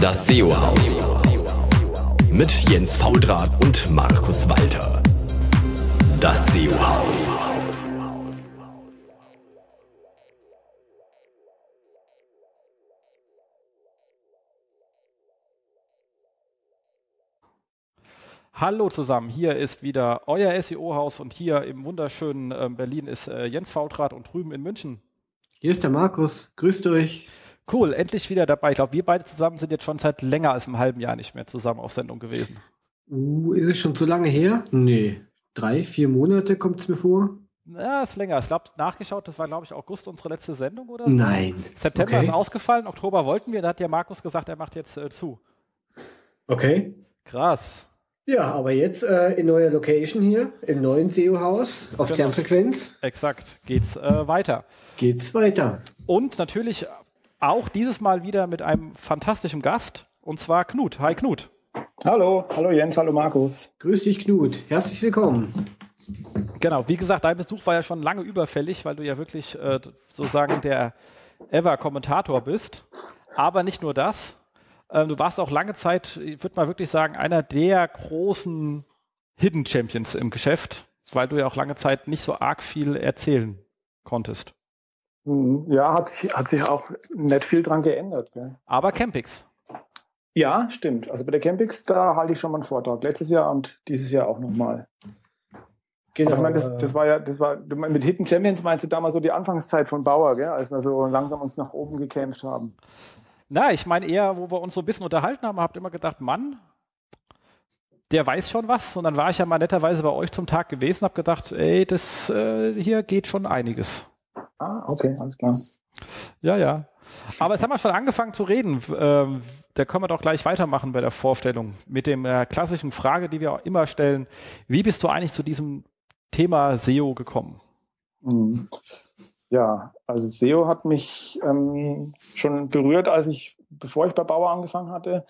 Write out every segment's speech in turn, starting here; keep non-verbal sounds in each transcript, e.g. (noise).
Das SEO-Haus. Mit Jens Faudrat und Markus Walter. Das SEO-Haus. Hallo zusammen, hier ist wieder euer SEO-Haus und hier im wunderschönen äh, Berlin ist äh, Jens Fautrat und drüben in München. Hier ist der Markus, grüßt euch. Cool, endlich wieder dabei. Ich glaube, wir beide zusammen sind jetzt schon seit länger als einem halben Jahr nicht mehr zusammen auf Sendung gewesen. Uh, ist es schon zu lange her? Nee, drei, vier Monate kommt es mir vor. Ja, ist länger. Ich glaube, nachgeschaut, das war, glaube ich, August unsere letzte Sendung oder. Nein. September okay. ist ausgefallen, Oktober wollten wir, da hat ja Markus gesagt, er macht jetzt äh, zu. Okay. Krass. Ja, aber jetzt äh, in neuer Location hier, im neuen SEO-Haus auf genau. Kernfrequenz. Exakt, geht's äh, weiter. Geht's weiter. Und natürlich auch dieses Mal wieder mit einem fantastischen Gast, und zwar Knut. Hi Knut. Hallo, hallo Jens, hallo Markus. Grüß dich Knut, herzlich willkommen. Genau, wie gesagt, dein Besuch war ja schon lange überfällig, weil du ja wirklich äh, sozusagen der Ever-Kommentator bist. Aber nicht nur das, ähm, du warst auch lange Zeit, ich würde mal wirklich sagen, einer der großen Hidden Champions im Geschäft, weil du ja auch lange Zeit nicht so arg viel erzählen konntest. Mhm. Ja, hat sich, hat sich auch nicht viel dran geändert. Gell? Aber Campix. Ja, stimmt. Also bei der Campix, da halte ich schon mal einen Vortrag. Letztes Jahr und dieses Jahr auch nochmal. Genau. ich meine, das, das, war ja, das war, mit Hidden Champions meinst du damals so die Anfangszeit von Bauer, gell? als wir so langsam uns nach oben gekämpft haben. Na, ich meine eher, wo wir uns so ein bisschen unterhalten haben, habt immer gedacht, Mann, der weiß schon was. Und dann war ich ja mal netterweise bei euch zum Tag gewesen, habe gedacht, ey, das äh, hier geht schon einiges. Ah, okay, alles klar. Ja, ja. Aber jetzt haben wir schon angefangen zu reden. Ähm, da können wir doch gleich weitermachen bei der Vorstellung mit dem äh, klassischen Frage, die wir auch immer stellen. Wie bist du eigentlich zu diesem Thema SEO gekommen? Mhm. Ja, also SEO hat mich ähm, schon berührt, als ich, bevor ich bei Bauer angefangen hatte,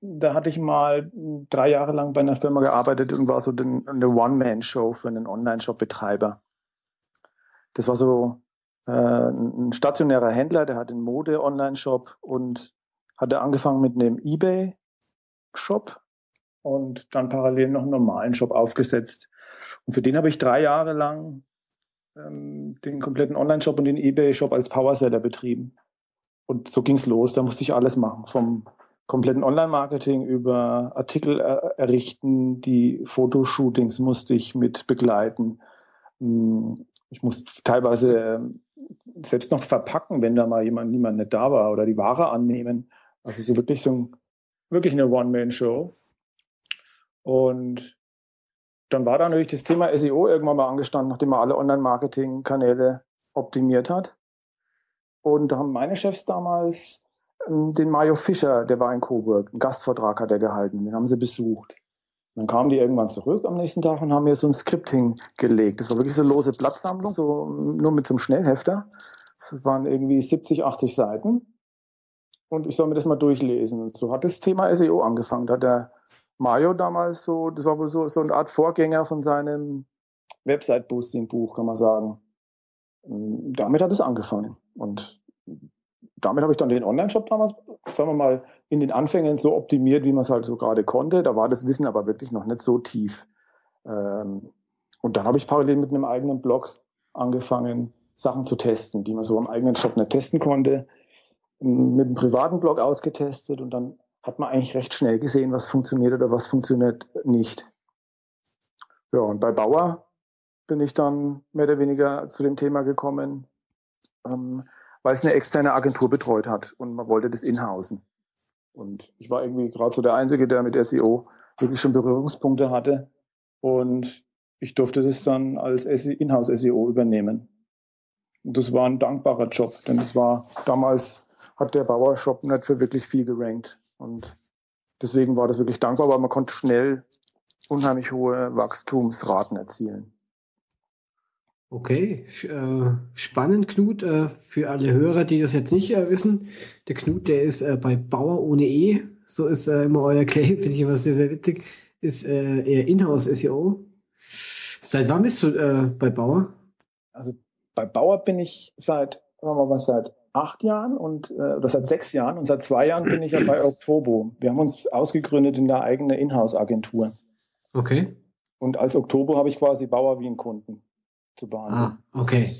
da hatte ich mal drei Jahre lang bei einer Firma gearbeitet und war so den, eine One-Man-Show für einen Online-Shop-Betreiber. Das war so äh, ein stationärer Händler, der hat einen Mode-Online-Shop und hatte angefangen mit einem eBay-Shop und dann parallel noch einen normalen Shop aufgesetzt. Und für den habe ich drei Jahre lang ähm, den kompletten Online-Shop und den eBay-Shop als Powerseller betrieben. Und so ging es los. Da musste ich alles machen. Vom kompletten Online-Marketing über Artikel er errichten, die Fotoshootings musste ich mit begleiten. Hm, ich musste teilweise ähm, selbst noch verpacken, wenn da mal jemand, niemand nicht da war oder die Ware annehmen. Also so wirklich so ein, wirklich eine One-Man-Show. Und dann war da natürlich das Thema SEO irgendwann mal angestanden, nachdem man alle Online-Marketing-Kanäle optimiert hat. Und da haben meine Chefs damals ähm, den Mario Fischer, der war in Coburg, einen Gastvortrag hat er gehalten, den haben sie besucht. Dann kamen die irgendwann zurück am nächsten Tag und haben mir so ein Skript hingelegt. Das war wirklich so eine lose Blattsammlung, so nur mit so einem Schnellhefter. Das waren irgendwie 70, 80 Seiten. Und ich soll mir das mal durchlesen. So hat das Thema SEO angefangen. Da hat der Mario damals so, das war wohl so, so eine Art Vorgänger von seinem Website-Boosting-Buch, kann man sagen. Damit hat es angefangen. Und damit habe ich dann den Online-Shop damals, sagen wir mal, in den Anfängen so optimiert, wie man es halt so gerade konnte. Da war das Wissen aber wirklich noch nicht so tief. Ähm, und dann habe ich parallel mit einem eigenen Blog angefangen, Sachen zu testen, die man so im eigenen Shop nicht testen konnte. Mit einem privaten Blog ausgetestet und dann hat man eigentlich recht schnell gesehen, was funktioniert oder was funktioniert nicht. Ja, und bei Bauer bin ich dann mehr oder weniger zu dem Thema gekommen, ähm, weil es eine externe Agentur betreut hat und man wollte das inhausen. Und ich war irgendwie gerade so der Einzige, der mit SEO wirklich schon Berührungspunkte hatte. Und ich durfte das dann als Inhouse-SEO übernehmen. Und das war ein dankbarer Job, denn das war damals hat der Bauer-Shop nicht für wirklich viel gerankt. Und deswegen war das wirklich dankbar, weil man konnte schnell unheimlich hohe Wachstumsraten erzielen. Okay, äh, spannend, Knut. Äh, für alle Hörer, die das jetzt nicht äh, wissen, der Knut, der ist bei Bauer ohne E. So ist immer euer Claim, (laughs) finde ich immer sehr, sehr witzig. Ist eher Inhouse-SEO. Seit wann bist du bei Bauer? Also bei Bauer bin ich seit, sagen wir mal, seit acht Jahren und oder seit sechs Jahren und seit zwei Jahren bin ich ja bei (clears throat) Oktobo. Wir haben uns ausgegründet in der eigenen Inhouse-Agentur. Okay. Und als Oktober habe ich quasi Bauer wie einen Kunden zu behandeln. Ah, okay.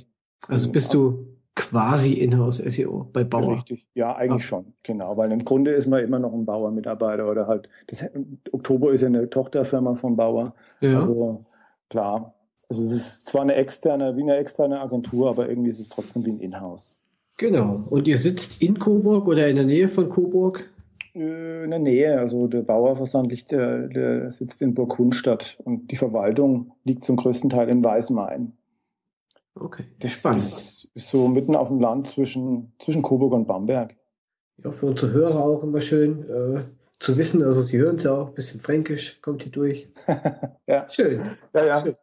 Also bist du quasi Inhouse-SEO bei Bauer. Richtig, ja, eigentlich ah. schon, genau. Weil im Grunde ist man immer noch ein Bauer-Mitarbeiter oder halt, das, Oktober ist ja eine Tochterfirma von Bauer. Ja. Also klar. Also es ist zwar eine externe, wie eine externe Agentur, aber irgendwie ist es trotzdem wie ein Inhouse. Genau. Und ihr sitzt in Coburg oder in der Nähe von Coburg? Äh, in der Nähe. Also der Bauerversandlich, der, der sitzt in Burg Hundstadt und die Verwaltung liegt zum größten Teil in Weißmain. Okay. Das Spannend. ist, so mitten auf dem Land zwischen, zwischen Coburg und Bamberg. Ja, für unsere Hörer auch immer schön äh, zu wissen. Also sie hören es ja auch, ein bisschen fränkisch kommt hier durch. (laughs) ja. Schön. Ja, ja. Schön.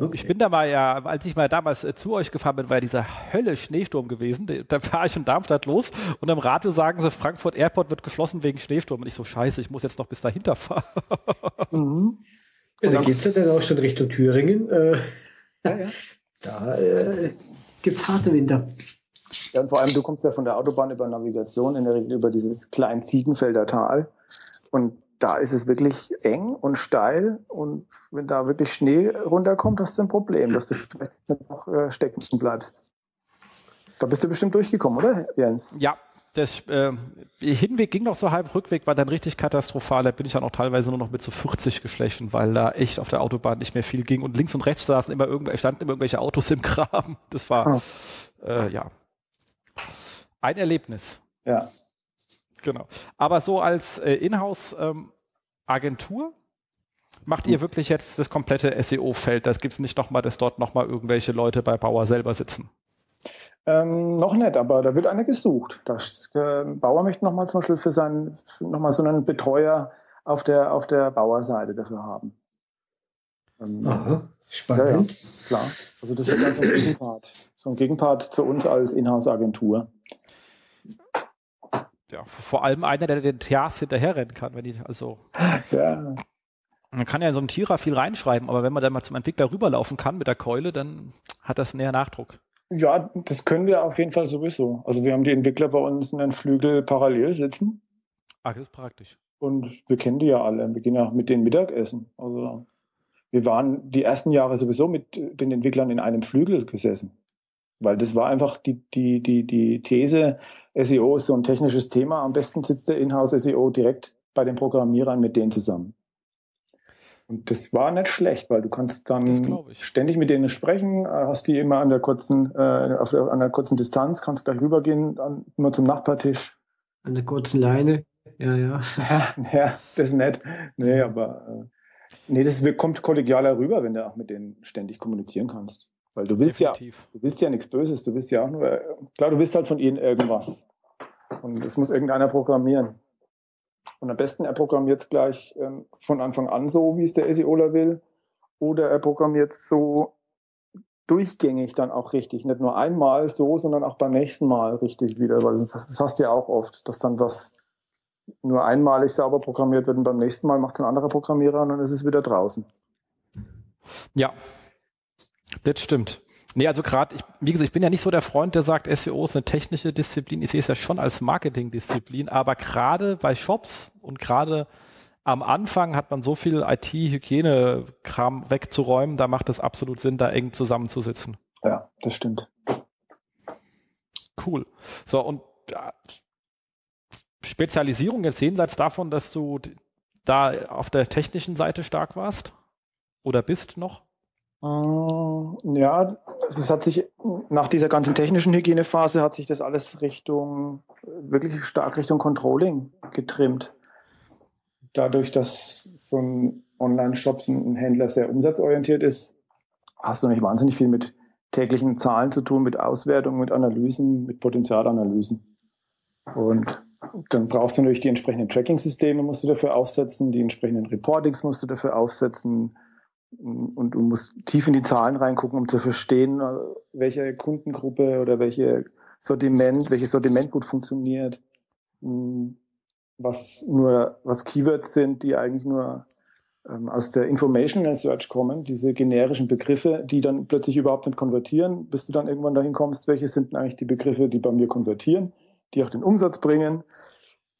Okay. Ich bin da mal ja, als ich mal damals äh, zu euch gefahren bin, war ja dieser Hölle Schneesturm gewesen. Da fahre ich in Darmstadt los und am Radio sagen sie, Frankfurt Airport wird geschlossen wegen Schneesturm. Und ich so, scheiße, ich muss jetzt noch bis dahinter fahren. Mhm. Ja, da geht es ja dann auch schon Richtung Thüringen. Äh, ja, ja. Da äh, gibt es harte Winter. Ja, und vor allem, du kommst ja von der Autobahn über Navigation, in der Regel über dieses kleine Ziegenfelder Tal. Und da ist es wirklich eng und steil und wenn da wirklich Schnee runterkommt, hast du ein Problem, dass du vielleicht noch äh, stecken bleibst. Da bist du bestimmt durchgekommen, oder, Jens? Ja, das äh, Hinweg ging noch so halb, Rückweg war dann richtig katastrophal. Da bin ich dann auch teilweise nur noch mit so 40 geschlichen, weil da echt auf der Autobahn nicht mehr viel ging und links und rechts saßen immer irgendwelche, standen immer irgendwelche Autos im Graben. Das war oh. äh, ja ein Erlebnis. Ja. Genau. Aber so als äh, Inhouse-Agentur ähm, macht ihr wirklich jetzt das komplette SEO-Feld. Das gibt es nicht nochmal, dass dort nochmal irgendwelche Leute bei Bauer selber sitzen. Ähm, noch nicht, aber da wird einer gesucht. Das, äh, Bauer möchte nochmal zum Beispiel für seinen, nochmal so einen Betreuer auf der, auf der Bauerseite dafür haben. Ähm, Aha, spannend. Ja, ja, klar. Also das ist einfach ein Gegenpart. So ein Gegenpart zu uns als Inhouse-Agentur ja, vor allem einer, der den TAs hinterherrennen kann, wenn die, also. Ja. Man kann ja in so einem Tierer viel reinschreiben, aber wenn man dann mal zum Entwickler rüberlaufen kann mit der Keule, dann hat das näher Nachdruck. Ja, das können wir auf jeden Fall sowieso. Also wir haben die Entwickler bei uns in den Flügel parallel sitzen. Ah, das ist praktisch. Und wir kennen die ja alle. Wir gehen ja mit denen Mittagessen. Also wir waren die ersten Jahre sowieso mit den Entwicklern in einem Flügel gesessen. Weil das war einfach die, die, die, die These, SEO ist so ein technisches Thema. Am besten sitzt der Inhouse-SEO direkt bei den Programmierern mit denen zusammen. Und das war nicht schlecht, weil du kannst dann ständig mit denen sprechen, äh, hast die immer an der kurzen, äh, auf der, an der kurzen Distanz, kannst gleich rübergehen, an, nur zum Nachbartisch. An der kurzen Leine, ja, ja. (laughs) ja, das ist nett. Nee, aber äh, nee, das kommt kollegialer rüber, wenn du auch mit denen ständig kommunizieren kannst. Weil du willst Definitiv. ja, du willst ja nichts Böses, du willst ja auch nur, klar, du willst halt von ihnen irgendwas. Und es muss irgendeiner programmieren. Und am besten er programmiert es gleich ähm, von Anfang an so, wie es der SEOler will. Oder er programmiert es so durchgängig dann auch richtig. Nicht nur einmal so, sondern auch beim nächsten Mal richtig wieder. Weil das, das hast du ja auch oft, dass dann was nur einmalig sauber programmiert wird und beim nächsten Mal macht es ein anderer Programmierer und dann ist es wieder draußen. Ja, das stimmt. Nee, also gerade, wie gesagt, ich bin ja nicht so der Freund, der sagt, SEO ist eine technische Disziplin. Ich sehe es ja schon als Marketingdisziplin, aber gerade bei Shops und gerade am Anfang hat man so viel IT-Hygiene-Kram wegzuräumen, da macht es absolut Sinn, da eng zusammenzusitzen. Ja, das stimmt. Cool. So, und ja, Spezialisierung jetzt jenseits davon, dass du da auf der technischen Seite stark warst oder bist noch? Äh, ja, es hat sich nach dieser ganzen technischen Hygienephase hat sich das alles Richtung wirklich stark Richtung Controlling getrimmt. Dadurch, dass so ein Online-Shop, ein Händler sehr umsatzorientiert ist, hast du nicht wahnsinnig viel mit täglichen Zahlen zu tun, mit Auswertungen, mit Analysen, mit Potenzialanalysen. Und dann brauchst du natürlich die entsprechenden Tracking-Systeme, musst du dafür aufsetzen, die entsprechenden Reportings musst du dafür aufsetzen, und du musst tief in die Zahlen reingucken, um zu verstehen, äh, welche Kundengruppe oder welche Sortiment, welches Sortiment gut funktioniert, hm, was nur, was Keywords sind, die eigentlich nur ähm, aus der Information Research kommen, diese generischen Begriffe, die dann plötzlich überhaupt nicht konvertieren, bis du dann irgendwann dahin kommst, welche sind eigentlich die Begriffe, die bei mir konvertieren, die auch den Umsatz bringen.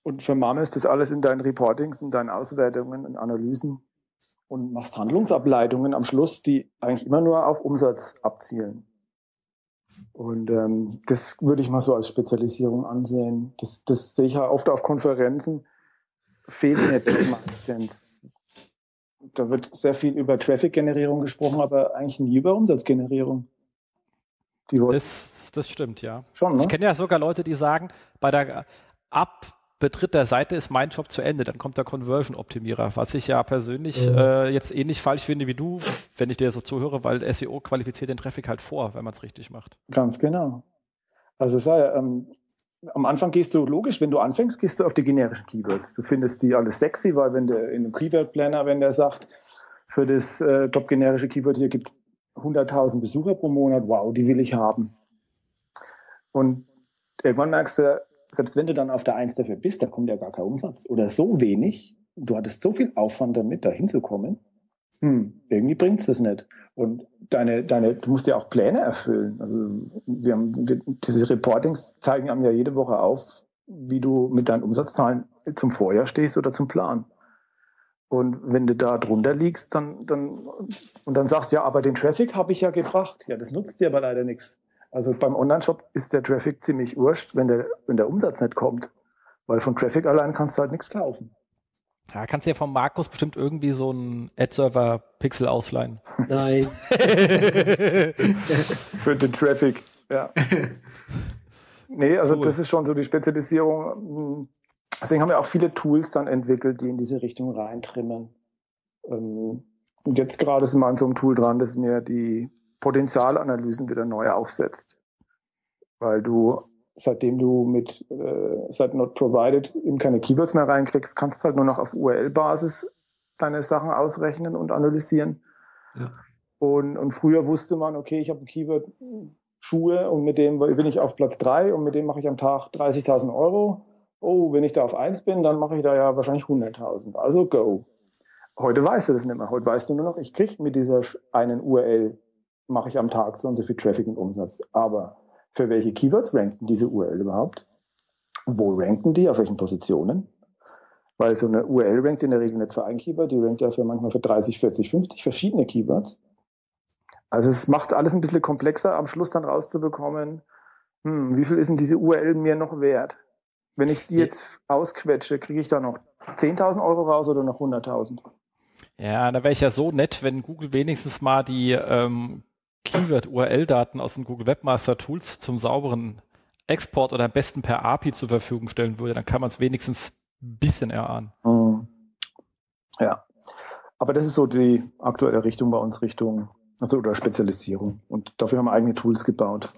Und vermammelst das alles in deinen Reportings, in deinen Auswertungen, in Analysen und machst Handlungsableitungen am Schluss, die eigentlich immer nur auf Umsatz abzielen. Und ähm, das würde ich mal so als Spezialisierung ansehen. Das, das sehe ich ja oft auf Konferenzen. Fehlt mir meistens. Da wird sehr viel über Traffic-Generierung gesprochen, aber eigentlich nie über Umsatzgenerierung. das, das stimmt, ja. Schon, ne? Ich kenne ja sogar Leute, die sagen, bei der ab Betritt der Seite ist mein Job zu Ende, dann kommt der Conversion-Optimierer, was ich ja persönlich ja. Äh, jetzt ähnlich falsch finde wie du, wenn ich dir so zuhöre, weil SEO qualifiziert den Traffic halt vor, wenn man es richtig macht. Ganz genau. Also sei, ähm, am Anfang gehst du logisch, wenn du anfängst, gehst du auf die generischen Keywords. Du findest die alles sexy, weil wenn der in einem Keyword Planner, wenn der sagt, für das äh, top generische Keyword hier gibt es 100.000 Besucher pro Monat, wow, die will ich haben. Und irgendwann merkst du, selbst wenn du dann auf der Eins dafür bist, da kommt ja gar kein Umsatz oder so wenig. Du hattest so viel Aufwand damit, da hinzukommen. Hm, irgendwie bringt's das nicht. Und deine, deine, du musst ja auch Pläne erfüllen. Also wir haben, wir, diese Reportings zeigen einem ja jede Woche auf, wie du mit deinen Umsatzzahlen zum Vorjahr stehst oder zum Plan. Und wenn du da drunter liegst, dann, dann, und dann sagst, ja, aber den Traffic habe ich ja gebracht. Ja, das nutzt dir aber leider nichts. Also beim Online-Shop ist der Traffic ziemlich wurscht, wenn der, wenn der Umsatz nicht kommt. Weil von Traffic allein kannst du halt nichts kaufen. Ja, kannst du ja vom Markus bestimmt irgendwie so einen Ad-Server-Pixel ausleihen. Nein. (laughs) Für den Traffic, ja. Nee, also cool. das ist schon so die Spezialisierung. Deswegen haben wir auch viele Tools dann entwickelt, die in diese Richtung reintrimmen. Ähm, und jetzt gerade sind wir an so einem Tool dran, das mir die Potenzialanalysen wieder neu aufsetzt. Weil du, seitdem du mit äh, seit Not Provided eben keine Keywords mehr reinkriegst, kannst du halt nur noch auf URL-Basis deine Sachen ausrechnen und analysieren. Ja. Und, und früher wusste man, okay, ich habe ein Keyword Schuhe und mit dem bin ich auf Platz drei und mit dem mache ich am Tag 30.000 Euro. Oh, wenn ich da auf eins bin, dann mache ich da ja wahrscheinlich 100.000. Also go. Heute weißt du das nicht mehr. Heute weißt du nur noch, ich kriege mit dieser einen URL mache ich am Tag so und so viel Traffic und Umsatz. Aber für welche Keywords ranken diese URL überhaupt? Wo ranken die? Auf welchen Positionen? Weil so eine URL rankt in der Regel nicht für ein Keyword, die rankt ja für manchmal für 30, 40, 50 verschiedene Keywords. Also es macht alles ein bisschen komplexer, am Schluss dann rauszubekommen, hm, wie viel ist denn diese URL mir noch wert? Wenn ich die jetzt ausquetsche, kriege ich da noch 10.000 Euro raus oder noch 100.000? Ja, da wäre ich ja so nett, wenn Google wenigstens mal die ähm, Keyword-URL-Daten aus den Google Webmaster Tools zum sauberen Export oder am besten per API zur Verfügung stellen würde, dann kann man es wenigstens ein bisschen erahnen. Mhm. Ja. Aber das ist so die aktuelle Richtung bei uns, Richtung, also oder Spezialisierung. Und dafür haben wir eigene Tools gebaut.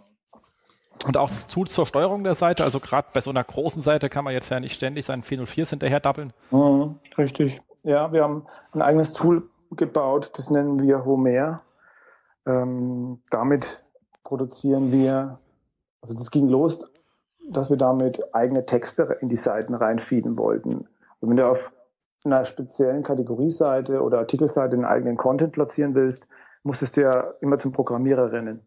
Und auch Tools zur Steuerung der Seite, also gerade bei so einer großen Seite kann man jetzt ja nicht ständig seinen 404s hinterher doppeln. Mhm, richtig. Ja, wir haben ein eigenes Tool gebaut, das nennen wir Homer. Ähm, damit produzieren wir, also das ging los, dass wir damit eigene Texte in die Seiten reinfeeden wollten. Und wenn du auf einer speziellen Kategorieseite oder Artikelseite einen eigenen Content platzieren willst, musstest du ja immer zum Programmierer rennen.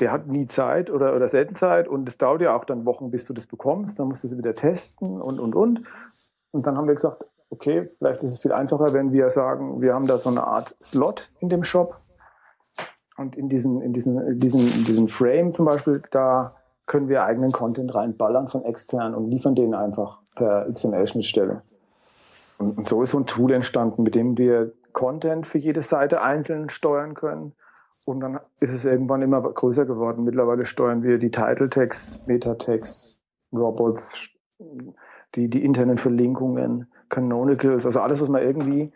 Der hat nie Zeit oder, oder selten Zeit und es dauert ja auch dann Wochen, bis du das bekommst. Dann musst du es wieder testen und, und, und. Und dann haben wir gesagt, okay, vielleicht ist es viel einfacher, wenn wir sagen, wir haben da so eine Art Slot in dem Shop und in diesen, in diesen, in diesen, in diesen Frame zum Beispiel, da können wir eigenen Content reinballern von extern und liefern den einfach per XML-Schnittstelle. Und, und so ist so ein Tool entstanden, mit dem wir Content für jede Seite einzeln steuern können. Und dann ist es irgendwann immer größer geworden. Mittlerweile steuern wir die Title Tags, Meta Tags, Robots, die, die internen Verlinkungen, Canonicals, also alles, was man irgendwie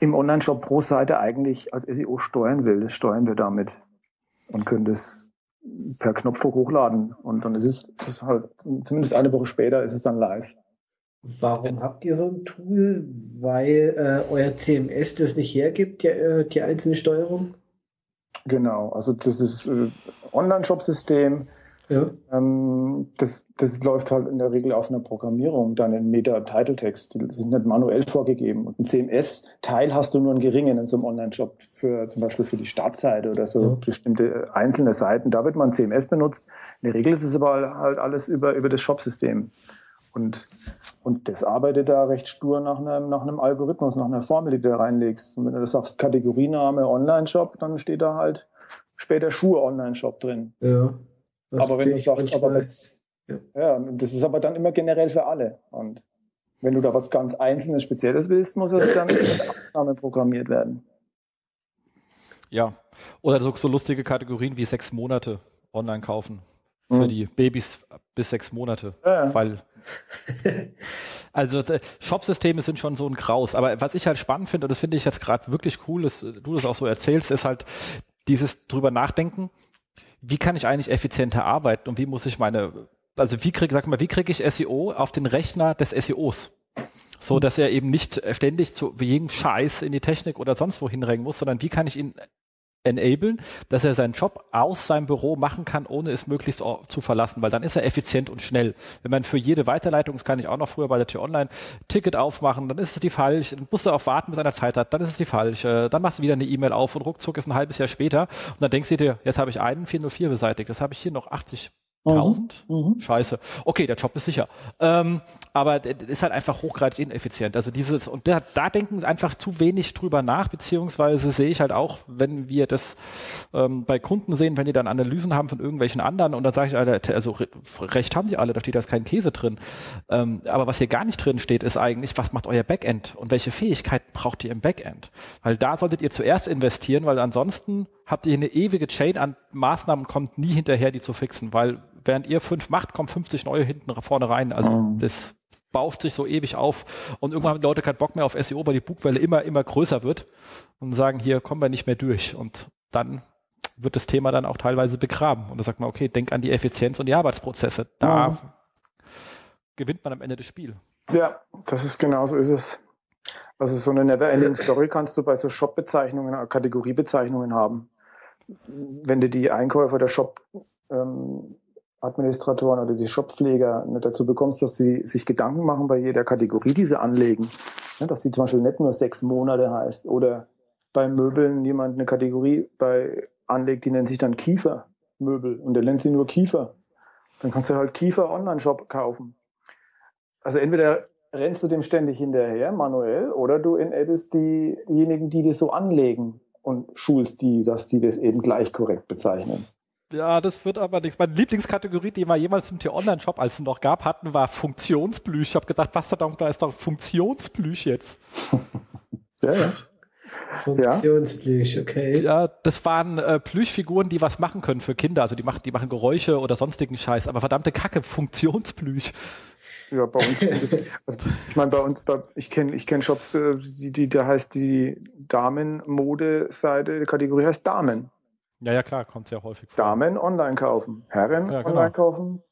im Online-Shop pro Seite eigentlich als SEO steuern will, das steuern wir damit und können das per Knopfdruck hochladen. Und dann ist es, ist halt, zumindest eine Woche später ist es dann live. Warum habt ihr so ein Tool? Weil äh, euer CMS das nicht hergibt, die, äh, die einzelne Steuerung? Genau, also das ist äh, Online-Shop-System. Ja. Ähm, das, das läuft halt in der Regel auf einer Programmierung, dann in Meta-Title-Text. Das ist nicht manuell vorgegeben. Und ein CMS-Teil hast du nur einen geringen in so einem Online-Shop, für, zum Beispiel für die Startseite oder so ja. bestimmte einzelne Seiten. Da wird man CMS benutzt. In der Regel ist es aber halt alles über, über das Shop-System. Und, und das arbeitet da recht stur nach einem, nach einem Algorithmus, nach einer Formel, die du da reinlegst. Und wenn du das sagst, Kategoriename Online-Shop, dann steht da halt später Schuhe Online-Shop drin. Ja. Aber wenn du sagst, aber, ja. ja, das ist aber dann immer generell für alle. Und wenn du da was ganz Einzelnes, Spezielles willst, muss es dann als Ausnahme programmiert werden. Ja, oder so, so lustige Kategorien wie sechs Monate online kaufen für mhm. die Babys bis sechs Monate, ja. weil (laughs) also Shop-Systeme sind schon so ein Graus. Aber was ich halt spannend finde, und das finde ich jetzt gerade wirklich cool, dass du das auch so erzählst, ist halt dieses drüber nachdenken, wie kann ich eigentlich effizienter arbeiten und wie muss ich meine, also wie kriege, sag mal, wie kriege ich SEO auf den Rechner des SEOs? So, dass er eben nicht ständig zu jedem Scheiß in die Technik oder sonst wo hinrennen muss, sondern wie kann ich ihn enablen, dass er seinen Job aus seinem Büro machen kann, ohne es möglichst zu verlassen, weil dann ist er effizient und schnell. Wenn man für jede Weiterleitung, das kann ich auch noch früher bei der Tür Online, Ticket aufmachen, dann ist es die falsche, dann musst du auch warten, bis einer Zeit hat, dann ist es die falsche, dann machst du wieder eine E-Mail auf und ruckzuck ist ein halbes Jahr später und dann denkst du dir, jetzt habe ich einen 404 beseitigt, das habe ich hier noch 80 1000? Mhm. mhm. Scheiße. Okay, der Job ist sicher. Ähm, aber ist halt einfach hochgradig ineffizient. Also dieses, und da, da denken einfach zu wenig drüber nach, beziehungsweise sehe ich halt auch, wenn wir das ähm, bei Kunden sehen, wenn die dann Analysen haben von irgendwelchen anderen und dann sage ich, Alter, also recht haben die alle, da steht da kein Käse drin. Ähm, aber was hier gar nicht drin steht, ist eigentlich, was macht euer Backend und welche Fähigkeiten braucht ihr im Backend? Weil da solltet ihr zuerst investieren, weil ansonsten habt ihr eine ewige Chain an Maßnahmen kommt nie hinterher, die zu fixen, weil während ihr fünf macht, kommen 50 neue hinten vorne rein. Also mhm. das bauscht sich so ewig auf und irgendwann haben die Leute keinen Bock mehr auf SEO, weil die Bugwelle immer, immer größer wird und sagen, hier kommen wir nicht mehr durch. Und dann wird das Thema dann auch teilweise begraben. Und da sagt man, okay, denk an die Effizienz und die Arbeitsprozesse. Da mhm. gewinnt man am Ende das Spiel. Ja, das ist genau so ist es. Also so eine Never-Ending Story kannst du bei so Shop-Bezeichnungen, Kategoriebezeichnungen haben. Wenn du die Einkäufer der Shop ähm, Administratoren oder die Shoppfleger nicht dazu bekommst, dass sie sich Gedanken machen bei jeder Kategorie, die sie anlegen. Ja, dass die zum Beispiel nicht nur sechs Monate heißt oder bei Möbeln jemand eine Kategorie bei anlegt, die nennt sich dann Kiefermöbel und der nennt sie nur Kiefer. Dann kannst du halt Kiefer Online-Shop kaufen. Also entweder rennst du dem ständig hinterher, manuell, oder du enablest diejenigen, die das so anlegen und schulst die, dass die das eben gleich korrekt bezeichnen. Ja, das wird aber nichts. Meine Lieblingskategorie, die wir jemals im Tier-Online-Shop, als es noch gab, hatten, war Funktionsplüsch. Ich habe gedacht, was da ist doch Funktionsplüsch jetzt. (laughs) ja, ja. Funktionsplüsch, okay. Ja, das waren äh, Plüschfiguren, die was machen können für Kinder. Also die machen, die machen Geräusche oder sonstigen Scheiß. Aber verdammte Kacke, Funktionsplüsch. Ja, bei uns. (laughs) also, ich meine, bei uns, bei, ich kenne ich kenn Shops, äh, die, die, da heißt die Damen-Mode-Seite, die Kategorie heißt Damen. Ja, ja, klar, kommt sehr häufig vor. Damen online kaufen, Herren ja, genau. online kaufen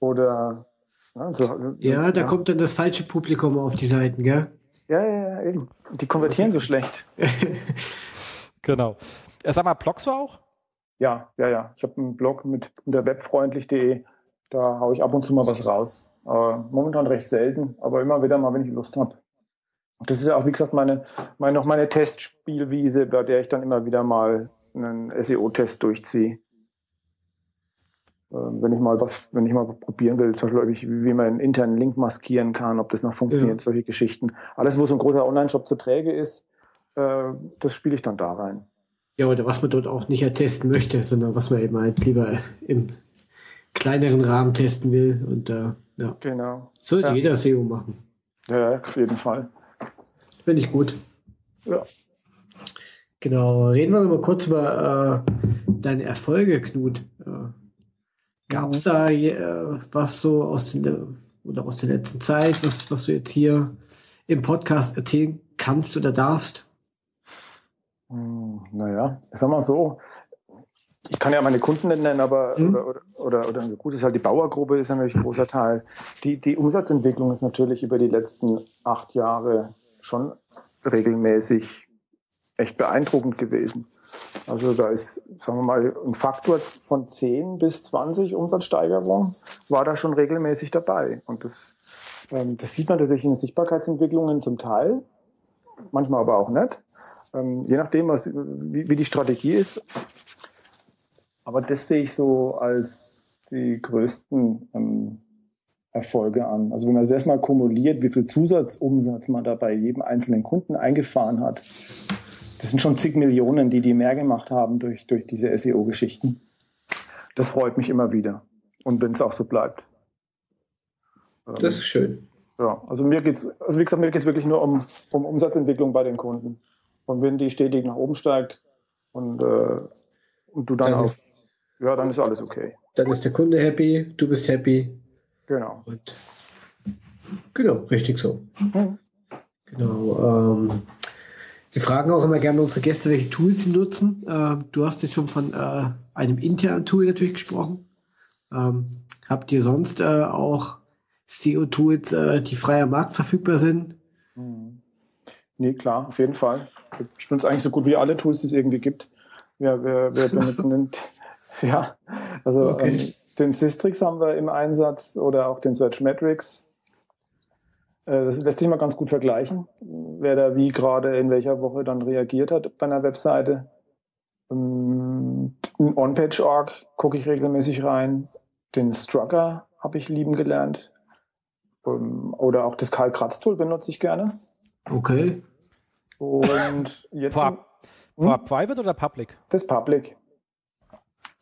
oder. Also, ja, da kommt dann das falsche Publikum auf die Seiten, gell? Ja, ja, ja, eben. Die konvertieren so schlecht. (laughs) genau. Äh, sag mal, bloggst du auch? Ja, ja, ja. Ich habe einen Blog mit unter webfreundlich.de. Da haue ich ab und zu mal was raus. Aber momentan recht selten, aber immer wieder mal, wenn ich Lust habe. Das ist ja auch, wie gesagt, meine, meine, noch meine Testspielwiese, bei der ich dann immer wieder mal einen SEO-Test durchziehe. Ähm, wenn ich mal was, wenn ich mal probieren will, zum Beispiel, wie man einen internen Link maskieren kann, ob das noch funktioniert, ja. solche Geschichten. Alles, wo so ein großer Online-Shop zu träge ist, äh, das spiele ich dann da rein. Ja, oder was man dort auch nicht testen möchte, sondern was man eben halt lieber im kleineren Rahmen testen will. Und äh, ja. Genau. Sollte ja. jeder SEO machen. Ja, auf jeden Fall. Finde ich gut. Ja. Genau, reden wir noch mal kurz über äh, deine Erfolge, Knut. Äh, Gab es da äh, was so aus, den, oder aus der letzten Zeit, was, was du jetzt hier im Podcast erzählen kannst oder darfst? Hm, naja, ich sag mal so, ich kann ja meine Kunden nicht nennen, aber mhm. oder, oder, oder, gut ist halt die Bauergruppe ist natürlich ein großer Teil. Die, die Umsatzentwicklung ist natürlich über die letzten acht Jahre schon regelmäßig echt beeindruckend gewesen. Also da ist, sagen wir mal, ein Faktor von 10 bis 20 Umsatzsteigerung war da schon regelmäßig dabei. Und das, ähm, das sieht man natürlich in den Sichtbarkeitsentwicklungen zum Teil, manchmal aber auch nicht. Ähm, je nachdem, was, wie, wie die Strategie ist. Aber das sehe ich so als die größten ähm, Erfolge an. Also wenn man das mal kumuliert, wie viel Zusatzumsatz man da bei jedem einzelnen Kunden eingefahren hat, das sind schon zig Millionen, die die mehr gemacht haben durch, durch diese SEO-Geschichten. Das freut mich immer wieder. Und wenn es auch so bleibt. Das ist schön. Ja, also mir geht's, also wie gesagt, mir geht's wirklich nur um, um Umsatzentwicklung bei den Kunden. Und wenn die stetig nach oben steigt und, äh, und du dann, dann auch, ja, dann ist alles okay. Dann ist der Kunde happy, du bist happy, Genau. Und genau, richtig so. Mhm. Genau. Ähm, wir fragen auch immer gerne unsere Gäste, welche Tools sie nutzen. Ähm, du hast jetzt schon von äh, einem internen Tool natürlich gesprochen. Ähm, habt ihr sonst äh, auch SEO-Tools, äh, die frei am Markt verfügbar sind? Mhm. Nee, klar, auf jeden Fall. Ich benutze eigentlich so gut wie alle Tools, die es irgendwie gibt. Wir, wir, wir (laughs) benutzen, (laughs) ja, also okay. ähm, den Systrix haben wir im Einsatz oder auch den Searchmetrics. Äh, das lässt sich mal ganz gut vergleichen, wer da wie gerade in welcher Woche dann reagiert hat bei einer Webseite. Ähm, in OnPage.org gucke ich regelmäßig rein. Den Strucker habe ich lieben gelernt. Ähm, oder auch das Karl Kratz Tool benutze ich gerne. Okay. Und jetzt. War, hm? Private oder Public? Das Public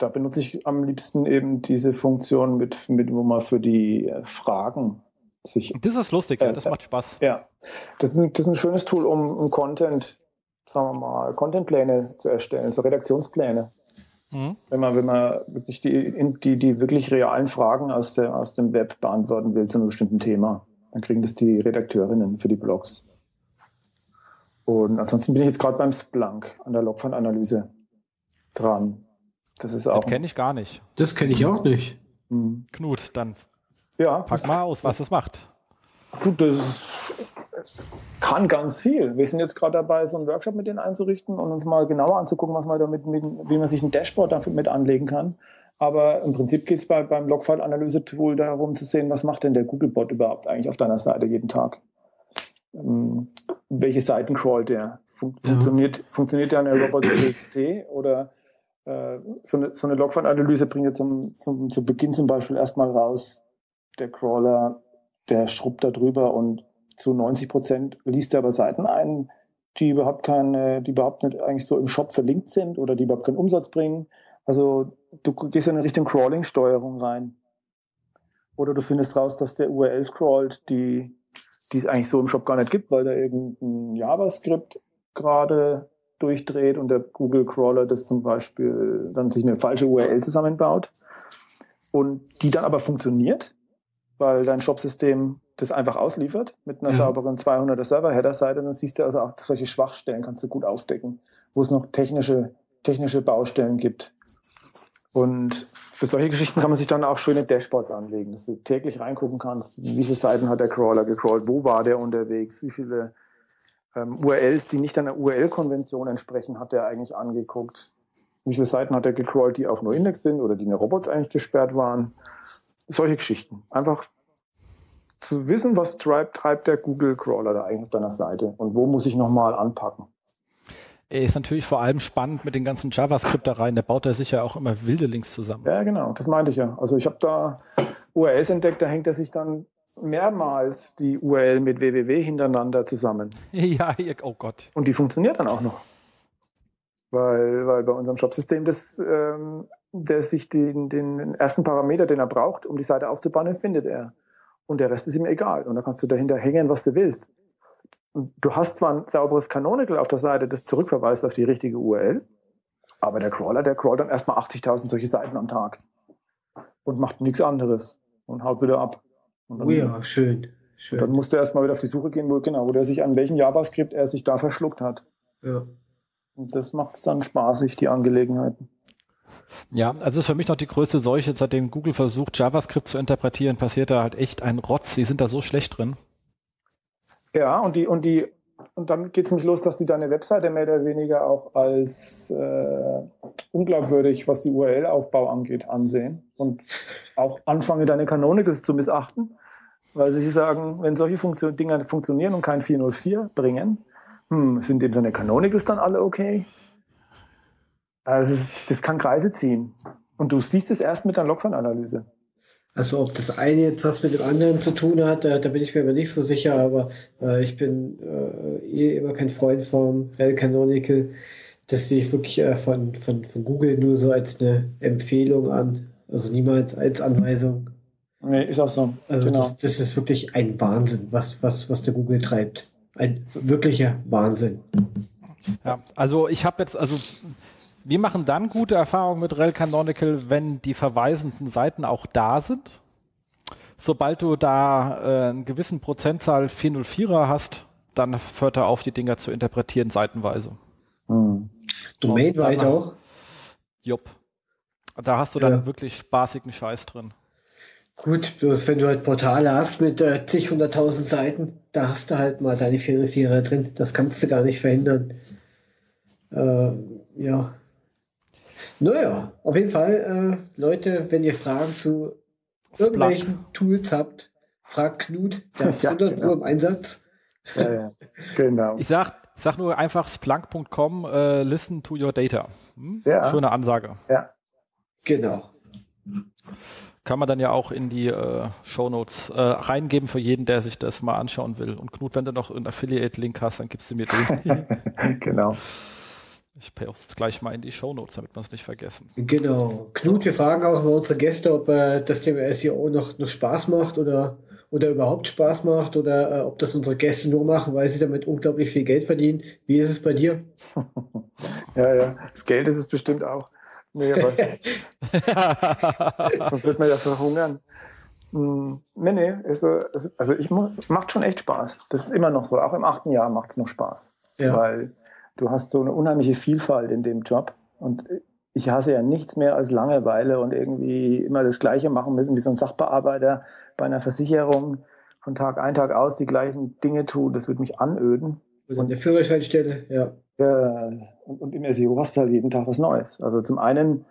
da benutze ich am liebsten eben diese Funktion mit, mit wo man für die äh, Fragen sich. Das ist lustig, äh, ja, das macht Spaß. Ja, das ist, ein, das ist ein schönes Tool, um, um Content, sagen wir mal, Contentpläne zu erstellen, so Redaktionspläne. Mhm. Wenn man, wenn man wirklich die, die, die wirklich realen Fragen aus, der, aus dem Web beantworten will zu einem bestimmten Thema, dann kriegen das die Redakteurinnen für die Blogs. Und ansonsten bin ich jetzt gerade beim Splunk an der Logfile-Analyse dran. Das ist auch. Das kenne ich gar nicht. Das kenne ich auch nicht. Mhm. Knut, dann ja, pack mal aus, was das macht. Gut, das kann ganz viel. Wir sind jetzt gerade dabei, so einen Workshop mit denen einzurichten und uns mal genauer anzugucken, was man damit, mit, wie man sich ein Dashboard dafür mit anlegen kann. Aber im Prinzip geht es bei, beim Logfile-Analyse-Tool darum zu sehen, was macht denn der Googlebot überhaupt eigentlich auf deiner Seite jeden Tag? Ähm, welche Seiten crawlt der? Fun ja. funktioniert, funktioniert der an der Robots.txt oder äh, so eine, so eine Logfile-Analyse bringt ja zum, zum, zu Beginn zum Beispiel erstmal raus, der Crawler, der schrubbt da drüber und zu 90 Prozent liest er aber Seiten ein, die überhaupt keine, die überhaupt nicht eigentlich so im Shop verlinkt sind oder die überhaupt keinen Umsatz bringen. Also du gehst in Richtung Crawling-Steuerung rein. Oder du findest raus, dass der URL scrollt, die, die es eigentlich so im Shop gar nicht gibt, weil da irgendein JavaScript gerade durchdreht und der Google Crawler das zum Beispiel dann sich eine falsche URL zusammenbaut und die dann aber funktioniert, weil dein Shopsystem das einfach ausliefert mit einer ja. sauberen 200er Server-Header-Seite, dann siehst du also auch solche Schwachstellen kannst du gut aufdecken, wo es noch technische, technische Baustellen gibt. Und für solche Geschichten kann man sich dann auch schöne Dashboards anlegen, dass du täglich reingucken kannst, wie viele Seiten hat der Crawler gecrawlt, wo war der unterwegs, wie viele ähm, URLs, die nicht einer URL-Konvention entsprechen, hat er eigentlich angeguckt. Wie viele Seiten hat er gecrawlt, die auf NoIndex sind oder die in der Robots eigentlich gesperrt waren. Solche Geschichten. Einfach zu wissen, was treibt, treibt der Google-Crawler da eigentlich auf deiner Seite und wo muss ich nochmal anpacken. Ist natürlich vor allem spannend mit den ganzen JavaScript da rein. Da baut er sich ja auch immer wilde Links zusammen. Ja, genau. Das meinte ich ja. Also ich habe da URLs entdeckt, da hängt er sich dann mehrmals die URL mit www hintereinander zusammen. (laughs) Ja, oh Gott. Und die funktioniert dann auch noch. Weil, weil bei unserem Shopsystem das, ähm, der sich den, den ersten Parameter, den er braucht, um die Seite aufzubauen, findet er. Und der Rest ist ihm egal. Und da kannst du dahinter hängen, was du willst. du hast zwar ein sauberes Canonical auf der Seite, das zurückverweist auf die richtige URL, aber der Crawler, der crawlt dann erstmal 80.000 solche Seiten am Tag und macht nichts anderes und haut wieder ab. Dann, oh ja, schön. schön. dann musste er erstmal wieder auf die Suche gehen, wo, genau, wo der sich an welchem JavaScript er sich da verschluckt hat. Ja. Und das macht es dann spaßig, die Angelegenheiten. Ja, also für mich noch die größte Seuche, seitdem Google versucht, JavaScript zu interpretieren, passiert da halt echt ein Rotz. Sie sind da so schlecht drin. Ja, und die, und die und dann geht es mich los, dass die deine Webseite mehr oder weniger auch als äh, unglaubwürdig, was die URL-Aufbau angeht, ansehen und auch anfange, deine Canonicals zu missachten, weil sie sagen, wenn solche Funktion Dinger funktionieren und kein 404 bringen, hm, sind denn deine Canonicals dann alle okay? Also das, das kann Kreise ziehen. Und du siehst es erst mit der Logfile-Analyse. Also ob das eine jetzt was mit dem anderen zu tun hat, da, da bin ich mir aber nicht so sicher, aber äh, ich bin äh, eh immer kein Freund vom Rel Canonical. Das sehe ich wirklich äh, von, von, von Google nur so als eine Empfehlung an, also niemals als Anweisung. Nee, ist auch so. Also genau. das, das ist wirklich ein Wahnsinn, was, was, was der Google treibt. Ein wirklicher Wahnsinn. Ja, also ich habe jetzt, also wir machen dann gute Erfahrungen mit Rel Canonical, wenn die verweisenden Seiten auch da sind. Sobald du da äh, einen gewissen Prozentzahl 404er hast, dann hört er auf, die Dinger zu interpretieren seitenweise. Hm. Domain-weit auch? Jupp. Da hast du dann ja. wirklich spaßigen Scheiß drin. Gut, bloß wenn du halt Portale hast mit äh, zig hunderttausend Seiten, da hast du halt mal deine 404er drin. Das kannst du gar nicht verhindern. Äh, ja, naja, auf jeden Fall, äh, Leute, wenn ihr Fragen zu irgendwelchen. Tools habt, fragt Knut, der hat (laughs) 100 genau. Uhr im Einsatz. Ja, ja. Genau. Ich sag, sag nur einfach splunk.com, äh, listen to your data. Hm? Ja. Schöne Ansage. Ja. Genau. Kann man dann ja auch in die äh, Shownotes äh, reingeben für jeden, der sich das mal anschauen will. Und Knut, wenn du noch einen Affiliate-Link hast, dann gibst du mir den. (laughs) genau. Ich poste es gleich mal in die Shownotes, damit wir es nicht vergessen. Genau. Knut, wir fragen auch mal unsere Gäste, ob äh, das Thema SEO noch, noch Spaß macht oder, oder überhaupt Spaß macht oder äh, ob das unsere Gäste nur machen, weil sie damit unglaublich viel Geld verdienen. Wie ist es bei dir? (laughs) ja, ja. Das Geld ist es bestimmt auch. Nee, aber (laughs) sonst wird man ja verhungern. Hm, nee, nee, also, also ich macht schon echt Spaß. Das ist immer noch so. Auch im achten Jahr macht es noch Spaß. Ja. Weil du hast so eine unheimliche Vielfalt in dem Job und ich hasse ja nichts mehr als Langeweile und irgendwie immer das Gleiche machen müssen, wie so ein Sachbearbeiter bei einer Versicherung von Tag ein, Tag aus die gleichen Dinge tun. Das würde mich anöden. Und an der Führerscheinstelle, ja. ja und, und im SEO hast du halt jeden Tag was Neues. Also zum einen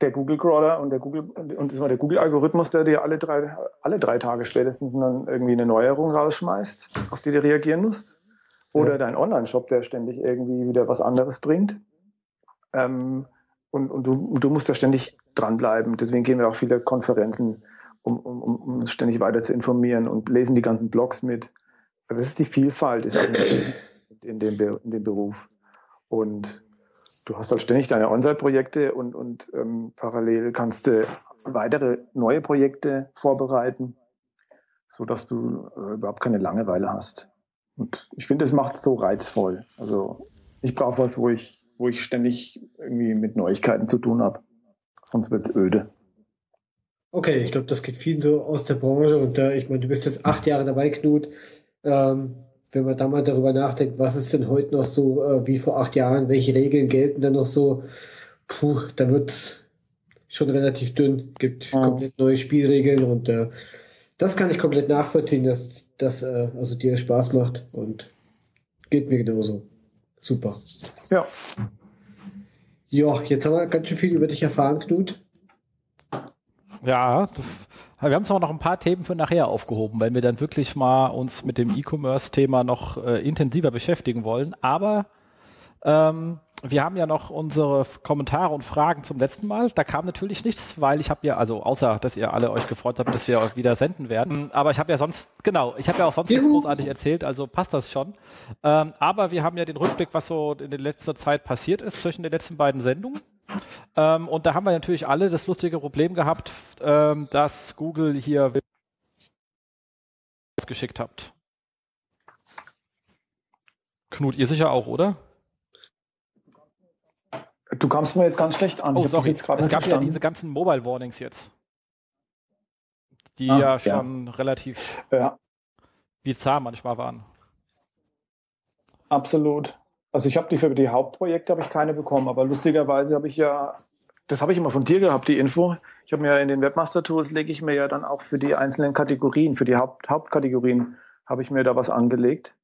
der Google Crawler und der Google und der Google Algorithmus, der dir alle drei alle drei Tage spätestens dann irgendwie eine Neuerung rausschmeißt, auf die du reagieren musst. Oder ja. dein Online-Shop, der ständig irgendwie wieder was anderes bringt. Ähm, und, und du, du musst da ständig dranbleiben. Deswegen gehen wir auch viele Konferenzen, um, um, um uns ständig weiter zu informieren und lesen die ganzen Blogs mit. Also das ist die Vielfalt ist in, dem, in dem Beruf. Und du hast halt ständig deine On-Site-Projekte und, und ähm, parallel kannst du weitere neue Projekte vorbereiten, so dass du äh, überhaupt keine Langeweile hast. Und ich finde, es macht es so reizvoll. Also ich brauche was, wo ich, wo ich ständig irgendwie mit Neuigkeiten zu tun habe. Sonst wird es öde. Okay, ich glaube, das geht vielen so aus der Branche. Und äh, ich meine, du bist jetzt acht Jahre dabei, Knut. Ähm, wenn man da mal darüber nachdenkt, was ist denn heute noch so äh, wie vor acht Jahren, welche Regeln gelten dann noch so, puh, da wird es schon relativ dünn. Gibt mhm. komplett neue Spielregeln und äh, das kann ich komplett nachvollziehen, dass das äh, also dir Spaß macht und geht mir genauso. Super. Ja. Ja, jetzt haben wir ganz schön viel über dich erfahren, Knut. Ja, wir haben zwar noch ein paar Themen für nachher aufgehoben, weil wir dann wirklich mal uns mit dem E-Commerce-Thema noch äh, intensiver beschäftigen wollen. Aber ähm, wir haben ja noch unsere Kommentare und Fragen zum letzten Mal. Da kam natürlich nichts, weil ich habe ja, also außer, dass ihr alle euch gefreut habt, dass wir euch wieder senden werden. Aber ich habe ja sonst, genau, ich habe ja auch sonst nichts großartig erzählt, also passt das schon. Ähm, aber wir haben ja den Rückblick, was so in der letzten Zeit passiert ist zwischen den letzten beiden Sendungen. Ähm, und da haben wir natürlich alle das lustige Problem gehabt, ähm, dass Google hier geschickt habt. Knut, ihr sicher auch, oder? Du kamst mir jetzt ganz schlecht an. Oh, sorry. es gab verstanden. ja diese ganzen Mobile Warnings jetzt. Die ah, ja schon ja. relativ ja. bizarr manchmal waren. Absolut. Also ich habe die für die Hauptprojekte habe ich keine bekommen, aber lustigerweise habe ich ja, das habe ich immer von dir gehabt, die Info. Ich habe mir ja in den Webmaster Tools lege ich mir ja dann auch für die einzelnen Kategorien, für die Haupt, Hauptkategorien habe ich mir da was angelegt.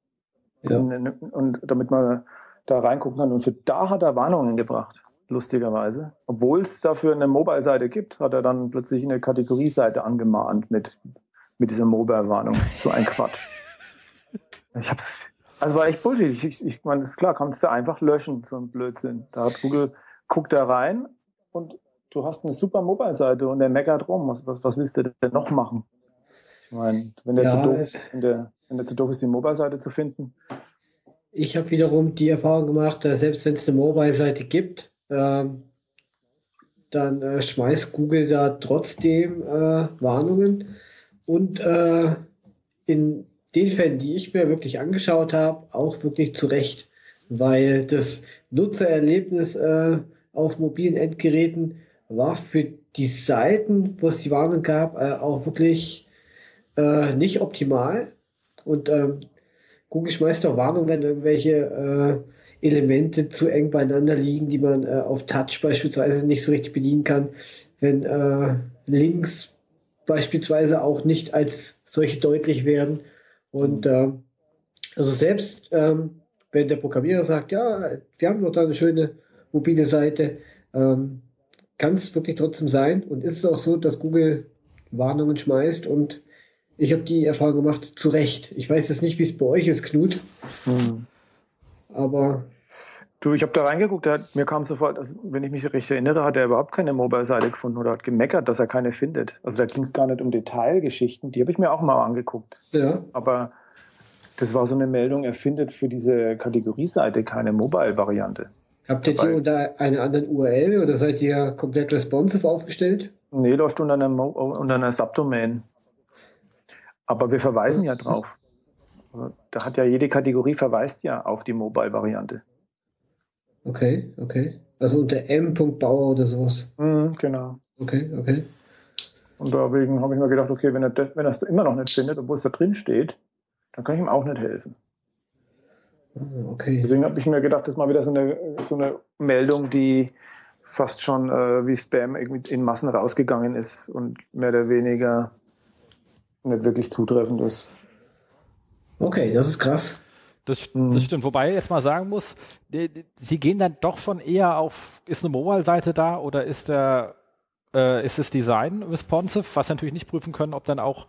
Ja. Und, und damit man da reingucken kann. Und für da hat er Warnungen gebracht, lustigerweise. Obwohl es dafür eine Mobile-Seite gibt, hat er dann plötzlich eine Kategorieseite angemahnt mit, mit dieser Mobile-Warnung. So ein Quatsch. (laughs) Ich hab's, also war echt Bullshit. Ich, ich, ich meine, ist klar, kannst du einfach löschen, so ein Blödsinn. Da hat Google, guckt da rein und du hast eine super Mobile-Seite und der meckert rum. Was, was, was willst du denn noch machen? Ich meine, wenn der, ja, zu, doof ist, wenn der, wenn der zu doof ist, die Mobile-Seite zu finden. Ich habe wiederum die Erfahrung gemacht, dass selbst wenn es eine Mobile-Seite gibt, ähm, dann äh, schmeißt Google da trotzdem äh, Warnungen. Und äh, in den Fällen, die ich mir wirklich angeschaut habe, auch wirklich zu Recht, weil das Nutzererlebnis äh, auf mobilen Endgeräten war für die Seiten, wo es die Warnung gab, äh, auch wirklich äh, nicht optimal. Und ähm, Google schmeißt auch Warnung, wenn irgendwelche äh, Elemente zu eng beieinander liegen, die man äh, auf Touch beispielsweise nicht so richtig bedienen kann. Wenn äh, Links beispielsweise auch nicht als solche deutlich werden. Und äh, also selbst ähm, wenn der Programmierer sagt, ja, wir haben doch da eine schöne mobile Seite, ähm, kann es wirklich trotzdem sein und ist es auch so, dass Google Warnungen schmeißt und ich habe die Erfahrung gemacht, zu Recht. Ich weiß jetzt nicht, wie es bei euch ist, Knut. Hm. Aber. Du, ich habe da reingeguckt, hat, mir kam sofort, also, wenn ich mich recht erinnere, hat er überhaupt keine Mobile-Seite gefunden oder hat gemeckert, dass er keine findet. Also da ging es gar nicht um Detailgeschichten, die habe ich mir auch mal angeguckt. Ja. Aber das war so eine Meldung, er findet für diese Kategorieseite keine Mobile-Variante. Habt ihr die unter einer anderen URL oder seid ihr komplett responsive aufgestellt? Nee, läuft unter einer, unter einer Subdomain. Aber wir verweisen ja drauf. Da hat ja jede Kategorie verweist ja auf die Mobile-Variante. Okay, okay. Also unter m.bauer oder sowas. Mhm, genau. Okay, okay. Und deswegen habe ich mir gedacht, okay, wenn er, das, wenn er es immer noch nicht findet, obwohl es da drin steht, dann kann ich ihm auch nicht helfen. Ah, okay. Deswegen habe ich mir gedacht, das ist mal wieder so eine, so eine Meldung, die fast schon äh, wie Spam in Massen rausgegangen ist und mehr oder weniger nicht wirklich zutreffend ist. Okay, das ist krass. Das, das mhm. stimmt. Wobei ich jetzt mal sagen muss, die, die, sie gehen dann doch schon eher auf, ist eine Mobile-Seite da oder ist der äh, ist das Design responsive, was sie natürlich nicht prüfen können, ob dann auch,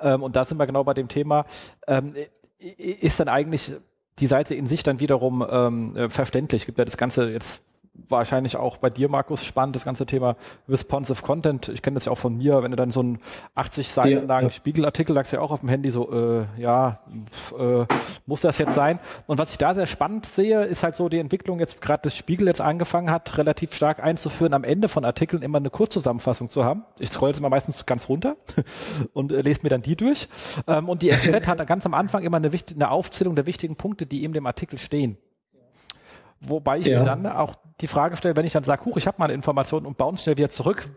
ähm, und da sind wir genau bei dem Thema, ähm, ist dann eigentlich die Seite in sich dann wiederum ähm, äh, verständlich. Gibt ja das Ganze jetzt wahrscheinlich auch bei dir, Markus, spannend, das ganze Thema responsive Content. Ich kenne das ja auch von mir, wenn du dann so einen 80 Seiten langen ja. Spiegelartikel lagst ja auch auf dem Handy so, äh, ja, äh, muss das jetzt sein? Und was ich da sehr spannend sehe, ist halt so die Entwicklung jetzt gerade das Spiegel jetzt angefangen hat, relativ stark einzuführen, am Ende von Artikeln immer eine Kurzzusammenfassung zu haben. Ich scroll jetzt immer meistens ganz runter (laughs) und äh, lese mir dann die durch. Ähm, und die FZ hat dann ganz am Anfang immer eine, eine Aufzählung der wichtigen Punkte, die in dem Artikel stehen. Wobei ich ja. mir dann auch die Frage stelle, wenn ich dann sage, huch, ich habe mal eine Information und bounce schnell wieder zurück.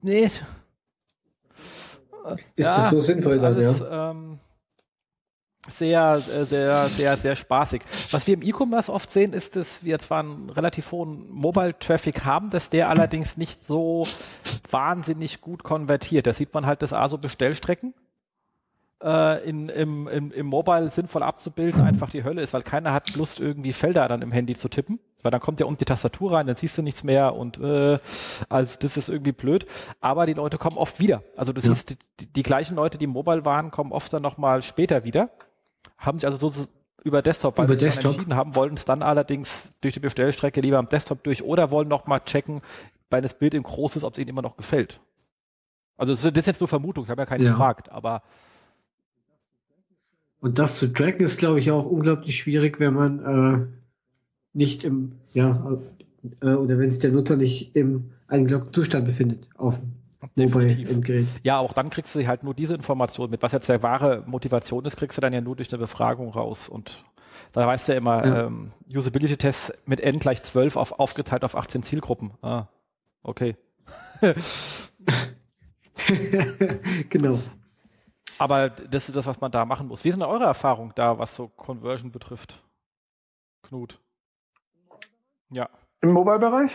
Nee. Ist ja, das so sinnvoll dann, alles, ja? Ähm, sehr, sehr, sehr, sehr spaßig. Was wir im E-Commerce oft sehen, ist, dass wir zwar einen relativ hohen Mobile-Traffic haben, dass der allerdings nicht so wahnsinnig gut konvertiert. Da sieht man halt das ASO Bestellstrecken äh, in, im, im, im Mobile sinnvoll abzubilden einfach die Hölle ist, weil keiner hat Lust, irgendwie Felder dann im Handy zu tippen. Weil dann kommt ja unten die Tastatur rein, dann siehst du nichts mehr und äh, also das ist irgendwie blöd. Aber die Leute kommen oft wieder. Also du ja. siehst, die, die, gleichen Leute, die Mobile waren, kommen oft dann nochmal später wieder. Haben sich also so über Desktop, weil über sie Desktop. entschieden haben, wollten es dann allerdings durch die Bestellstrecke lieber am Desktop durch oder wollen nochmal checken, weil das Bild im Groß ist, ob es ihnen immer noch gefällt. Also das ist jetzt nur Vermutung, ich habe ja keinen ja. gefragt, aber und das zu tracken ist, glaube ich, auch unglaublich schwierig, wenn man äh, nicht im, ja, äh, oder wenn sich der Nutzer nicht im eingeloggten Zustand befindet auf dem Mobile-Endgerät. Ja, auch dann kriegst du halt nur diese Information mit. Was jetzt der wahre Motivation ist, kriegst du dann ja nur durch eine Befragung raus. Und da weißt du ja immer, ja. ähm, Usability-Tests mit N gleich 12 auf, aufgeteilt auf 18 Zielgruppen. Ah, okay. (laughs) genau. Aber das ist das, was man da machen muss. Wie sind eure Erfahrungen da, was so Conversion betrifft? Knut. Ja. Im Mobile-Bereich?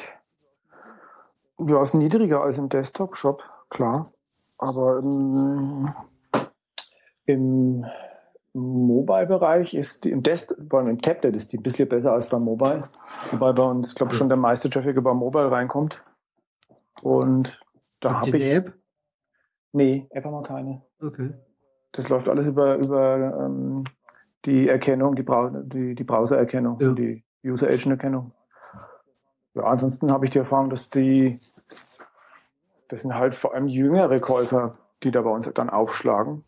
Ja, ist niedriger als im Desktop-Shop, klar. Aber im, im Mobile-Bereich ist die, im allem im Tablet ist die ein bisschen besser als beim Mobile. Wobei bei uns, glaube ich, schon der meiste Traffic über Mobile reinkommt. Und da habe ich. eine App? Nee, App haben wir keine. Okay. Das läuft alles über, über ähm, die Erkennung, die, Brau die, die Browser-Erkennung, Ja. die User-Agent-Erkennung. Ja, ansonsten habe ich die Erfahrung, dass die, das sind halt vor allem jüngere Käufer, die da bei uns dann aufschlagen.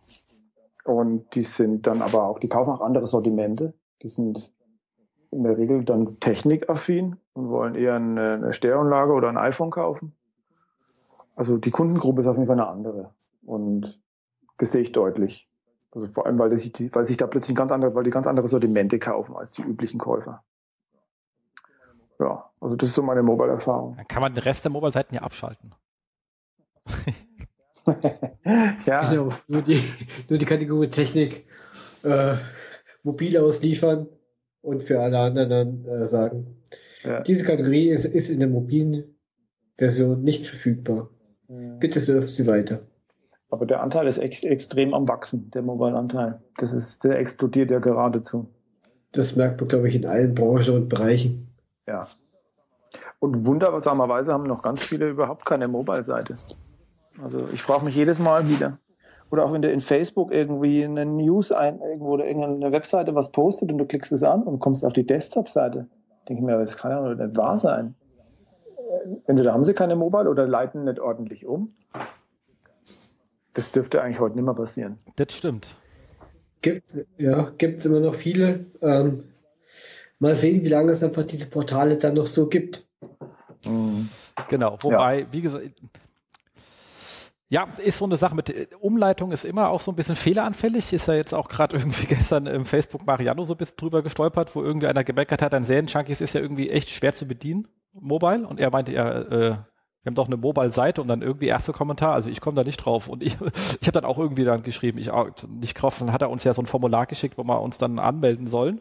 Und die sind dann aber auch, die kaufen auch andere Sortimente. Die sind in der Regel dann technikaffin und wollen eher eine, eine Stereoanlage oder ein iPhone kaufen. Also die Kundengruppe ist auf jeden Fall eine andere. Und das sehe ich deutlich. Also vor allem, weil, das weil sich da plötzlich ganz andere, weil die ganz andere Sortimente kaufen als die üblichen Käufer. Ja, also das ist so meine Mobile-Erfahrung. Dann kann man den Rest der Mobile-Seiten ja abschalten. (laughs) ja, Genau. Nur die, nur die Kategorie Technik äh, mobil ausliefern und für alle anderen dann äh, sagen, ja. diese Kategorie ist, ist in der mobilen Version nicht verfügbar. Bitte surfen Sie weiter. aber der Anteil ist ex extrem am Wachsen, der Mobile-Anteil. Das ist, der explodiert ja geradezu. Das merkt man, glaube ich, in allen Branchen und Bereichen. Ja. Und wundersamerweise haben noch ganz viele überhaupt keine Mobile-Seite. Also ich frage mich jedes Mal wieder. Oder auch wenn du in Facebook irgendwie eine News ein, irgendwo oder irgendeine Webseite was postet und du klickst es an und kommst auf die Desktop-Seite. Denke ich mir, das kann ja nicht wahr sein. Entweder haben sie keine Mobile oder leiten nicht ordentlich um. Das dürfte eigentlich heute nicht mehr passieren. Das stimmt. Gibt's, ja, gibt's immer noch viele. Ähm, mal sehen, wie lange es einfach diese Portale dann noch so gibt. Genau, wobei, wie gesagt, ja, ist so eine Sache mit äh, Umleitung ist immer auch so ein bisschen fehleranfällig. Ist ja jetzt auch gerade (laughs) irgendwie gestern im Facebook Mariano so ein bisschen drüber gestolpert, wo irgendwie einer gemeckert hat, ein Serien-Junkies ist ja irgendwie echt schwer zu bedienen, mobile. Und er meinte, ja, äh, wir haben doch eine Mobile-Seite und dann irgendwie erster Kommentar, also ich komme da nicht drauf. Und ich, (laughs) ich habe dann auch irgendwie dann geschrieben, ich auch nicht drauf. Dann hat er uns ja so ein Formular geschickt, wo wir uns dann anmelden sollen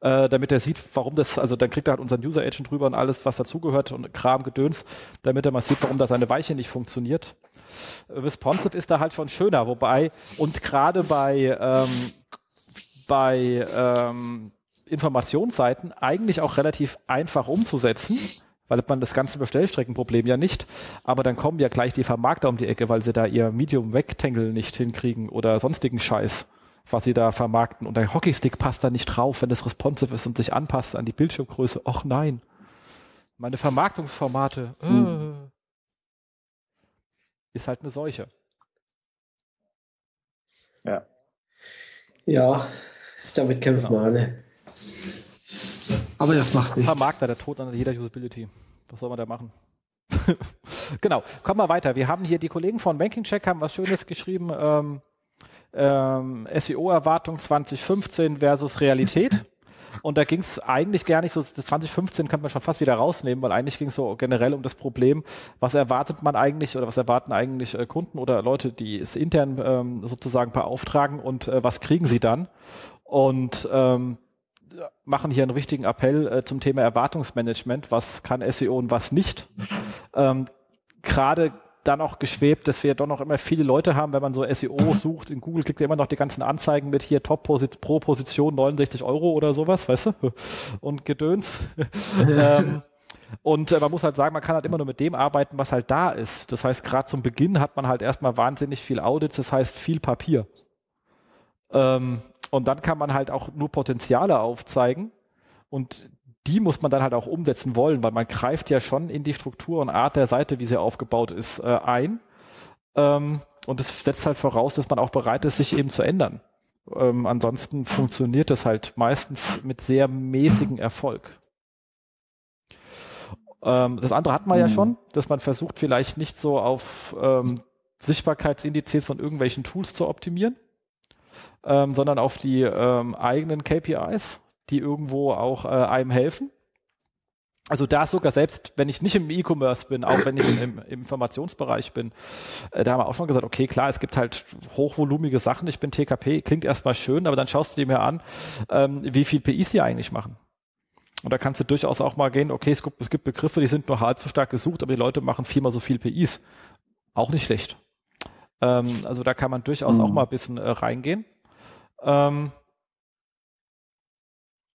äh, damit er sieht, warum das, also dann kriegt er halt unseren User Agent drüber und alles, was dazugehört und Kram, Gedöns, damit er mal sieht, warum da seine Weiche nicht funktioniert. Äh, Responsive ist da halt schon schöner, wobei, und gerade bei, ähm, bei ähm, Informationsseiten eigentlich auch relativ einfach umzusetzen, weil man das ganze Bestellstreckenproblem ja nicht, aber dann kommen ja gleich die Vermarkter um die Ecke, weil sie da ihr Medium Rectangle nicht hinkriegen oder sonstigen Scheiß was sie da vermarkten. Und der Hockeystick passt da nicht drauf, wenn es responsive ist und sich anpasst an die Bildschirmgröße. Och nein. Meine Vermarktungsformate. Äh, ist halt eine Seuche. Ja. Ja, damit kämpfen Genau. wir alle. Aber das macht nichts. Vermarkter, der Tod an jeder Usability. Was soll man da machen? (laughs) genau, kommen wir weiter. Wir haben hier die Kollegen von Banking Check haben was Schönes geschrieben. Ähm, ähm, SEO-Erwartung 2015 versus Realität. (laughs) Und da ging es eigentlich gar nicht so, das 2015 könnte man schon fast wieder rausnehmen, weil eigentlich ging es so generell um das Problem, was erwartet man eigentlich oder was erwarten eigentlich äh, Kunden oder Leute, die es intern ähm, sozusagen beauftragen und äh, was kriegen sie dann? Und ähm, machen hier einen richtigen Appell äh, zum Thema Erwartungsmanagement, was kann SEO und was nicht. Ähm, Gerade dann auch geschwebt, dass wir doch noch immer viele Leute haben, wenn man so SEO (clears throat) sucht, in Google kriegt ihr immer noch die ganzen Anzeigen mit hier Top -Posit pro Position 69 Euro oder sowas, weißt du? (laughs) Und Gedöns. (laughs) ähm, und äh, man muss halt sagen, man kann halt immer nur mit dem arbeiten, was halt da ist. Das heißt, gerade zum Beginn hat man halt erstmal wahnsinnig viel Audits, das heißt viel Papier. Ähm, und dann kann man halt auch nur Potenziale aufzeigen und die muss man dann halt auch umsetzen wollen, weil man greift ja schon in die Struktur und Art der Seite, wie sie aufgebaut ist, äh, ein. Ähm, und es setzt halt voraus, dass man auch bereit ist, sich eben zu ändern. Ähm, ansonsten funktioniert das halt meistens mit sehr mäßigem Erfolg. Ähm, das andere hat man ja Mhm. schon, dass man versucht, vielleicht nicht so auf ähm, Sichtbarkeitsindizes von irgendwelchen Tools zu optimieren, ähm, sondern auf die ähm, eigenen KPIs, die irgendwo auch äh, einem helfen. Also da sogar selbst, wenn ich nicht im E-Commerce bin, auch wenn ich im, im Informationsbereich bin, äh, da haben wir auch schon gesagt, okay, klar, es gibt halt hochvolumige Sachen. Ich bin TKP, klingt erstmal schön, aber dann schaust du dir mir an, ähm, wie viel PIs die eigentlich machen. Und da kannst du durchaus auch mal gehen, okay, es gibt, es gibt Begriffe, die sind nur halb so stark gesucht, aber die Leute machen viermal so viel PIs. Auch nicht schlecht. Ähm, also da kann man durchaus Mhm. auch mal ein bisschen äh, reingehen. Ähm,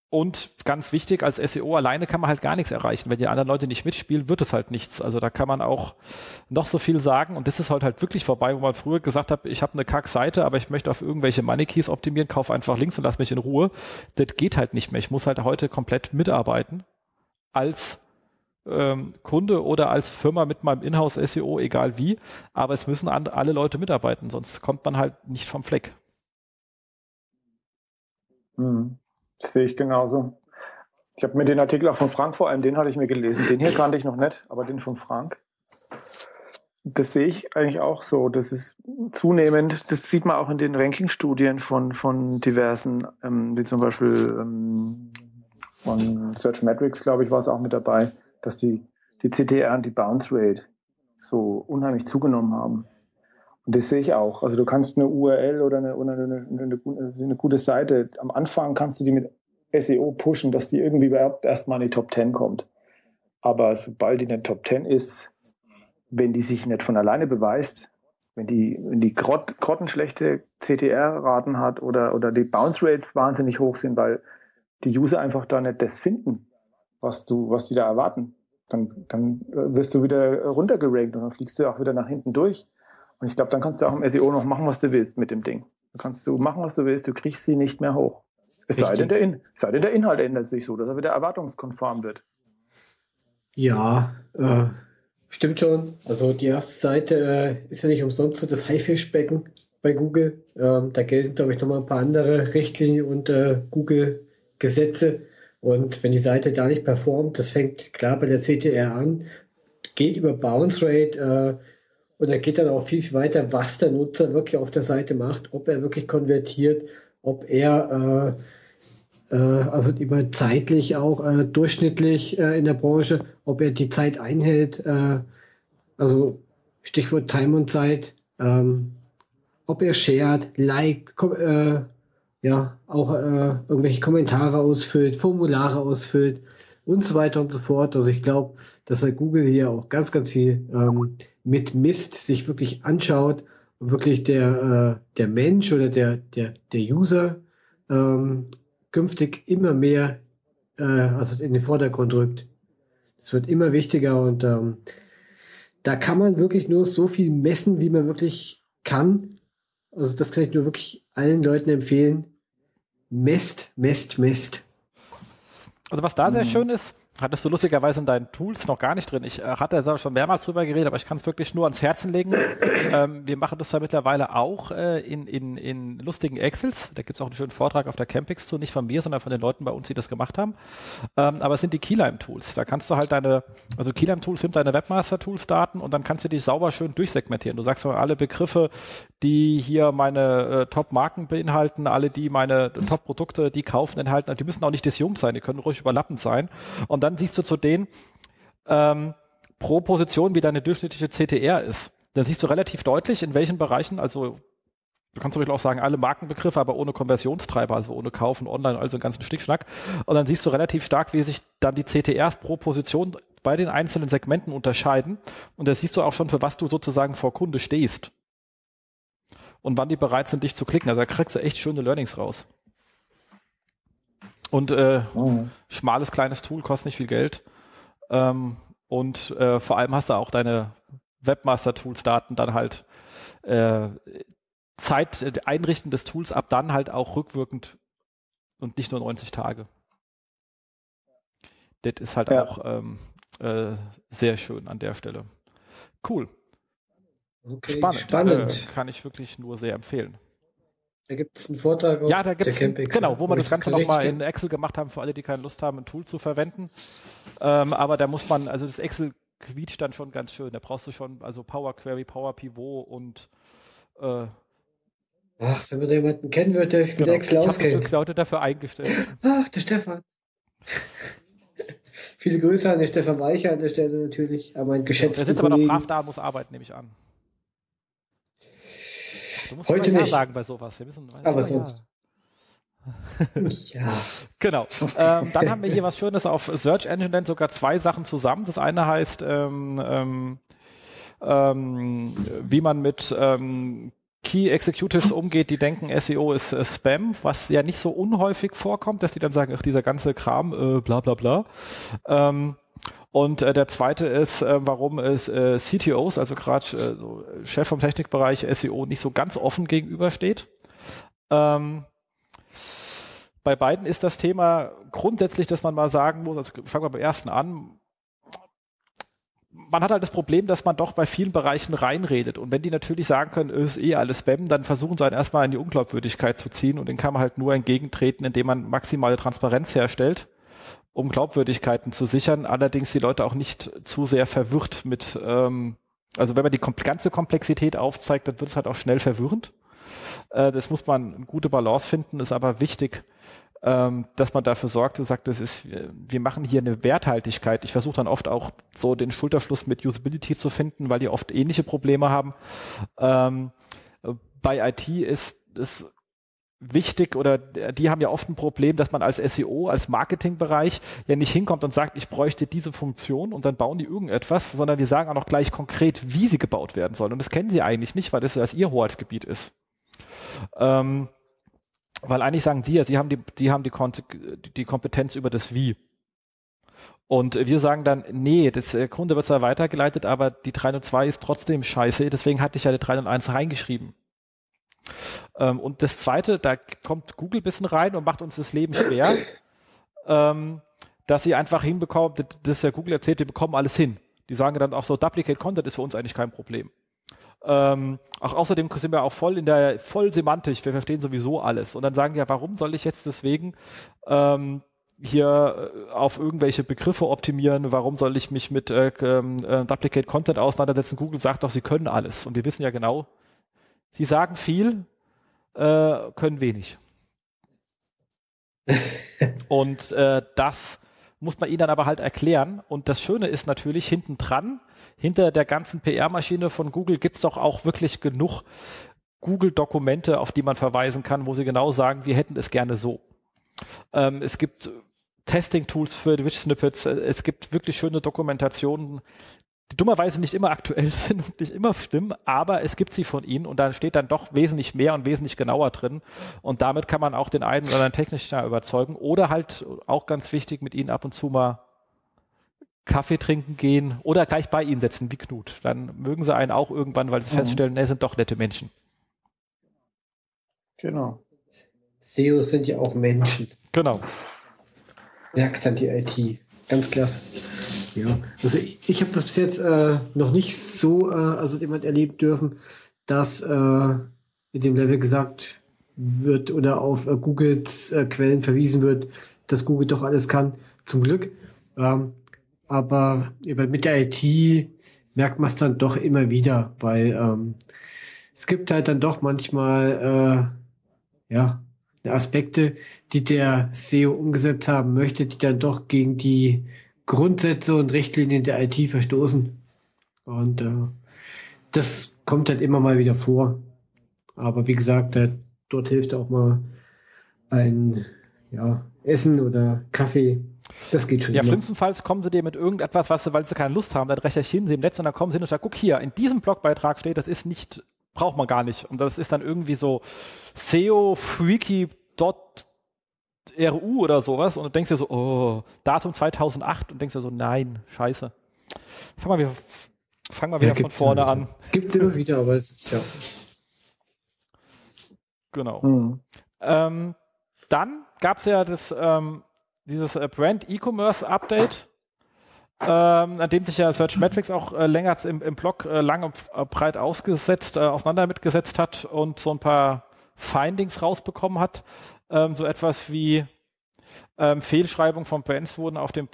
und ganz wichtig, als SEO alleine kann man halt gar nichts erreichen. Wenn die anderen Leute nicht mitspielen, wird es halt nichts. Also da kann man auch noch so viel sagen. Und das ist halt halt wirklich vorbei, wo man früher gesagt hat, ich habe eine Kack-Seite, aber ich möchte auf irgendwelche Money Keys optimieren, kaufe einfach links und lass mich in Ruhe. Das geht halt nicht mehr. Ich muss halt heute komplett mitarbeiten als ähm, Kunde oder als Firma mit meinem Inhouse-SEO, egal wie. Aber es müssen alle Leute mitarbeiten, sonst kommt man halt nicht vom Fleck. Hm. Das sehe ich genauso. Ich habe mir den Artikel auch von Frank vor allem, den hatte ich mir gelesen. Den hier kannte ich noch nicht, aber den von Frank. Das sehe ich eigentlich auch so. Das ist zunehmend, das sieht man auch in den Ranking-Studien von, von diversen, ähm, wie zum Beispiel ähm, von Search Metrics, glaube ich, war es auch mit dabei, dass die, die CTR und die Bounce Rate so unheimlich zugenommen haben. Und das sehe ich auch. Also du kannst eine URL oder eine, oder eine, eine, eine, gute Seite, am Anfang kannst du die mit SEO pushen, dass die irgendwie überhaupt erstmal in die Top 10 kommt. Aber sobald die in der Top 10 ist, wenn die sich nicht von alleine beweist, wenn die, wenn die grott, grottenschlechte CTR-Raten hat oder, oder die Bounce Rates wahnsinnig hoch sind, weil die User einfach da nicht das finden, was du, was die da erwarten, dann, dann wirst du wieder runtergerankt und dann fliegst du auch wieder nach hinten durch. Und ich glaube, dann kannst du auch im SEO noch machen, was du willst mit dem Ding. Dann kannst du machen, was du willst, du kriegst sie nicht mehr hoch. Es sei denn, der In sei denn, der Inhalt ändert sich so, dass er wieder erwartungskonform wird. Ja, äh, stimmt schon. Also die erste Seite äh, ist ja nicht umsonst so das Haifischbecken bei Google. Ähm, da gelten, glaube ich, nochmal ein paar andere Richtlinien und äh, Google-Gesetze. Und wenn die Seite da nicht performt, das fängt klar bei der CTR an, geht über Bounce Rate, äh, und er geht dann auch viel, viel weiter, was der Nutzer wirklich auf der Seite macht, ob er wirklich konvertiert, ob er äh, äh, also immer zeitlich auch äh, durchschnittlich äh, in der Branche, ob er die Zeit einhält, äh, also Stichwort Time und Zeit, ähm, ob er shared, like, äh, ja, auch irgendwelche Kommentare ausfüllt, Formulare ausfüllt und so weiter und so fort. Also ich glaube, dass Google hier auch ganz, ganz viel ähm, mit Mist sich wirklich anschaut und wirklich der, äh, der Mensch oder der, der, der User ähm, künftig immer mehr äh, also in den Vordergrund rückt. Es wird immer wichtiger und ähm, da kann man wirklich nur so viel messen, wie man wirklich kann. Also das kann ich nur wirklich allen Leuten empfehlen. Messt, messt, messt. Also was da sehr mhm. schön ist, hattest du lustigerweise in deinen Tools noch gar nicht drin. Ich äh, hatte da schon mehrmals drüber geredet, aber ich kann es wirklich nur ans Herzen legen. (clears throat) ähm, wir machen das ja mittlerweile auch äh, in, in, in lustigen Excels. Da gibt es auch einen schönen Vortrag auf der Campix zu, nicht von mir, sondern von den Leuten bei uns, die das gemacht haben. Ähm, aber es sind die Keylime-Tools. Da kannst du halt deine, also Keylime-Tools sind deine Webmaster-Tools-Daten und dann kannst du die sauber schön durchsegmentieren. Du sagst mal alle Begriffe, die hier meine äh, Top-Marken beinhalten, alle, die meine Top-Produkte, die kaufen, enthalten, die müssen auch nicht disjunkt sein, die können ruhig überlappend sein. Und dann siehst du zu denen ähm, pro Position, wie deine durchschnittliche CTR ist. Dann siehst du relativ deutlich, in welchen Bereichen, also du kannst zum auch sagen, alle Markenbegriffe, aber ohne Konversionstreiber, also ohne Kaufen, Online, also einen ganzen Stickschnack. Und dann siehst du relativ stark, wie sich dann die CTRs pro Position bei den einzelnen Segmenten unterscheiden. Und da siehst du auch schon, für was du sozusagen vor Kunde stehst. Und wann die bereit sind, dich zu klicken. Also da kriegst du echt schöne Learnings raus. Und äh, oh. schmales, kleines Tool, kostet nicht viel Geld. Ähm, und äh, vor allem hast du auch deine Webmaster-Tools-Daten dann halt äh, Zeit, äh, Einrichten des Tools ab dann halt auch rückwirkend und nicht nur 90 Tage. Das ist halt ja. auch ähm, äh, sehr schön an der Stelle. Cool. Okay, spannend. spannend. Äh, kann ich wirklich nur sehr empfehlen. Da gibt es einen Vortrag auf ja, da gibt's der Campix. Genau, wo wir das Ganze nochmal in Excel gemacht haben, für alle, die keine Lust haben, ein Tool zu verwenden. Ähm, aber da muss man, also das Excel quietscht dann schon ganz schön. Da brauchst du schon, also Power Query, Power Pivot und äh, Ach, wenn man da jemanden kennen würde, der sich genau. mit Excel auskennt. Ich habe dafür eingestellt. Ach, der Stefan. (laughs) Viele Grüße an den Stefan Weicher an der Stelle natürlich, aber ein geschätzter Der sitzt aber noch brav da, muss arbeiten, nehme ich an. Du musst Heute nicht. sagen bei sowas. Wir müssen, Aber sonst. (laughs) ja. (laughs) Genau. Ähm, dann haben wir hier was Schönes auf Search Engine, denn sogar zwei Sachen zusammen. Das eine heißt, ähm, ähm, ähm wie man mit ähm, Key Executives umgeht, die denken, SEO ist äh, Spam, was ja nicht so unhäufig vorkommt, dass die dann sagen, ach, dieser ganze Kram, äh, bla bla bla. Ähm, und äh, der zweite ist, äh, warum es äh, CTOs, also gerade äh, so Chef vom Technikbereich SEO, nicht so ganz offen gegenübersteht. Ähm, bei beiden ist das Thema grundsätzlich, dass man mal sagen muss, also fangen wir beim ersten an, man hat halt das Problem, dass man doch bei vielen Bereichen reinredet. Und wenn die natürlich sagen können, ist eh alles Spam, dann versuchen sie halt erstmal in die Unglaubwürdigkeit zu ziehen. Und den kann man halt nur entgegentreten, indem man maximale Transparenz herstellt, um Glaubwürdigkeiten zu sichern. Allerdings die Leute auch nicht zu sehr verwirrt mit, ähm, also wenn man die ganze Komplexität aufzeigt, dann wird es halt auch schnell verwirrend. Äh, das muss man eine gute Balance finden, ist aber wichtig, ähm, dass man dafür sorgt und sagt, das ist, wir machen hier eine Werthaltigkeit. Ich versuche dann oft auch so den Schulterschluss mit Usability zu finden, weil die oft ähnliche Probleme haben. Ähm, bei IT ist es wichtig oder die haben ja oft ein Problem, dass man als SEO, als Marketingbereich ja nicht hinkommt und sagt, ich bräuchte diese Funktion und dann bauen die irgendetwas, sondern die sagen auch noch gleich konkret, wie sie gebaut werden sollen. Und das kennen sie eigentlich nicht, weil das ja ihr Hoheitsgebiet ist. Ähm, weil eigentlich sagen sie ja, sie haben die, die haben die, die Kompetenz über das Wie. Und wir sagen dann, nee, das äh, Kunde wird zwar weitergeleitet, aber die 302 ist trotzdem scheiße, deswegen hatte ich ja die 301 reingeschrieben. Ähm, und das zweite, da kommt Google ein bisschen rein und macht uns das Leben schwer, ähm, dass sie einfach hinbekommen, das, das ja Google erzählt, die bekommen alles hin. Die sagen dann auch so, Duplicate Content ist für uns eigentlich kein Problem. Ähm, auch außerdem sind wir auch voll in der, voll semantisch, wir verstehen sowieso alles. Und dann sagen ja, warum soll ich jetzt deswegen ähm, hier äh, auf irgendwelche Begriffe optimieren, warum soll ich mich mit äh, ähm, äh, Duplicate Content auseinandersetzen? Google sagt doch, sie können alles. Und wir wissen ja genau, sie sagen viel, äh, können wenig. (laughs) Und äh, das muss man ihnen dann aber halt erklären. Und das Schöne ist natürlich hinten dran, hinter der ganzen PR-Maschine von Google gibt es doch auch wirklich genug Google-Dokumente, auf die man verweisen kann, wo sie genau sagen, wir hätten es gerne so. Ähm, es gibt Testing-Tools für Witch-Snippets, es gibt wirklich schöne Dokumentationen, die dummerweise nicht immer aktuell (laughs) sind und nicht immer stimmen, aber es gibt sie von ihnen und da steht dann doch wesentlich mehr und wesentlich genauer drin und damit kann man auch den einen oder anderen Techniker überzeugen oder halt auch ganz wichtig mit ihnen ab und zu mal Kaffee trinken gehen oder gleich bei ihnen setzen, wie Knut. Dann mögen sie einen auch irgendwann, weil sie mhm. feststellen, ne, sind doch nette Menschen. Genau. SEOs sind ja auch Menschen. Genau. Merkt dann die IT. Ganz klasse. Ja, also ich, ich habe das bis jetzt äh, noch nicht so, äh, also jemand erlebt dürfen, dass äh, in dem Level gesagt wird oder auf äh, Googles äh, Quellen verwiesen wird, dass Google doch alles kann. Zum Glück. Ähm, aber mit der IT merkt man es dann doch immer wieder, weil ähm, es gibt halt dann doch manchmal äh, ja Aspekte, die der SEO umgesetzt haben möchte, die dann doch gegen die Grundsätze und Richtlinien der IT verstoßen. Und äh, das kommt halt immer mal wieder vor. Aber wie gesagt, äh, dort hilft auch mal ein ja, Essen oder Kaffee das geht schon. Ja, immer. schlimmstenfalls kommen sie dir mit irgendetwas, was sie, weil sie keine Lust haben, dann recherchieren sie im Netz und dann kommen sie hin und sagen, guck hier, in diesem Blogbeitrag steht, das ist nicht, braucht man gar nicht. Und das ist dann irgendwie so SEO-freaky.ru oder sowas und du denkst dir so, oh, Datum 2008 und denkst dir so, nein, scheiße. Fangen wir wieder, fang mal wieder ja, von vorne immer. an. Gibt es immer wieder, aber es ist ja. Genau. Mhm. Ähm, dann gab es ja das ähm, dieses äh, Brand E-Commerce Update, ähm, an dem sich ja Search Metrics auch äh, länger im, im Blog äh, lang und äh, breit ausgesetzt, äh, auseinander mitgesetzt hat und so ein paar Findings rausbekommen hat. Ähm, so etwas wie ähm, Fehlschreibung von Brands wurden auf dem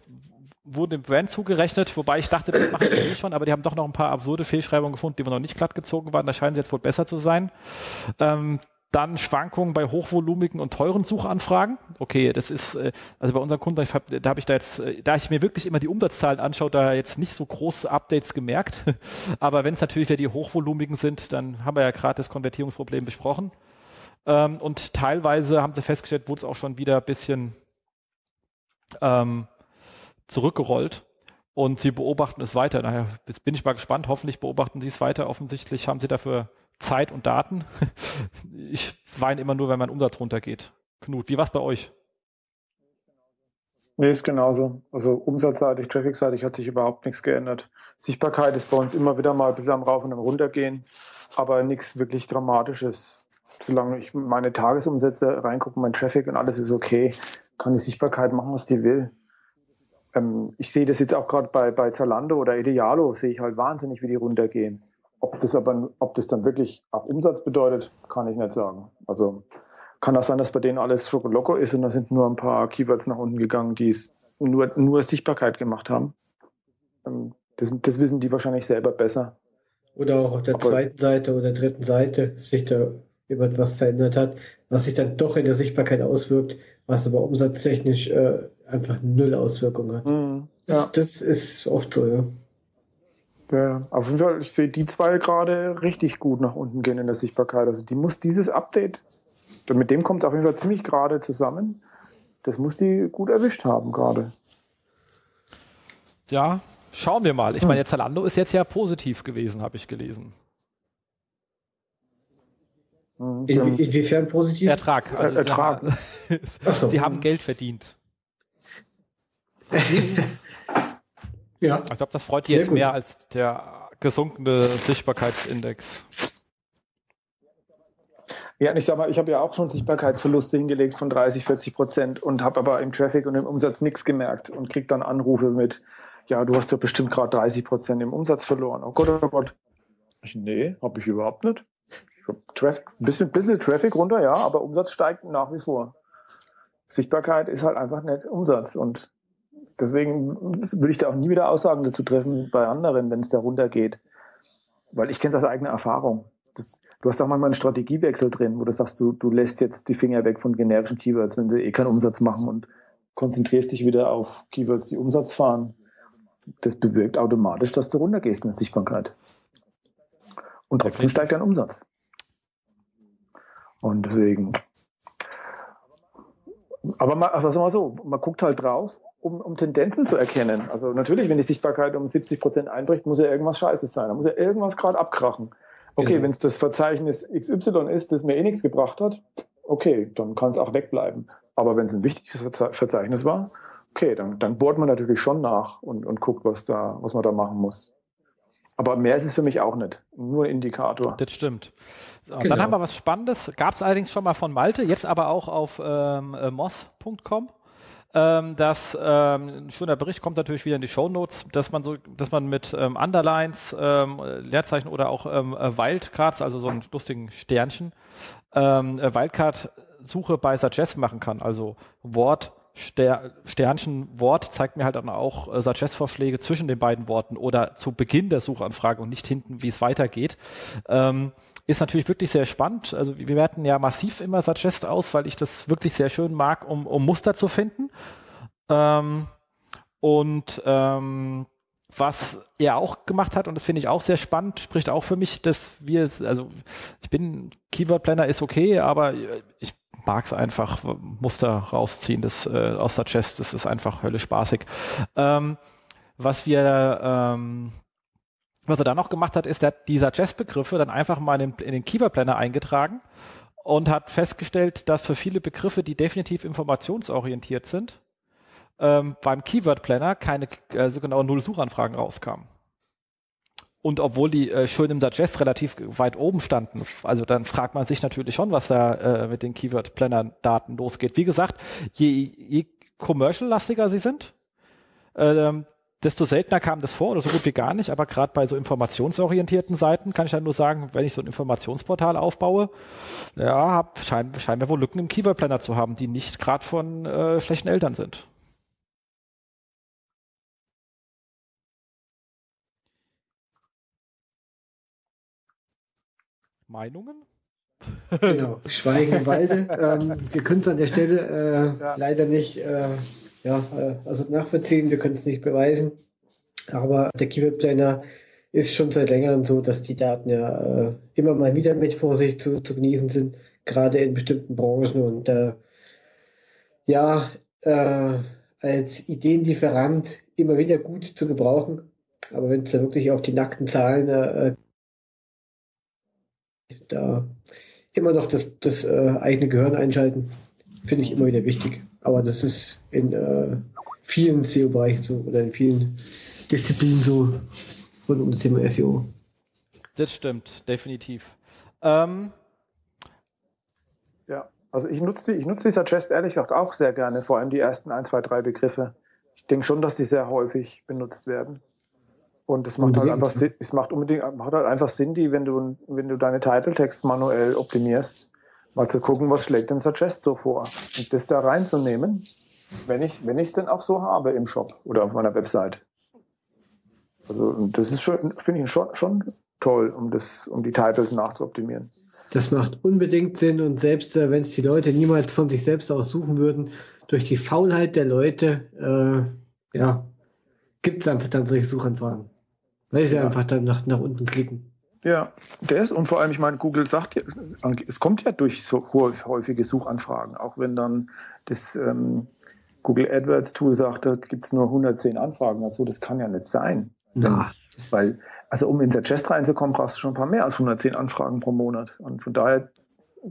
wurden dem Brand zugerechnet, wobei ich dachte, das machen sie eh schon, aber die haben doch noch ein paar absurde Fehlschreibungen gefunden, die noch nicht glatt gezogen waren. Da scheinen sie jetzt wohl besser zu sein. Ähm, dann Schwankungen bei hochvolumigen und teuren Suchanfragen. Okay, das ist, äh, also bei unseren Kunden, da habe ich da jetzt, äh, da ich mir wirklich immer die Umsatzzahlen anschaue, da jetzt nicht so große Updates gemerkt. (laughs) Aber wenn es natürlich wieder die hochvolumigen sind, dann haben wir ja gerade das Konvertierungsproblem besprochen. Ähm, und teilweise haben sie festgestellt, wurde es auch schon wieder ein bisschen ähm, zurückgerollt. Und sie beobachten es weiter. Jetzt bin ich mal gespannt. Hoffentlich beobachten sie es weiter. Offensichtlich haben sie dafür Zeit und Daten. (laughs) Ich weine immer nur, wenn mein Umsatz runtergeht. Knut, wie war es bei euch? Nee, ist genauso. Also umsatzseitig, trafficseitig hat sich überhaupt nichts geändert. Sichtbarkeit ist bei uns immer wieder mal ein bisschen am Rauf und am Runtergehen, aber nichts wirklich Dramatisches. Solange ich meine Tagesumsätze reingucke, mein Traffic und alles ist okay, kann die Sichtbarkeit machen, was die will. Ähm, ich sehe das jetzt auch gerade bei, bei Zalando oder Idealo, sehe ich halt wahnsinnig, wie die runtergehen. Ob das aber, ob das dann wirklich auch Umsatz bedeutet, kann ich nicht sagen. Also kann auch sein, dass bei denen alles Schokoloko ist und da sind nur ein paar Keywords nach unten gegangen, die nur, nur Sichtbarkeit gemacht haben. Ähm, das, das wissen die wahrscheinlich selber besser. Oder auch auf der aber, zweiten Seite oder dritten Seite sich da jemand was verändert hat, was sich dann doch in der Sichtbarkeit auswirkt, was aber umsatztechnisch äh, einfach null Auswirkungen hat. Mm, ja. das, das, ist oft so, ja. Ja, auf jeden Fall, ich sehe die zwei gerade richtig gut nach unten gehen in der Sichtbarkeit. Also die muss dieses Update und mit dem kommt es auf jeden Fall ziemlich gerade zusammen. Das muss die gut erwischt haben gerade. Ja, schauen wir mal. Ich meine, Zalando ist jetzt ja positiv gewesen, habe ich gelesen. In, inwiefern positiv? Ertrag. Also Ertrag. Sie, so. sie haben Geld verdient. (laughs) ja. Ich glaube, das freut die jetzt gut. mehr als der gesunkene Sichtbarkeitsindex. Ja, ich sag mal, ich habe ja auch schon Sichtbarkeitsverluste hingelegt von 30, 40 Prozent und habe aber im Traffic und im Umsatz nichts gemerkt und kriege dann Anrufe mit, ja, du hast doch bestimmt gerade 30 Prozent im Umsatz verloren. Oh Gott, oh Gott. Ich, nee, habe ich überhaupt nicht. Traffic, ein bisschen, bisschen Traffic runter, ja, aber Umsatz steigt nach wie vor. Sichtbarkeit ist halt einfach nicht Umsatz und deswegen würde ich da auch nie wieder Aussagen dazu treffen bei anderen, wenn es da runtergeht. Weil ich kenne das aus eigener Erfahrung. Das, Du hast auch manchmal einen Strategiewechsel drin, wo du sagst, du, du lässt jetzt die Finger weg von generischen Keywords, wenn sie eh keinen Umsatz machen und konzentrierst dich wieder auf Keywords, die Umsatz fahren. Das bewirkt automatisch, dass du runtergehst der Sichtbarkeit. Und trotzdem steigt dein Umsatz. Und deswegen. Aber mal, also mal so, man guckt halt drauf, um, um Tendenzen zu erkennen. Also natürlich, wenn die Sichtbarkeit um 70 Prozent einbricht, muss ja irgendwas scheiße sein. Da muss ja irgendwas gerade abkrachen. Okay, genau. wenn es das Verzeichnis XY ist, das mir eh nichts gebracht hat, okay, dann kann es auch wegbleiben. Aber wenn es ein wichtiges Verzeichnis war, okay, dann, dann bohrt man natürlich schon nach und, und guckt, was, da, was man da machen muss. Aber mehr ist es für mich auch nicht. Nur Indikator. Das stimmt. So, genau. Dann haben wir was Spannendes. Gab es allerdings schon mal von Malte, jetzt aber auch auf ähm, äh, moss.com. Ähm, dass ähm, ein schöner Bericht kommt natürlich wieder in die Show Notes, dass man so, dass man mit ähm, Underlines, ähm, Leerzeichen oder auch ähm, äh, Wildcards, also so einen lustigen Sternchen, ähm, äh, Wildcard-Suche bei Suggest machen kann. Also Wort Ster Sternchen Wort zeigt mir halt dann auch äh, Suggest-Vorschläge zwischen den beiden Worten oder zu Beginn der Suchanfrage und nicht hinten, wie es weitergeht. Ähm, ist natürlich wirklich sehr spannend. Also wir werten ja massiv immer Suggest aus, weil ich das wirklich sehr schön mag, um, um Muster zu finden. Ähm, und ähm, was er auch gemacht hat, und das finde ich auch sehr spannend, spricht auch für mich, dass wir, also ich bin, Keyword Planner ist okay, aber ich mag es einfach, Muster rausziehen das, äh, aus Suggest, das ist einfach höllisch spaßig. Ähm, was wir ähm, was er dann noch gemacht hat, ist, er hat dieser Jazz-Begriffe dann einfach mal in den, in den Keyword Planner eingetragen und hat festgestellt, dass für viele Begriffe, die definitiv informationsorientiert sind, ähm, beim Keyword Planner keine also genau null Suchanfragen rauskamen. Und obwohl die äh, schön im Digest relativ weit oben standen, also dann fragt man sich natürlich schon, was da äh, mit den Keyword Planner Daten losgeht. Wie gesagt, je, je commercial-lastiger sie sind, ähm, desto seltener kam das vor oder so gut wie gar nicht, aber gerade bei so informationsorientierten Seiten kann ich dann nur sagen, wenn ich so ein Informationsportal aufbaue, ja, hab, scheinen, scheinen wir wohl Lücken im Keyword Planner zu haben, die nicht gerade von äh, schlechten Eltern sind. Meinungen? Genau, Schweigen im Walde. ähm, wir können es an der Stelle äh, ja. leider nicht äh, ja, äh, also nachvollziehen, wir können es nicht beweisen. Aber der Keyword Planner ist schon seit längerem so, dass die Daten ja äh, immer mal wieder mit Vorsicht zu, zu genießen sind, gerade in bestimmten Branchen und äh, ja, äh, als Ideenlieferant immer wieder gut zu gebrauchen. Aber wenn es da wirklich auf die nackten Zahlen äh, Da immer noch das, das äh, eigene Gehirn einschalten, finde ich immer wieder wichtig. Aber das ist in äh, vielen SEO-Bereichen so oder in vielen Disziplinen so rund um das Thema SEO. Das stimmt, definitiv. Ähm, ja, also ich nutze, die, ich nutze dieser Chest ehrlich gesagt auch sehr gerne, vor allem die ersten ein, zwei, drei Begriffe. Ich denke schon, dass die sehr häufig benutzt werden. Und es macht halt einfach Sinn, es macht unbedingt, macht halt einfach Sinn, die, wenn du, wenn du deine Titeltext manuell optimierst, mal zu gucken, was schlägt denn Suggest so vor. Und das da reinzunehmen, wenn ich, wenn ich es denn auch so habe im Shop oder auf meiner Website. Also, das ist schon, finde ich schon, schon toll, um das, um die Titles nachzuoptimieren. Das macht unbedingt Sinn und selbst äh, wenn es die Leute niemals von sich selbst aus suchen würden, durch die Faulheit der Leute, äh, ja, gibt es einfach dann solche Suchanfragen. Weil sie ja. einfach dann nach, nach unten klicken. Ja, das und vor allem, ich meine, Google sagt ja, es kommt ja durch so häufige Suchanfragen, auch wenn dann das ähm, Google AdWords Tool sagt, da gibt es nur 110 Anfragen dazu, das kann ja nicht sein. Ja. Weil, also um in Chest reinzukommen, brauchst du schon ein paar mehr als 110 Anfragen pro Monat. Und von daher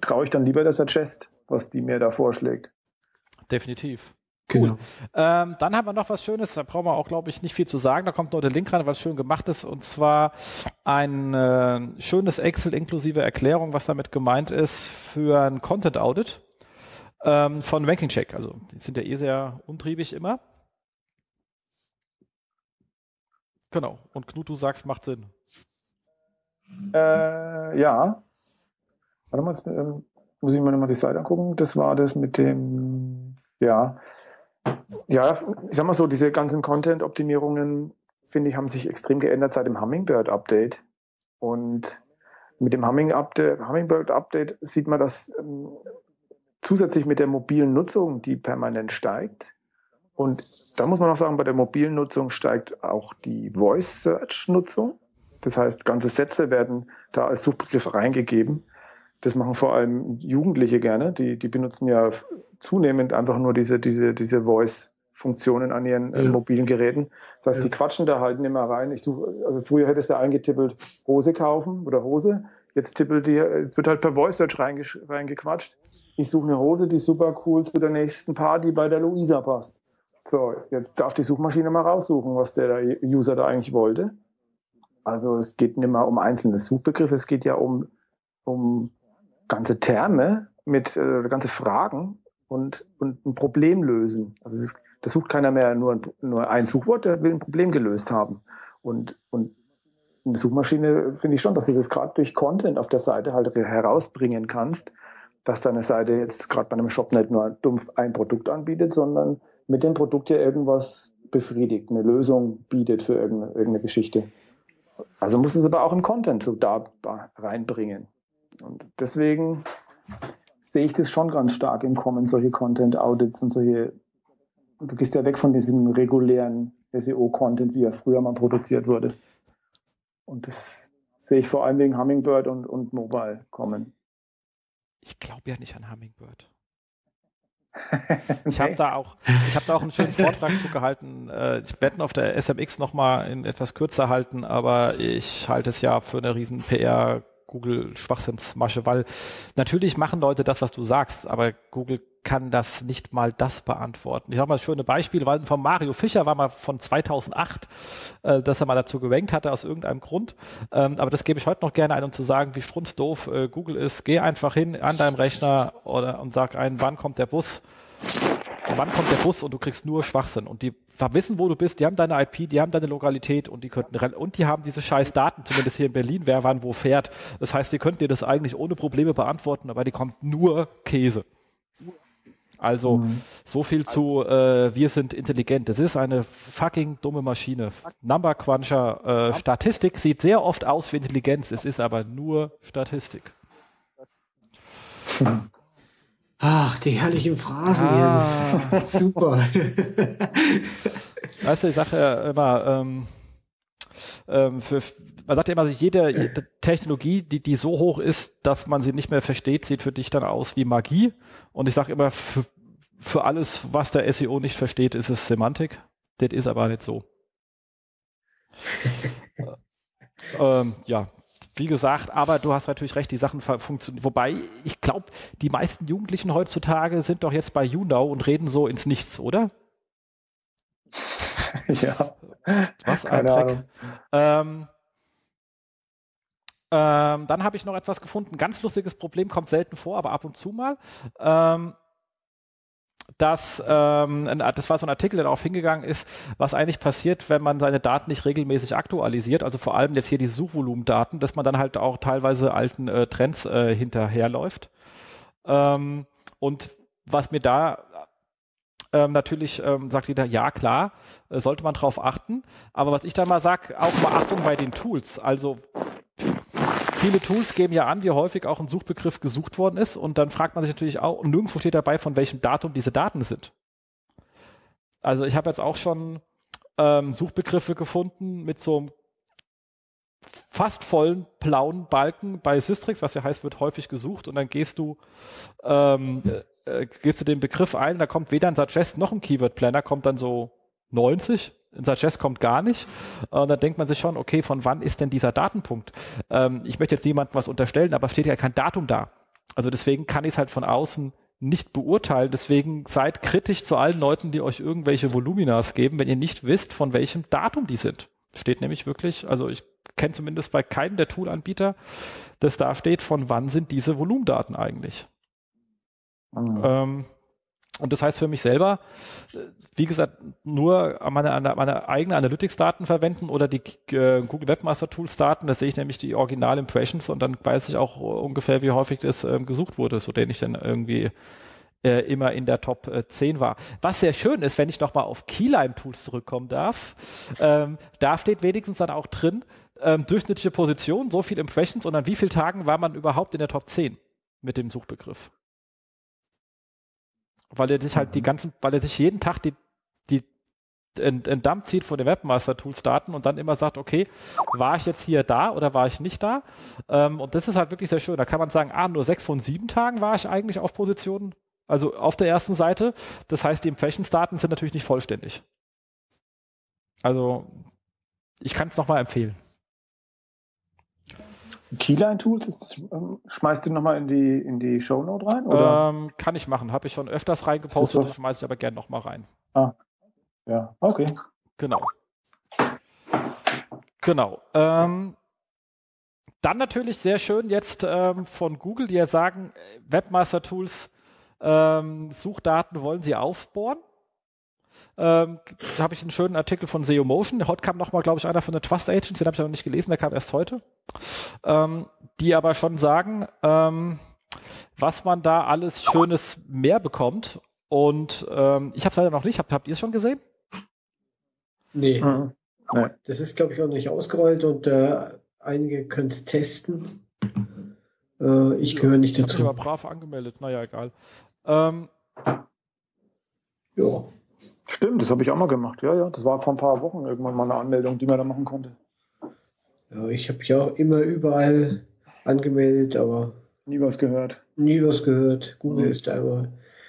traue ich dann lieber der Chest, was die mir da vorschlägt. Definitiv. Cool. Genau. Ähm, dann haben wir noch was Schönes, da brauchen wir auch, glaube ich, nicht viel zu sagen. Da kommt noch der Link rein, was schön gemacht ist, und zwar ein äh, schönes Excel inklusive Erklärung, was damit gemeint ist, für ein Content Audit ähm, von Ranking Check. Also, die sind ja eh sehr umtriebig immer. Genau. Und Knut, du sagst, macht Sinn. Äh, ja. Warte mal, jetzt, ähm, muss ich mir nochmal die Seite angucken. Das war das mit dem, ja, ja, ich sag mal so, diese ganzen Content-Optimierungen, finde ich, haben sich extrem geändert seit dem Hummingbird-Update. Und mit dem Hummingbird-Update sieht man, dass ähm, zusätzlich mit der mobilen Nutzung, die permanent steigt, und da muss man auch sagen, bei der mobilen Nutzung steigt auch die Voice Search Nutzung. Das heißt, ganze Sätze werden da als Suchbegriff reingegeben. Das machen vor allem Jugendliche gerne. Die, die benutzen ja zunehmend einfach nur diese, diese, diese Voice-Funktionen an ihren äh, ja. mobilen Geräten. Das heißt, ja. die quatschen da halt nicht mehr rein. Ich suche, also früher hättest du eingetippelt, Hose kaufen oder Hose. Jetzt tippelt die, es wird halt per Voice Search reingequatscht. Ich suche eine Hose, die super cool zu der nächsten Party bei der Luisa passt. So, jetzt darf die Suchmaschine mal raussuchen, was der User da eigentlich wollte. Also es geht nicht mehr um einzelne Suchbegriffe, es geht ja um, um ganze Terme mit äh, ganze Fragen und, und ein Problem lösen. Also das, das sucht keiner mehr nur, nur ein Suchwort, der will ein Problem gelöst haben. Und, und eine Suchmaschine finde ich schon, dass du das gerade durch Content auf der Seite halt herausbringen kannst, dass deine Seite jetzt gerade bei einem Shop nicht nur dumpf ein Produkt anbietet, sondern mit dem Produkt ja irgendwas befriedigt, eine Lösung bietet für irgendeine, irgendeine Geschichte. Also muss es aber auch im Content so da reinbringen. Und deswegen sehe ich das schon ganz stark im Kommen, solche Content-Audits und solche. Du gehst ja weg von diesem regulären SEO-Content, wie er früher mal produziert wurde. Und das sehe ich vor allem wegen Hummingbird und, und Mobile kommen. Ich glaube ja nicht an Hummingbird. (laughs) Ich habe da auch, ich habe da auch einen schönen Vortrag zu gehalten. Äh, ich werde auf der SMX nochmal in etwas kürzer halten, aber ich halte es ja für eine riesen PR Google Schwachsinnsmasche, weil natürlich machen Leute das, was du sagst, aber Google kann das nicht mal das beantworten. Ich habe mal das schöne Beispiel, weil von Mario Fischer war mal von 2008, äh, dass er mal dazu gewenkt hatte aus irgendeinem Grund. Ähm, aber das gebe ich heute noch gerne ein, um zu sagen, wie strunzdoof äh, Google ist. Geh einfach hin an deinem Rechner oder und sag ein, wann kommt der Bus? Wann kommt der Bus und du kriegst nur Schwachsinn und die wissen, wo du bist, die haben deine IP, die haben deine Lokalität und die könnten und die haben diese scheiß Daten, zumindest hier in Berlin, wer wann wo fährt. Das heißt, die könnten dir das eigentlich ohne Probleme beantworten, aber die kommt nur Käse. Also mhm. so viel zu äh, wir sind intelligent. Das ist eine fucking dumme Maschine. Number Cruncher äh, Statistik sieht sehr oft aus wie Intelligenz, es ist aber nur Statistik. Ach, die herrlichen Phrasen, ah. (laughs) Super. (laughs) weißt du, ich sage ja immer, ähm, ähm, für, man sagt ja immer, jede, jede, Technologie, die, die so hoch ist, dass man sie nicht mehr versteht, sieht für dich dann aus wie Magie. Und ich sage immer, für, für alles, was der SEO nicht versteht, ist es Semantik. Das ist aber nicht so. (laughs) ähm, ja, wie gesagt, aber du hast natürlich recht, die Sachen funktionieren. Wobei, ich glaube, die meisten Jugendlichen heutzutage sind doch jetzt bei YouNow und reden so ins Nichts, oder? (laughs) ja. Was ein Dreck. Ähm, ähm, dann habe ich noch etwas gefunden. Ganz lustiges Problem, kommt selten vor, aber ab und zu mal. Ähm, dass ähm, das war so ein Artikel, der darauf hingegangen ist, was eigentlich passiert, wenn man seine Daten nicht regelmäßig aktualisiert, also vor allem jetzt hier die Suchvolumendaten, dass man dann halt auch teilweise alten äh, Trends äh, hinterherläuft. Ähm, und was mir da ähm, natürlich ähm, sagt jeder, ja klar, äh, sollte man drauf achten. Aber was ich da mal sage, auch Beachtung bei den Tools. Also viele Tools geben ja an, wie häufig auch ein Suchbegriff gesucht worden ist. Und dann fragt man sich natürlich auch, und nirgendwo steht dabei, von welchem Datum diese Daten sind. Also ich habe jetzt auch schon ähm, Suchbegriffe gefunden mit so einem fast vollen blauen Balken bei Systrix, was ja heißt, wird häufig gesucht. Und dann gehst du, ähm, äh, gibst du den Begriff ein, da kommt weder ein Suggest noch ein Keyword Planner, kommt dann so 90 in Suggest kommt gar nicht. Und dann denkt man sich schon, okay, von wann ist denn dieser Datenpunkt? Ähm, ich möchte jetzt niemandem was unterstellen, aber es steht ja kein Datum da. Also deswegen kann ich es halt von außen nicht beurteilen. Deswegen seid kritisch zu allen Leuten, die euch irgendwelche Voluminas geben, wenn ihr nicht wisst, von welchem Datum die sind. Steht nämlich wirklich, also ich kenne zumindest bei keinem der Toolanbieter, dass da steht, von wann sind diese Volumendaten eigentlich. Mhm. Ähm, und das heißt für mich selber, äh, wie gesagt, nur meine, meine eigenen Analytics-Daten verwenden oder die äh, Google Webmaster Tools Daten. Da sehe ich nämlich die Original Impressions und dann weiß ich auch ungefähr, wie häufig das äh, gesucht wurde, so den ich dann irgendwie äh, immer in der Top äh, 10 war. Was sehr schön ist, wenn ich nochmal auf Keylime Tools zurückkommen darf, ähm, da steht wenigstens dann auch drin, ähm, durchschnittliche Position, so viel Impressions und an wie vielen Tagen war man überhaupt in der Top 10 mit dem Suchbegriff weil er sich halt die mhm. ganzen, weil er sich jeden Tag die, die einen Dump zieht von den Webmaster Tools Daten und dann immer sagt, okay, war ich jetzt hier da oder war ich nicht da? Ähm, und das ist halt wirklich sehr schön. Da kann man sagen, ah, nur sechs von sieben Tagen war ich eigentlich auf Positionen, also auf der ersten Seite. Das heißt, die Impressions Daten sind natürlich nicht vollständig. Also, ich kann es nochmal empfehlen. Keyline-Tools, das, ähm, schmeißt du nochmal in die, in die Shownote rein? Oder? Ähm, kann ich machen. Habe ich schon öfters reingepostet, das schmeiße ich aber gerne nochmal rein. Ah, ja, okay. Genau. Genau. Ähm, dann natürlich sehr schön jetzt ähm, von Google, die ja sagen, Webmaster Tools ähm, Suchdaten wollen sie aufbohren. Ähm, da habe ich einen schönen Artikel von SEO Motion. Heute kam nochmal, glaube ich, einer von der Trust Agents, den habe ich aber nicht gelesen, der kam erst heute. Ähm, die aber schon sagen, ähm, was man da alles Schönes mehr bekommt. Und ähm, ich habe es leider noch nicht. Habt, habt ihr es schon gesehen? Nee. Mhm. Das ist, glaube ich, auch nicht ausgerollt und äh, einige können es testen. Äh, ich gehöre nicht dazu. Ich war brav angemeldet. Naja, egal. Ähm, ja. Stimmt, das habe ich auch mal gemacht. Ja, ja, das war vor ein paar Wochen irgendwann mal eine Anmeldung, die man da machen konnte. Ja, ich habe mich auch immer überall angemeldet, aber nie was gehört. Nie was gehört. Google mhm. ist da immer.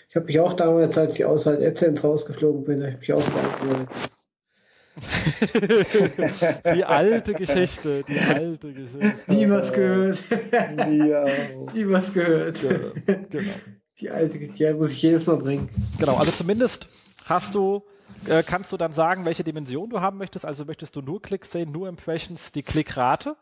Ich habe mich auch damals, als ich aus AdSense rausgeflogen bin, habe ich mich auch angemeldet. (laughs) die alte Geschichte, die alte Geschichte. Nie was gehört. ja. (laughs) Nie was gehört. Genau. Die alte Geschichte, ja, muss ich jedes Mal bringen. Genau, also zumindest hast du, äh, kannst du dann sagen, welche Dimension du haben möchtest. Also möchtest du nur Klicks sehen, nur Impressions, die Klickrate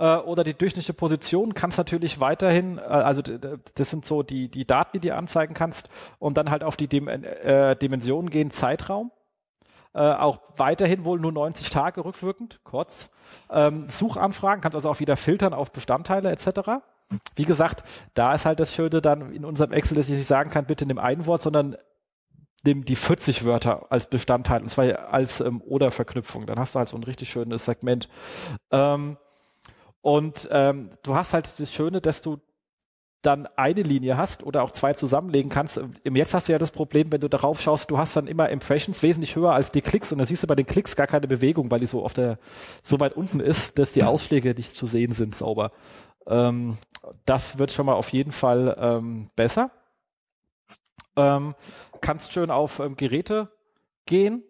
äh, oder die durchschnittliche Position kannst natürlich weiterhin, äh, also das sind so die, die Daten, die du anzeigen kannst und dann halt auf die Dim äh, Dimensionen gehen, Zeitraum. Äh, auch weiterhin wohl nur 90 Tage rückwirkend, kurz. Ähm, Suchanfragen kannst also auch wieder filtern auf Bestandteile etc. Wie gesagt, da ist halt das Schöne dann in unserem Excel, dass ich nicht sagen kann, bitte nimm ein Wort, sondern nimm die 40 Wörter als Bestandteil, und zwar als ähm, Oder-Verknüpfung. Dann hast du halt so ein richtig schönes Segment. Ähm, und ähm, du hast halt das Schöne, dass du dann eine Linie hast oder auch zwei zusammenlegen kannst. Jetzt hast du ja das Problem, wenn du darauf schaust, du hast dann immer Impressions wesentlich höher als die Klicks und dann siehst du bei den Klicks gar keine Bewegung, weil die so auf der so weit unten ist, dass die Ausschläge nicht zu sehen sind sauber. Ähm, das wird schon mal auf jeden Fall ähm, besser. Ähm, kannst schön auf ähm, Geräte gehen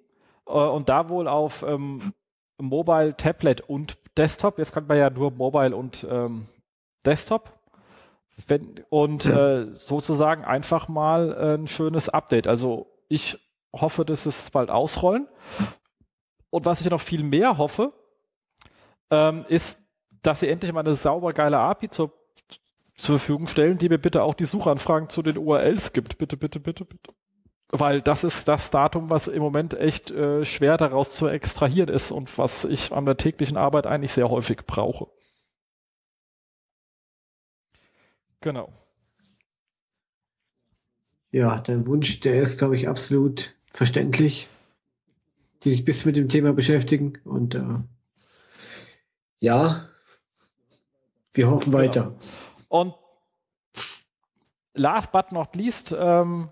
äh, und da wohl auf ähm, Mobile, Tablet und Desktop. Jetzt kann man ja nur Mobile und ähm, Desktop. Wenn, und äh, sozusagen einfach mal ein schönes Update. Also ich hoffe, dass es bald ausrollen. Und was ich noch viel mehr hoffe, ähm, ist, dass sie endlich mal eine sauber geile API zur, zur Verfügung stellen, die mir bitte auch die Suchanfragen zu den URLs gibt. Bitte, bitte, bitte, bitte. Weil das ist das Datum, was im Moment echt äh, schwer daraus zu extrahieren ist und was ich an der täglichen Arbeit eigentlich sehr häufig brauche. Genau. Ja, dein Wunsch, der ist, glaube ich, absolut verständlich, die sich bis mit dem Thema beschäftigen. Und äh, ja, wir hoffen weiter. Genau. Und last but not least, ähm,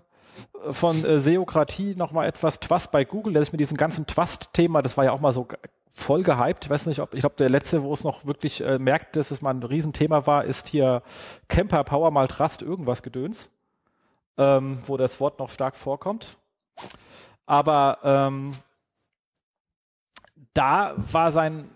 von äh, Seokratie nochmal etwas Twast bei Google, der sich mit diesem ganzen Twast-Thema, das war ja auch mal so voll gehypt. Ich weiß nicht, ob, ich glaube, der letzte, wo es noch wirklich äh, merkt, dass es mal ein Riesenthema war, ist hier Camper Power mal Trust irgendwas Gedöns, ähm, wo das Wort noch stark vorkommt. Aber ähm, da war sein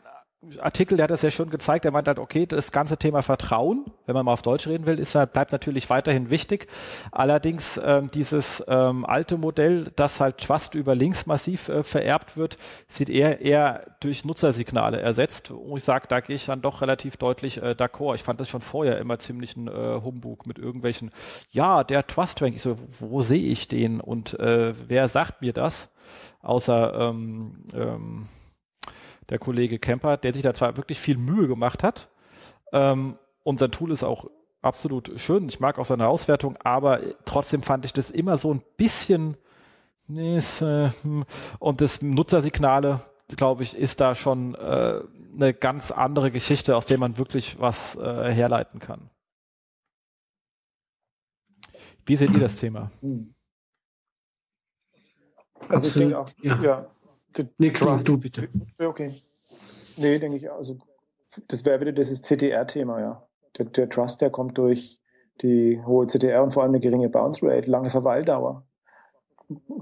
Artikel, der hat das ja schon gezeigt, er meint halt, okay, das ganze Thema Vertrauen, wenn man mal auf Deutsch reden will, ist, bleibt natürlich weiterhin wichtig. Allerdings ähm, dieses ähm, alte Modell, das halt fast über Links massiv äh, vererbt wird, sieht eher eher durch Nutzersignale ersetzt. Und ich sage, da gehe ich dann doch relativ deutlich äh, d'accord. Ich fand das schon vorher immer ziemlich ein äh, Humbug mit irgendwelchen, ja, der Trust Rank. Ich so, wo sehe ich den und äh, wer sagt mir das? Außer ähm, ähm, der Kollege Kemper, der sich da zwar wirklich viel Mühe gemacht hat. Ähm, und sein Tool ist auch absolut schön. Ich mag auch seine Auswertung, aber trotzdem fand ich das immer so ein bisschen. Äh, und das Nutzersignale, glaube ich, ist da schon äh, eine ganz andere Geschichte, aus der man wirklich was äh, herleiten kann. Wie seht ihr das Thema? Also ich denke auch, ja. ja Nee, Trust. du bitte. Okay. Nee, denke ich, also das wäre wieder dieses CTR-Thema, ja. Der, der, Trust, der kommt durch die hohe CTR und vor allem eine geringe Bounce Rate, lange Verweildauer.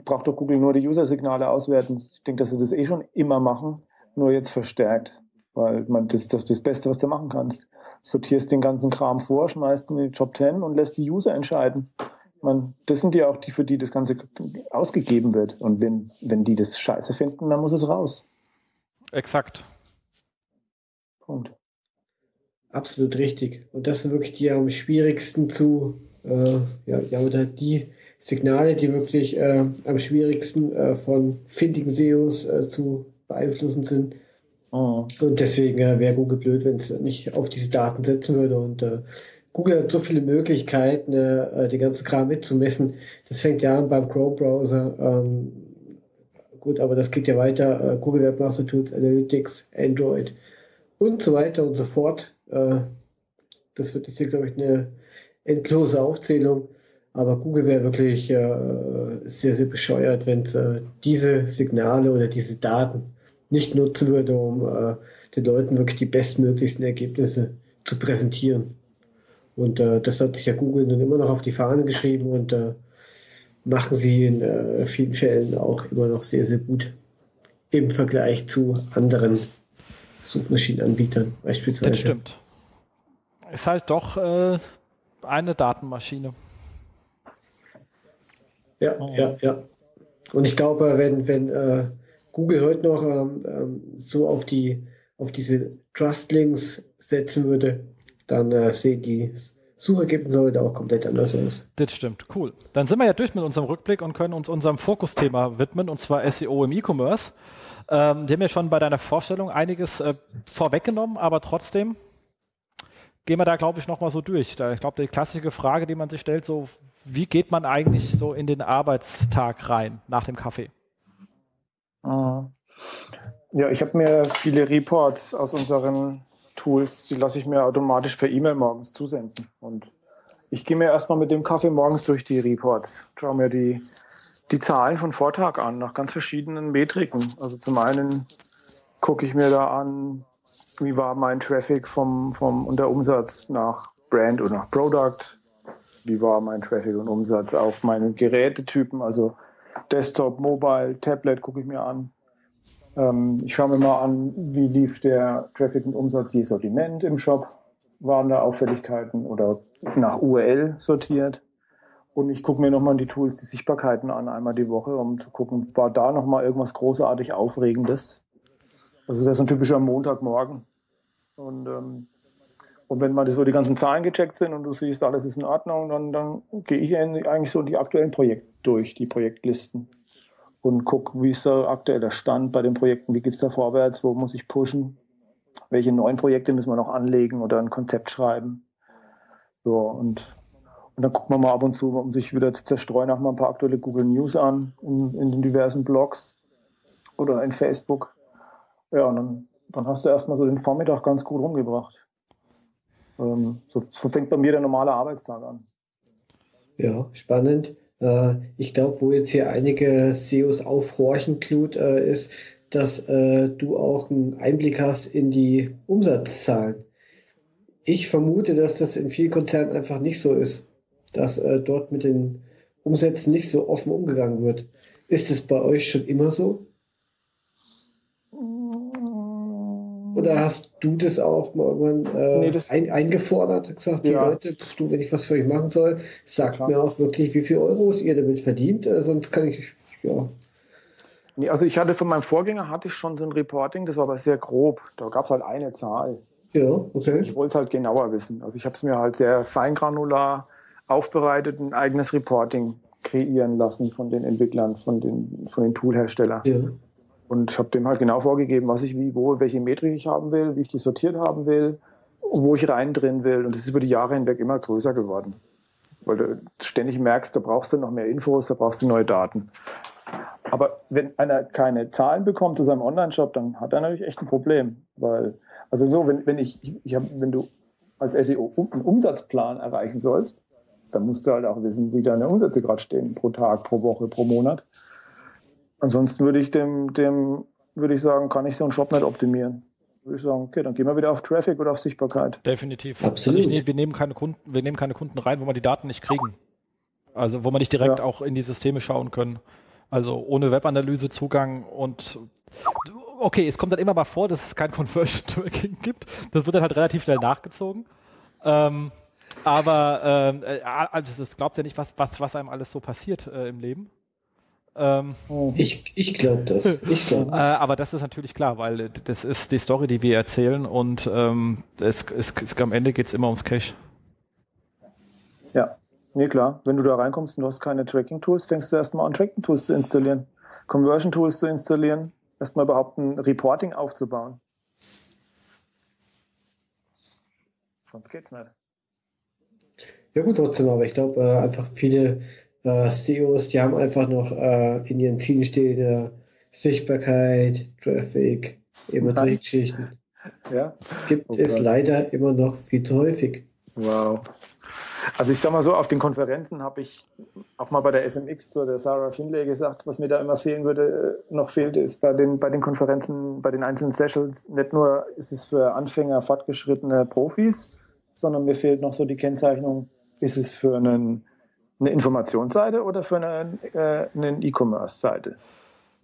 Braucht doch Google nur die User-Signale auswerten. Ich denke, dass sie das eh schon immer machen, nur jetzt verstärkt. Weil man, das ist das Beste, was du machen kannst. Sortierst den ganzen Kram vor, schmeißt in die Top 10 und lässt die User entscheiden man, das sind ja auch die, für die das Ganze ausgegeben wird. Und wenn, wenn die das scheiße finden, dann muss es raus. Exakt. Punkt. Absolut richtig. Und das sind wirklich die am schwierigsten zu, äh, ja, ja, oder die Signale, die wirklich äh, am schwierigsten äh, von findigen SEOs äh, zu beeinflussen sind. Oh. Und deswegen äh, wäre Google blöd, wenn es nicht auf diese Daten setzen würde. Und äh, Google hat so viele Möglichkeiten, äh, den ganzen Kram mitzumessen. Das fängt ja an beim Chrome-Browser. Ähm, gut, aber das geht ja weiter. Äh, Google Webmaster Tools, Analytics, Android und so weiter und so fort. Äh, das wird jetzt hier, glaube ich, eine endlose Aufzählung. Aber Google wäre wirklich äh, sehr, sehr bescheuert, wenn es äh, diese Signale oder diese Daten nicht nutzen würde, um äh, den Leuten wirklich die bestmöglichsten Ergebnisse zu präsentieren. Und äh, das hat sich ja Google nun immer noch auf die Fahne geschrieben und äh, machen sie in äh, vielen Fällen auch immer noch sehr, sehr gut im Vergleich zu anderen Suchmaschinenanbietern beispielsweise. Das stimmt. Ist halt doch äh, eine Datenmaschine. Ja, oh. ja, ja. Und ich glaube, wenn, wenn äh, Google heute noch ähm, ähm, so auf die auf diese Trust-Links setzen würde, dann äh, sehen die Suchergebnisse heute auch komplett anders aus. Das stimmt, cool. Dann sind wir ja durch mit unserem Rückblick und können uns unserem Fokusthema widmen, und zwar SEO im E-Commerce. Ähm, die haben ja schon bei deiner Vorstellung einiges äh, vorweggenommen, aber trotzdem gehen wir da, glaube ich, nochmal so durch. Da, ich glaube, die klassische Frage, die man sich stellt, so, wie geht man eigentlich so in den Arbeitstag rein nach dem Kaffee? Mhm. Ja, ich habe mir viele Reports aus unseren Tools, die lasse ich mir automatisch per E-Mail morgens zusenden. Und ich gehe mir erstmal mit dem Kaffee morgens durch die Reports, schaue mir die, die Zahlen von Vortag an, nach ganz verschiedenen Metriken. Also zum einen gucke ich mir da an, wie war mein Traffic vom, vom, und der Umsatz nach Brand oder nach Product, wie war mein Traffic und Umsatz auf meinen Gerätetypen, also Desktop, Mobile, Tablet gucke ich mir an. Ähm, ich schaue mir mal an, wie lief der Traffic und Umsatz je Sortiment im Shop. Waren da Auffälligkeiten oder nach URL sortiert? Und ich gucke mir nochmal die Tools, die Sichtbarkeiten an, einmal die Woche, um zu gucken, war da nochmal irgendwas großartig Aufregendes. Also das ist ein typischer Montagmorgen. Und, ähm, und wenn mal so die ganzen Zahlen gecheckt sind und du siehst, alles ist in Ordnung, dann, dann gehe ich eigentlich so die aktuellen Projekte durch, die Projektlisten. Und gucke, wie ist der aktuelle Stand bei den Projekten, wie geht es da vorwärts, wo muss ich pushen, welche neuen Projekte müssen wir noch anlegen oder ein Konzept schreiben. So, und und dann guckt man mal ab und zu, um sich wieder zu zerstreuen, auch mal ein paar aktuelle Google News an, in, in den diversen Blogs oder in Facebook. Ja, und dann, dann hast du erstmal so den Vormittag ganz gut rumgebracht. Ähm, so, so fängt bei mir der normale Arbeitstag an. Ja, spannend. Äh, ich glaube, wo jetzt hier einige SEOs aufhorchen, Knut, äh, ist, dass äh, du auch einen Einblick hast in die Umsatzzahlen. Ich vermute, dass das in vielen Konzernen einfach nicht so ist dass äh, dort mit den Umsätzen nicht so offen umgegangen wird. Ist es bei euch schon immer so? Oder hast du das auch mal irgendwann äh, nee, das ein, eingefordert, gesagt, die ja. Leute, du, wenn ich was für euch machen soll, sagt Klar. mir auch wirklich, wie viel Euros ihr damit verdient, äh, sonst kann ich, ja. Nee, also ich hatte von meinem Vorgänger hatte ich schon so ein Reporting, das war aber sehr grob. Da gab es halt eine Zahl. Ja, okay. Ich wollte es halt genauer wissen. Also ich habe es mir halt sehr feingranular aufbereitet ein eigenes Reporting kreieren lassen von den Entwicklern, von den, von den Toolherstellern. Ja. Und ich habe dem halt genau vorgegeben, was ich wie, wo, welche Metrik ich haben will, wie ich die sortiert haben will, wo ich rein drin will. Und das ist über die Jahre hinweg immer größer geworden. Weil du ständig merkst, da brauchst du noch mehr Infos, da brauchst du neue Daten. Aber wenn einer keine Zahlen bekommt zu seinem Online-Shop, dann hat er natürlich echt ein Problem. Weil, also so, wenn, wenn ich, ich hab, wenn du als SEO einen Umsatzplan erreichen sollst, dann musst du halt auch wissen, wie deine Umsätze gerade stehen, pro Tag, pro Woche, pro Monat. Ansonsten würde ich dem, dem, würde ich sagen, kann ich so einen Shop nicht optimieren. Würde ich sagen, okay, dann gehen wir wieder auf Traffic oder auf Sichtbarkeit. Definitiv. Absolut. Also ich, wir, nehmen keine Kunden, wir nehmen keine Kunden rein, wo wir die Daten nicht kriegen. Also wo man nicht direkt ja. auch in die Systeme schauen können. Also ohne Webanalyse Zugang und okay, es kommt dann immer mal vor, dass es kein Conversion (laughs) Tracking gibt. Das wird dann halt relativ schnell nachgezogen. Ähm, aber ähm, äh, also das glaubt ja nicht, was, was, was einem alles so passiert äh, im Leben. Ähm, ich ich glaube das. Ich glaub (laughs) das. Äh, aber das ist natürlich klar, weil das ist die Story, die wir erzählen und ähm, es, es, es, am Ende geht es immer ums Cache. Ja, nee, klar. Wenn du da reinkommst und du hast keine Tracking-Tools, fängst du erstmal an, Tracking-Tools zu installieren, Conversion-Tools zu installieren, erstmal überhaupt ein Reporting aufzubauen. Sonst geht's nicht. Ja gut, trotzdem, aber ich glaube äh, einfach viele äh, CEOs, die haben einfach noch äh, in ihren Zielen stehen äh, Sichtbarkeit, Traffic, immer solche Geschichten. Ja. Gibt okay. es leider immer noch viel zu häufig. Wow. Also ich sag mal so, auf den Konferenzen habe ich auch mal bei der SMX zu der Sarah Finlay gesagt, was mir da immer fehlen würde, äh, noch fehlt, ist bei den, bei den Konferenzen, bei den einzelnen Sessions, nicht nur ist es für Anfänger, fortgeschrittene Profis, sondern mir fehlt noch so die Kennzeichnung, ist es für einen, eine Informationsseite oder für eine, äh, E-Commerce-Seite?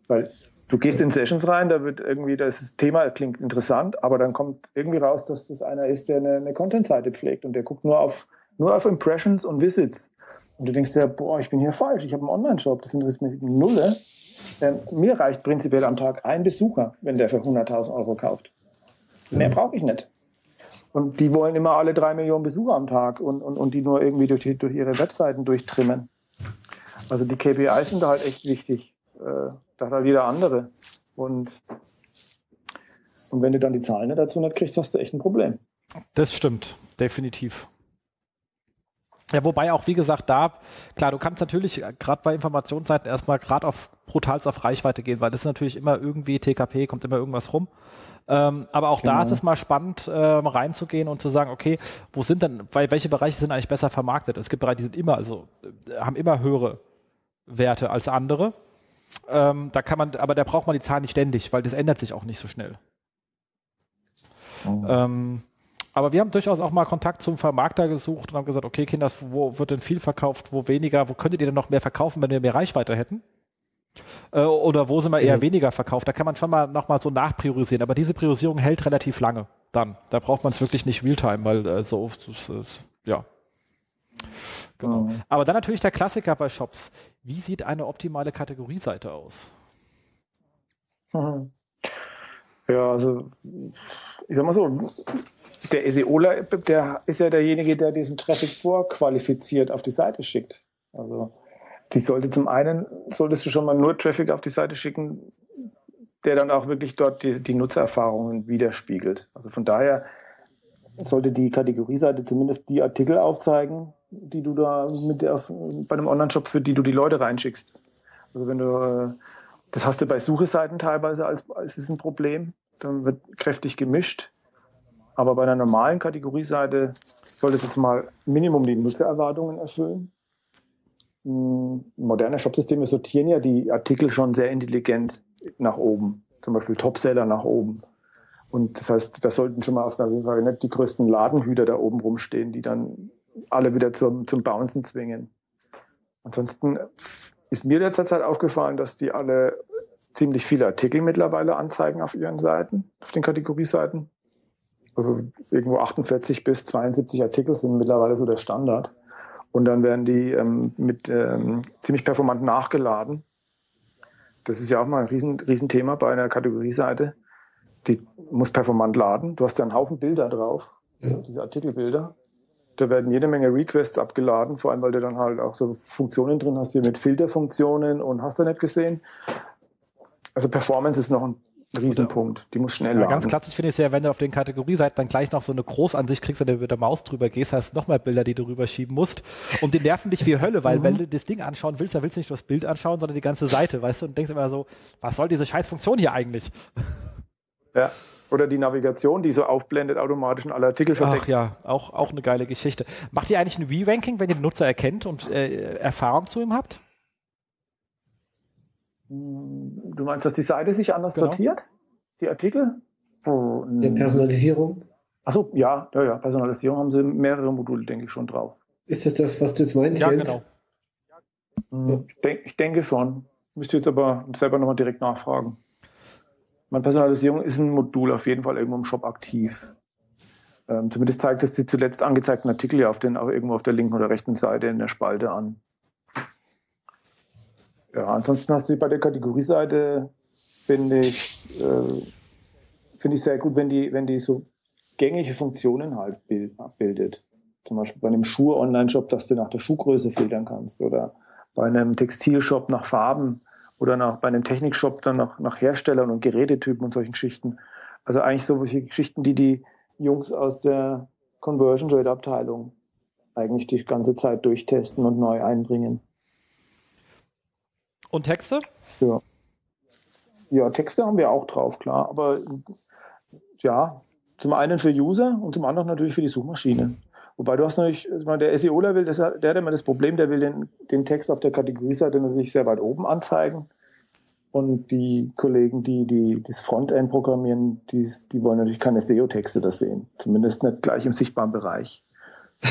Weil du gehst in Sessions rein, da wird irgendwie das Thema klingt interessant, aber dann kommt irgendwie raus, dass das einer ist, der eine, eine Content-Seite pflegt und der guckt nur auf, nur auf Impressions und Visits. Und du denkst dir, boah, ich bin hier falsch, ich habe einen Online-Shop, das interessiert mich nulle. Ähm, mir reicht prinzipiell am Tag ein Besucher, wenn der für 100.000 Euro kauft. Mehr brauche ich nicht. Und die wollen immer alle drei Millionen Besucher am Tag und, und, und die nur irgendwie durch, durch ihre Webseiten durchtrimmen. Also die KPIs sind da halt echt wichtig. Äh, da hat halt jeder andere. Und, und wenn du dann die Zahlen dazu nicht kriegst, hast du echt ein Problem. Das stimmt, definitiv. Ja, wobei auch, wie gesagt, da, klar, du kannst natürlich gerade bei Informationsseiten erstmal gerade auf brutals auf Reichweite gehen, weil das ist natürlich immer irgendwie TKP, kommt immer irgendwas rum. Ähm, aber auch genau. da ist es mal spannend, äh, reinzugehen und zu sagen, okay, wo sind denn, weil welche Bereiche sind eigentlich besser vermarktet? Es gibt Bereiche, die sind immer, also äh, haben immer höhere Werte als andere. Ähm, da kann man, aber da braucht man die Zahlen nicht ständig, weil das ändert sich auch nicht so schnell. Oh. Ähm, aber wir haben durchaus auch mal Kontakt zum Vermarkter gesucht und haben gesagt, okay, Kinders, wo wird denn viel verkauft, wo weniger, wo könntet ihr denn noch mehr verkaufen, wenn wir mehr Reichweite hätten? Äh, oder wo sind wir eher mhm. weniger verkauft? Da kann man schon mal nochmal so nachpriorisieren. Aber diese Priorisierung hält relativ lange dann. Da braucht man es wirklich nicht Realtime, weil äh, so, ja. Genau. Mhm. Aber dann natürlich der Klassiker bei Shops. Wie sieht eine optimale Kategorieseite aus? Mhm. Ja, also ich sag mal so, der SEOler, der ist ja derjenige, der diesen Traffic vorqualifiziert auf die Seite schickt. Also die sollte zum einen, solltest du schon mal nur Traffic auf die Seite schicken, der dann auch wirklich dort die, die Nutzererfahrungen widerspiegelt. Also von daher sollte die Kategorieseite zumindest die Artikel aufzeigen, die du da mit auf, bei einem Online-Shop, für die du die Leute reinschickst. Also wenn du, äh, das hast du bei Sucheseiten teilweise als, als ist ein Problem, dann wird kräftig gemischt. Aber bei einer normalen Kategorieseite sollte es jetzt mal Minimum die Nutzererwartungen erfüllen moderne Shopsysteme sortieren ja die Artikel schon sehr intelligent nach oben. Zum Beispiel Topseller nach oben. Und das heißt, da sollten schon mal auf jeden Fall nicht die größten Ladenhüter da oben rumstehen, die dann alle wieder zum, zum Bouncen zwingen. Ansonsten ist mir derzeit halt aufgefallen, dass die alle ziemlich viele Artikel mittlerweile anzeigen auf ihren Seiten, auf den Kategorieseiten. Also irgendwo 48 bis 72 Artikel sind mittlerweile so der Standard. Und dann werden die ähm, mit ähm, ziemlich performant nachgeladen. Das ist ja auch mal ein riesen, Riesenthema bei einer Kategorieseite. Die muss performant laden. Du hast ja einen Haufen Bilder drauf, ja. diese Artikelbilder. Da werden jede Menge Requests abgeladen, vor allem weil du dann halt auch so Funktionen drin hast, hier mit Filterfunktionen und hast du nicht gesehen. Also Performance ist noch ein Riesenpunkt. Die muss schnell ja, laden. Ganz klassisch finde ich es ja, wenn du auf den Kategorieseiten dann gleich noch so eine Großansicht kriegst, wenn du mit der Maus drüber gehst, hast du nochmal Bilder, die du rüberschieben musst. Und die nerven dich wie Hölle, weil mhm. wenn du das Ding anschauen willst, dann willst du nicht nur das Bild anschauen, sondern die ganze Seite, weißt du, und denkst immer so, was soll diese Scheißfunktion hier eigentlich? Ja. Oder die Navigation, die so aufblendet automatisch und alle Artikel verdeckt. Ach ja, auch, auch eine geile Geschichte. Macht ihr eigentlich ein Re-Ranking, wenn ihr den Nutzer erkennt und äh, Erfahrung zu ihm habt? Du meinst, dass die Seite sich anders genau. sortiert? Die Artikel? Wo, Der Personalisierung? Achso, ja, ja, ja. Personalisierung haben sie mehrere Module, denke ich, schon drauf. Ist das das, was du jetzt meinst? Ja, jetzt? genau. Hm, ich, denk, ich denke schon. Müsste jetzt aber selber nochmal direkt nachfragen. Meine Personalisierung ist ein Modul auf jeden Fall irgendwo im Shop aktiv. Ähm, zumindest zeigt es die zuletzt angezeigten Artikel ja auf den, auch irgendwo auf der linken oder rechten Seite in der Spalte an. Ja, ansonsten hast du bei der Kategorieseite, finde ich, äh, finde ich sehr gut, wenn die, wenn die so gängige Funktionen halt bild, abbildet. Zum Beispiel bei einem Schuhe-Online-Shop, dass du nach der Schuhgröße filtern kannst oder bei einem Textilshop nach Farben oder nach, bei einem Technikshop dann nach, nach Herstellern und Gerätetypen und solchen Geschichten. Also eigentlich solche Geschichten, die die Jungs aus der Conversion Rate Abteilung eigentlich die ganze Zeit durchtesten und neu einbringen. Und Texte? Ja. Ja, Texte haben wir auch drauf, klar. Aber ja, zum einen für User und zum anderen natürlich für die Suchmaschine. Wobei du hast natürlich, der SEOler will, das, der hat immer das Problem, der will den, den Text auf der Kategorieseite natürlich sehr weit oben anzeigen. Und die Kollegen, die, die das Frontend programmieren, die, die wollen natürlich keine SEO-Texte da sehen. Zumindest nicht gleich im sichtbaren Bereich. (laughs)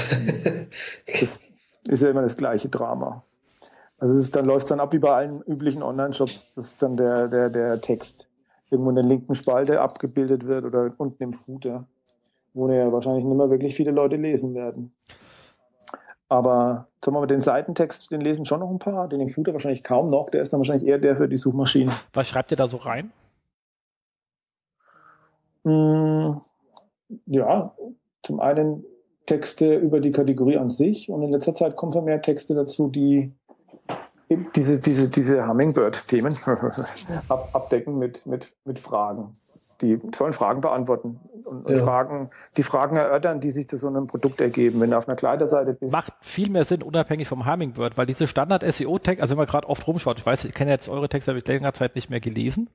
das ist ja immer das gleiche Drama. Also es dann läuft es dann ab wie bei allen üblichen Online-Shops. Das ist dann der, der, der Text irgendwo in der linken Spalte abgebildet wird oder unten im Footer, wo ja wahrscheinlich nicht mehr wirklich viele Leute lesen werden. Aber sagen wir mal, den Seitentext, den lesen schon noch ein paar, den im Footer wahrscheinlich kaum noch. Der ist dann wahrscheinlich eher der für die Suchmaschinen. Was schreibt ihr da so rein? Hm, ja, zum einen Texte über die Kategorie an sich und in letzter Zeit kommen vermehrt Texte dazu, die diese, diese, diese Hummingbird-Themen (laughs) ab, abdecken mit, mit, mit Fragen. Die sollen Fragen beantworten und, ja. Fragen, die Fragen erörtern, die sich zu so einem Produkt ergeben. Wenn du auf einer Kleiderseite bist. Macht viel mehr Sinn, unabhängig vom Hummingbird, weil diese Standard-SEO-Tag, also wenn man gerade oft rumschaut, ich weiß, ich kenne jetzt eure Texte, habe ich länger Zeit nicht mehr gelesen.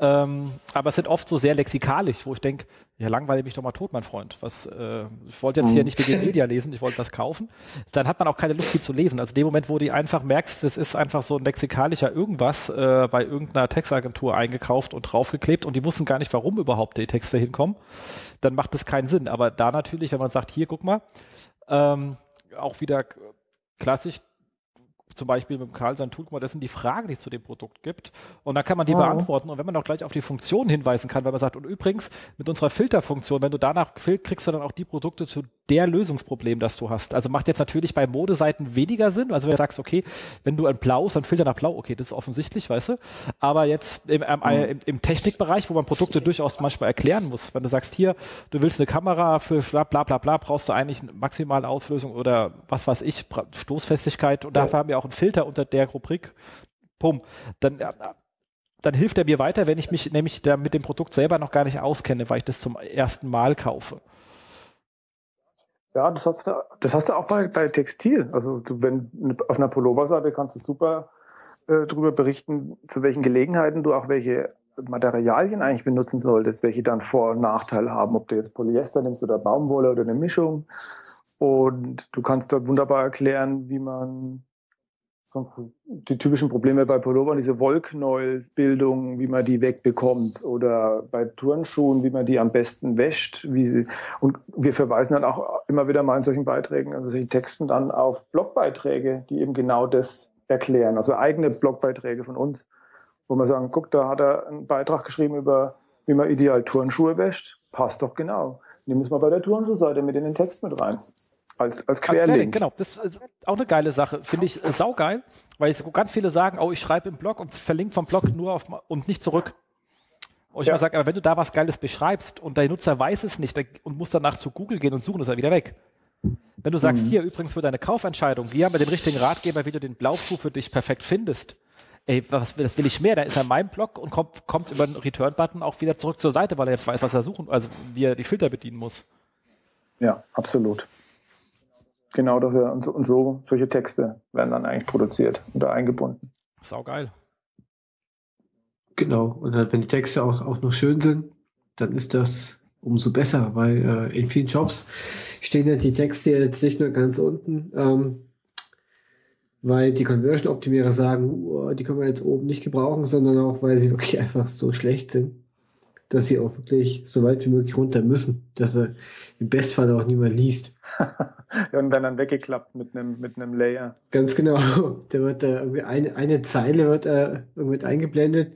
Ähm, aber es sind oft so sehr lexikalisch, wo ich denke, ja, langweile mich doch mal tot, mein Freund. Was, äh, ich wollte jetzt hier mhm. nicht Wikipedia lesen, ich wollte das kaufen. Dann hat man auch keine Lust, sie zu lesen. Also in dem Moment, wo du einfach merkst, das ist einfach so ein lexikalischer irgendwas äh, bei irgendeiner Textagentur eingekauft und draufgeklebt und die wussten gar nicht, warum überhaupt die Texte hinkommen, dann macht das keinen Sinn. Aber da natürlich, wenn man sagt, hier, guck mal, ähm, auch wieder klassisch zum Beispiel mit Karl sein Tool, das sind die Fragen, die es zu dem Produkt gibt. Und dann kann man die Mhm. beantworten. Und wenn man auch gleich auf die Funktion hinweisen kann, weil man sagt, und übrigens, mit unserer Filterfunktion, wenn du danach filterst, kriegst du dann auch die Produkte zu der Lösungsproblem, das du hast. Also macht jetzt natürlich bei Modeseiten weniger Sinn. Also wenn du sagst, okay, wenn du ein Blau ist, dann filter nach Blau, okay, das ist offensichtlich, weißt du. Aber jetzt im, ähm, im, im Technikbereich, wo man Produkte durchaus manchmal erklären muss, wenn du sagst, hier, du willst eine Kamera für bla bla bla bla, brauchst du eigentlich eine maximale Auflösung oder was weiß ich, Stoßfestigkeit und dafür haben wir auch einen Filter unter der Rubrik. Pum. Dann, äh, dann hilft er mir weiter, wenn ich mich nämlich da mit dem Produkt selber noch gar nicht auskenne, weil ich das zum ersten Mal kaufe. Ja, das hast du, das hast du auch bei, bei Textil. Also du, wenn auf einer Pullover-Seite kannst du super äh, darüber berichten, zu welchen Gelegenheiten du auch welche Materialien eigentlich benutzen solltest, welche dann Vor- und Nachteile haben, ob du jetzt Polyester nimmst oder Baumwolle oder eine Mischung. Und du kannst dort wunderbar erklären, wie man die typischen Probleme bei Pullovern, diese Wollknäuelbildung, wie man die wegbekommt oder bei Turnschuhen, wie man die am besten wäscht. Wie und wir verweisen dann auch immer wieder mal in solchen Beiträgen, also solchen Texten dann auf Blogbeiträge, die eben genau das erklären, also eigene Blogbeiträge von uns, wo wir sagen, guck, da hat er einen Beitrag geschrieben über, wie man ideal Turnschuhe wäscht. Passt doch genau. Die müssen wir bei der Turnschuhseite mit in den Text mit rein. Als, als Als Querlink. Querlink, genau. Das ist auch eine geile Sache. Finde ich äh, saugeil, weil es ganz viele sagen, oh, ich schreibe im Blog und verlinke vom Blog nur auf und nicht zurück. Und ich Ja. mal sage, aber wenn du da was Geiles beschreibst und der Nutzer weiß es nicht und muss danach zu Google gehen und suchen, ist er wieder weg. Wenn du sagst, hier übrigens für deine Kaufentscheidung, wir haben ja den richtigen Ratgeber, wie du den Blauschuh für dich perfekt findest. Ey, was, das will ich mehr. Dann ist er in meinem Blog und kommt, kommt über den Return-Button auch wieder zurück zur Seite, weil er jetzt weiß, was er suchen, also wie er die Filter bedienen muss. Ja, absolut. Genau dafür. Und so, und so solche Texte werden dann eigentlich produziert oder eingebunden. Saugeil. Genau. Und halt, wenn die Texte auch, auch noch schön sind, dann ist das umso besser, weil äh, in vielen Jobs stehen ja die Texte jetzt nicht nur ganz unten, ähm, weil die Conversion-Optimierer sagen, uh, die können wir jetzt oben nicht gebrauchen, sondern auch, weil sie (laughs) wirklich einfach so schlecht sind, dass sie auch wirklich so weit wie möglich runter müssen, dass er im Bestfall auch niemand liest. (laughs) ja, und werden dann weggeklappt mit einem mit einem Layer. Ganz genau. Da wird äh, irgendwie eine, eine Zeile wird äh, irgendwie eingeblendet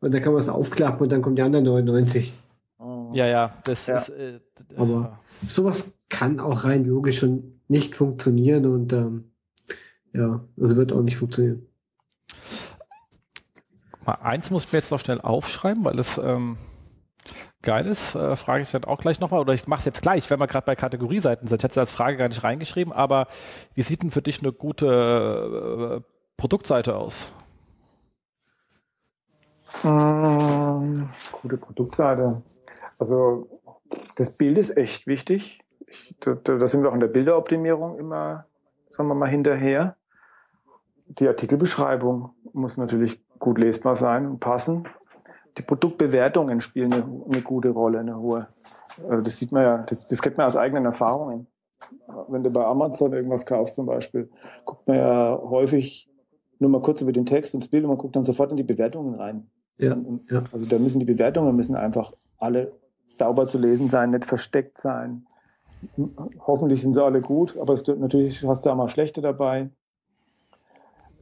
und dann kann man es aufklappen und dann kommt die anderen 99. Oh. Ja, ja, das Ja. ist. Äh, Aber- Sowas kann auch rein logisch schon nicht funktionieren und ähm, ja, also wird auch nicht funktionieren. Mal eins muss ich mir jetzt noch schnell aufschreiben, weil es ähm, geil ist. Äh, frage ich dann auch gleich nochmal, oder ich mache es jetzt gleich, wenn wir gerade bei Kategorieseiten sind. Ich hätte es als Frage gar nicht reingeschrieben, aber wie sieht denn für dich eine gute äh, Produktseite aus? Mm, Gute Produktseite. Also das Bild ist echt wichtig. Ich, da da sind wir auch in der Bilderoptimierung immer, sagen wir mal, hinterher. Die Artikelbeschreibung muss natürlich gut lesbar sein und passen. Die Produktbewertungen spielen eine, eine gute Rolle, eine hohe. Also das sieht man ja, das, das kennt man aus eigenen Erfahrungen. Wenn du bei Amazon irgendwas kaufst zum Beispiel, guckt man ja häufig nur mal kurz über den Text und das Bild und man guckt dann sofort in die Bewertungen rein. Ja, Und- ja. Also da müssen die Bewertungen müssen einfach alle sauber zu lesen sein, nicht versteckt sein. Hoffentlich sind sie alle gut, aber es, natürlich hast du auch mal schlechte dabei.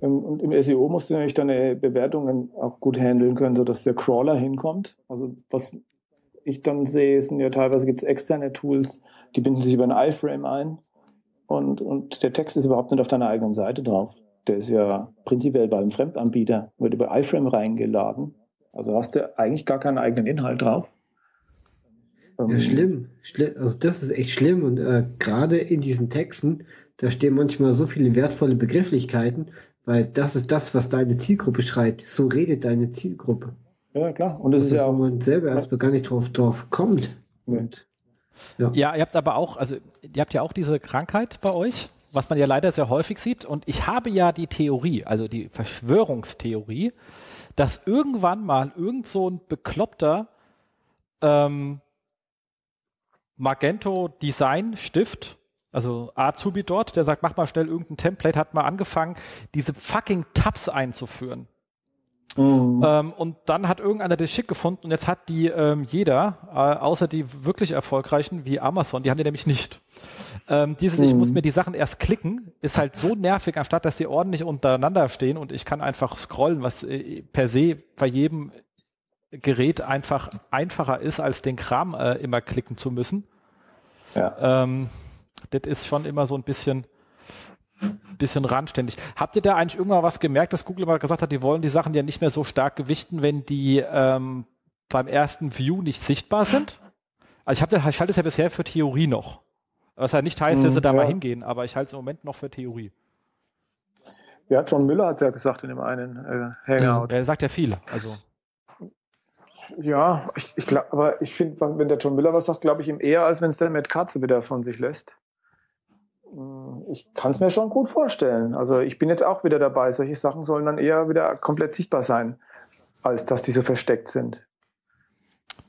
Ähm, Und im SEO musst du natürlich deine Bewertungen auch gut handeln können, sodass der Crawler hinkommt. Also was ich dann sehe, sind ja teilweise gibt es externe Tools, die binden sich über ein iFrame ein und, und der Text ist überhaupt nicht auf deiner eigenen Seite drauf. Der ist ja prinzipiell bei einem Fremdanbieter, wird über iFrame reingeladen. Also hast du eigentlich gar keinen eigenen Inhalt drauf. Ja, Ähm, schlimm. schlimm. Also das ist echt schlimm. Und äh, gerade in diesen Texten, da stehen manchmal so viele wertvolle Begrifflichkeiten, weil das ist das, was deine Zielgruppe schreibt. So redet deine Zielgruppe. Ja, klar. Und das ist ja wo auch. man selber erstmal gar nicht drauf, drauf kommt. Und Ja, ihr habt aber auch, also ihr habt ja auch diese Krankheit bei euch, was man ja leider sehr häufig sieht. Und ich habe ja die Theorie, also die Verschwörungstheorie, dass irgendwann mal irgend so ein bekloppter ähm, Magento Design Stift, also Azubi dort, der sagt, mach mal schnell irgendein Template, hat mal angefangen, diese fucking Tabs einzuführen. Mhm. Ähm, und dann hat irgendeiner das schick gefunden und jetzt hat die ähm, jeder, äh, außer die wirklich erfolgreichen wie Amazon, die haben die nämlich nicht. Ähm, dieses, ich muss mir die Sachen erst klicken, ist halt so nervig, anstatt dass die ordentlich untereinander stehen und ich kann einfach scrollen, was äh, per se bei jedem Gerät einfach einfacher ist, als den Kram äh, immer klicken zu müssen. Ja. Ähm, das ist schon immer so ein bisschen, bisschen randständig. Habt ihr da eigentlich irgendwann was gemerkt, dass Google mal gesagt hat, die wollen die Sachen ja nicht mehr so stark gewichten, wenn die ähm, beim ersten View nicht sichtbar sind? Also ich, hab, ich halte es ja bisher für Theorie noch. Was ja nicht heißt, dass sie da ja. mal hingehen, aber ich halte es im Moment noch für Theorie. Ja, John Müller hat es ja gesagt in dem einen äh, Hangout. Er sagt ja viel. Also. Ja, ich, ich glaube, aber ich finde, wenn der John Müller was sagt, glaube ich ihm eher, als wenn es der Matt Katze wieder von sich lässt. Hm, ich kann es mir schon gut vorstellen. Also ich bin jetzt auch wieder dabei. Solche Sachen sollen dann eher wieder komplett sichtbar sein, als dass die so versteckt sind.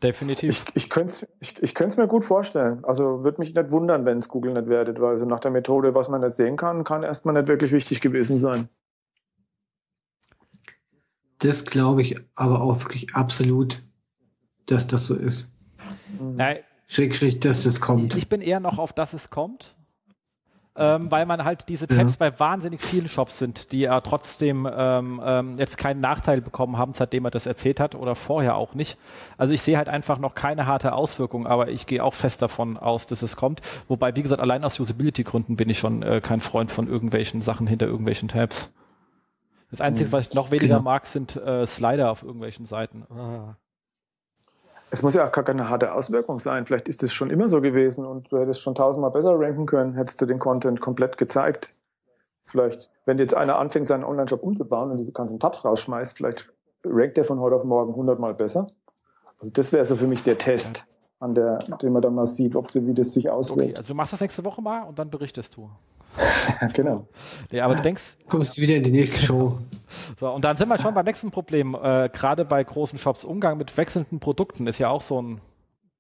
Definitiv. Ich, ich könnte es ich, ich mir gut vorstellen. Also würde mich nicht wundern, wenn es Google nicht werdet, weil so nach der Methode, was man nicht sehen kann, kann erstmal nicht wirklich wichtig gewesen sein. Das glaube ich aber auch wirklich absolut, dass das so ist. Nein. Schräg, schräg, dass das kommt. Ich bin eher noch auf, dass es kommt ähm, weil man halt diese Tabs ja. bei wahnsinnig vielen Shops sind, die ja trotzdem ähm, ähm, jetzt keinen Nachteil bekommen haben, seitdem er das erzählt hat oder vorher auch nicht. Also ich sehe halt einfach noch keine harte Auswirkung, aber ich gehe auch fest davon aus, dass es kommt. Wobei, wie gesagt, allein aus Usability-Gründen bin ich schon äh, kein Freund von irgendwelchen Sachen hinter irgendwelchen Tabs. Das Einzige, was ich noch weniger genau. mag, sind äh, Slider auf irgendwelchen Seiten. Ah. Es muss ja auch gar keine harte Auswirkung sein. Vielleicht ist es schon immer so gewesen und du hättest schon tausendmal besser ranken können, hättest du den Content komplett gezeigt. Vielleicht, wenn jetzt einer anfängt, seinen Online-Shop umzubauen und diese ganzen Tabs rausschmeißt, vielleicht rankt der von heute auf morgen hundertmal besser. Also das wäre so für mich der Test, an der, den man dann mal sieht, ob sie, wie das sich auswirkt. Okay, also du machst das nächste Woche mal und dann berichtest du. (laughs) genau. Ja, aber du denkst. Kommst wieder in die nächste Show. (laughs) So, und dann sind wir schon beim nächsten Problem. Äh, Gerade bei großen Shops, Umgang mit wechselnden Produkten ist ja auch so ein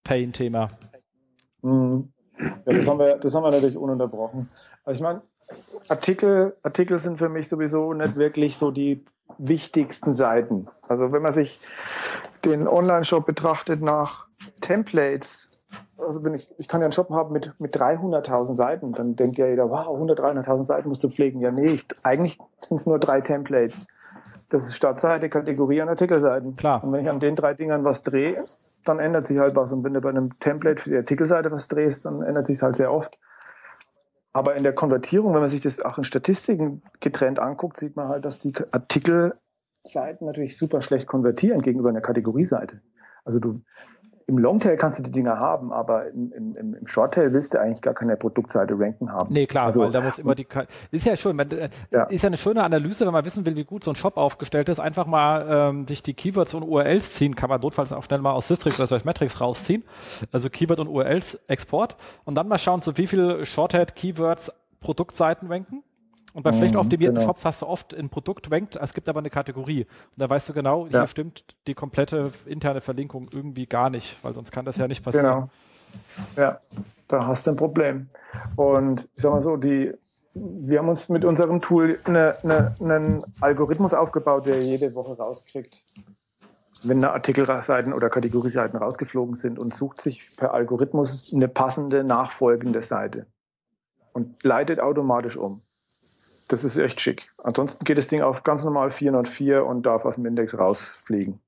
Pain-Thema. Mhm. Ja, das haben, wir, das haben wir natürlich ununterbrochen. Also ich meine, Artikel, Artikel sind für mich sowieso nicht wirklich so die wichtigsten Seiten. Also wenn man sich den Online-Shop betrachtet nach Templates, also wenn ich, ich kann ja einen Shop haben mit, mit 300.000 Seiten, dann denkt ja jeder, wow, 100, 300.000 Seiten musst du pflegen. Ja, nee, ich, eigentlich sind es nur drei Templates. Das ist Startseite, Kategorie und Artikelseiten. Klar. Und wenn ich an den drei Dingern was drehe, dann ändert sich halt was. Und wenn du bei einem Template für die Artikelseite was drehst, dann ändert sich es halt sehr oft. Aber in der Konvertierung, wenn man sich das auch in Statistiken getrennt anguckt, sieht man halt, dass die Artikelseiten natürlich super schlecht konvertieren gegenüber einer Kategorieseite. Also du, im Longtail kannst du die Dinger haben, aber im, im, im Shorttail willst du eigentlich gar keine Produktseite ranken haben. Nee, klar, also, weil da muss immer die, ist ja schön, man, äh, ja. ist ja eine schöne Analyse, wenn man wissen will, wie gut so ein Shop aufgestellt ist, einfach mal ähm, sich die Keywords und URLs ziehen, kann man notfalls auch schnell mal aus Systrix oder Metrics rausziehen, also Keyword und URLs Export und dann mal schauen, so wie viel Shorthead Keywords Produktseiten ranken und bei schlecht mhm, optimierten genau. Shops hast du oft ein Produkt rankt, es gibt aber eine Kategorie. Und da weißt du genau, ja. hier stimmt die komplette interne Verlinkung irgendwie gar nicht, weil sonst kann das ja nicht passieren. Genau. Ja, da hast du ein Problem. Und ich sag mal so, die, wir haben uns mit unserem Tool eine, eine, einen Algorithmus aufgebaut, der jede Woche rauskriegt, wenn Artikelseiten oder Kategorieseiten rausgeflogen sind und sucht sich per Algorithmus eine passende nachfolgende Seite und leitet automatisch um. Das ist echt schick. Ansonsten geht das Ding auf ganz normal 404 und darf aus dem Index rausfliegen.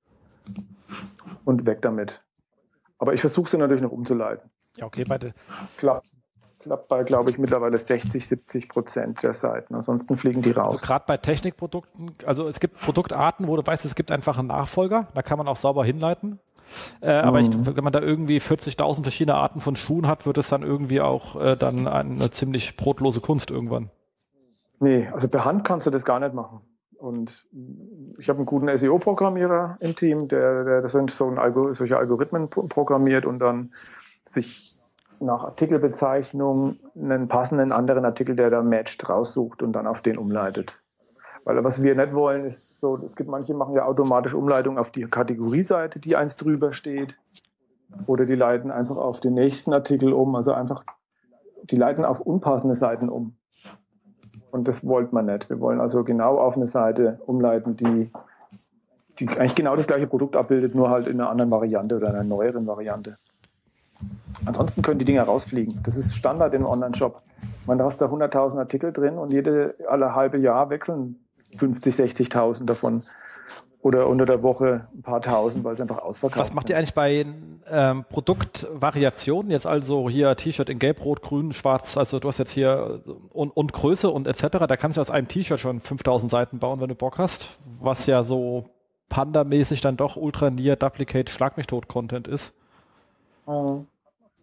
Und weg damit. Aber ich versuche sie natürlich noch umzuleiten. Ja, okay, beide. Klappt, klappt bei, glaube ich, mittlerweile 60, 70 Prozent der Seiten. Ansonsten fliegen die raus. Also gerade bei Technikprodukten, also es gibt Produktarten, wo du weißt, es gibt einfach einen Nachfolger, da kann man auch sauber hinleiten. Äh, aber ich, mhm. wenn man da irgendwie 40.000 verschiedene Arten von Schuhen hat, wird es dann irgendwie auch äh, dann eine ziemlich brotlose Kunst irgendwann. Nee, also per Hand kannst du das gar nicht machen. Und ich habe einen guten SEO-Programmierer im Team, der, der das sind so ein Algo, solche Algorithmen programmiert und dann sich nach Artikelbezeichnung einen passenden anderen Artikel, der da matcht, raussucht und dann auf den umleitet. Weil was wir nicht wollen, ist so, es gibt manche machen ja automatisch Umleitung auf die Kategorieseite, die eins drüber steht. Oder die leiten einfach auf den nächsten Artikel um, also einfach, die leiten auf unpassende Seiten um. Und das wollte man nicht. Wir wollen also genau auf eine Seite umleiten, die, die eigentlich genau das gleiche Produkt abbildet, nur halt in einer anderen Variante oder einer neueren Variante. Ansonsten können die Dinger rausfliegen. Das ist Standard im Online-Shop. Man da hast da 100.000 Artikel drin und jede alle halbe Jahr wechseln 50, 60.000 davon oder unter der Woche ein paar tausend, weil es einfach ausverkauft Was macht ihr eigentlich bei ähm, Produktvariationen? Jetzt also hier T-Shirt in Gelb, Rot, Grün, Schwarz, also du hast jetzt hier und, und Größe und etc. Da kannst du aus einem T-Shirt schon 5000 Seiten bauen, wenn du Bock hast, was ja so Panda-mäßig dann doch Ultra Near Duplicate Schlag mich tot Content ist. Mhm.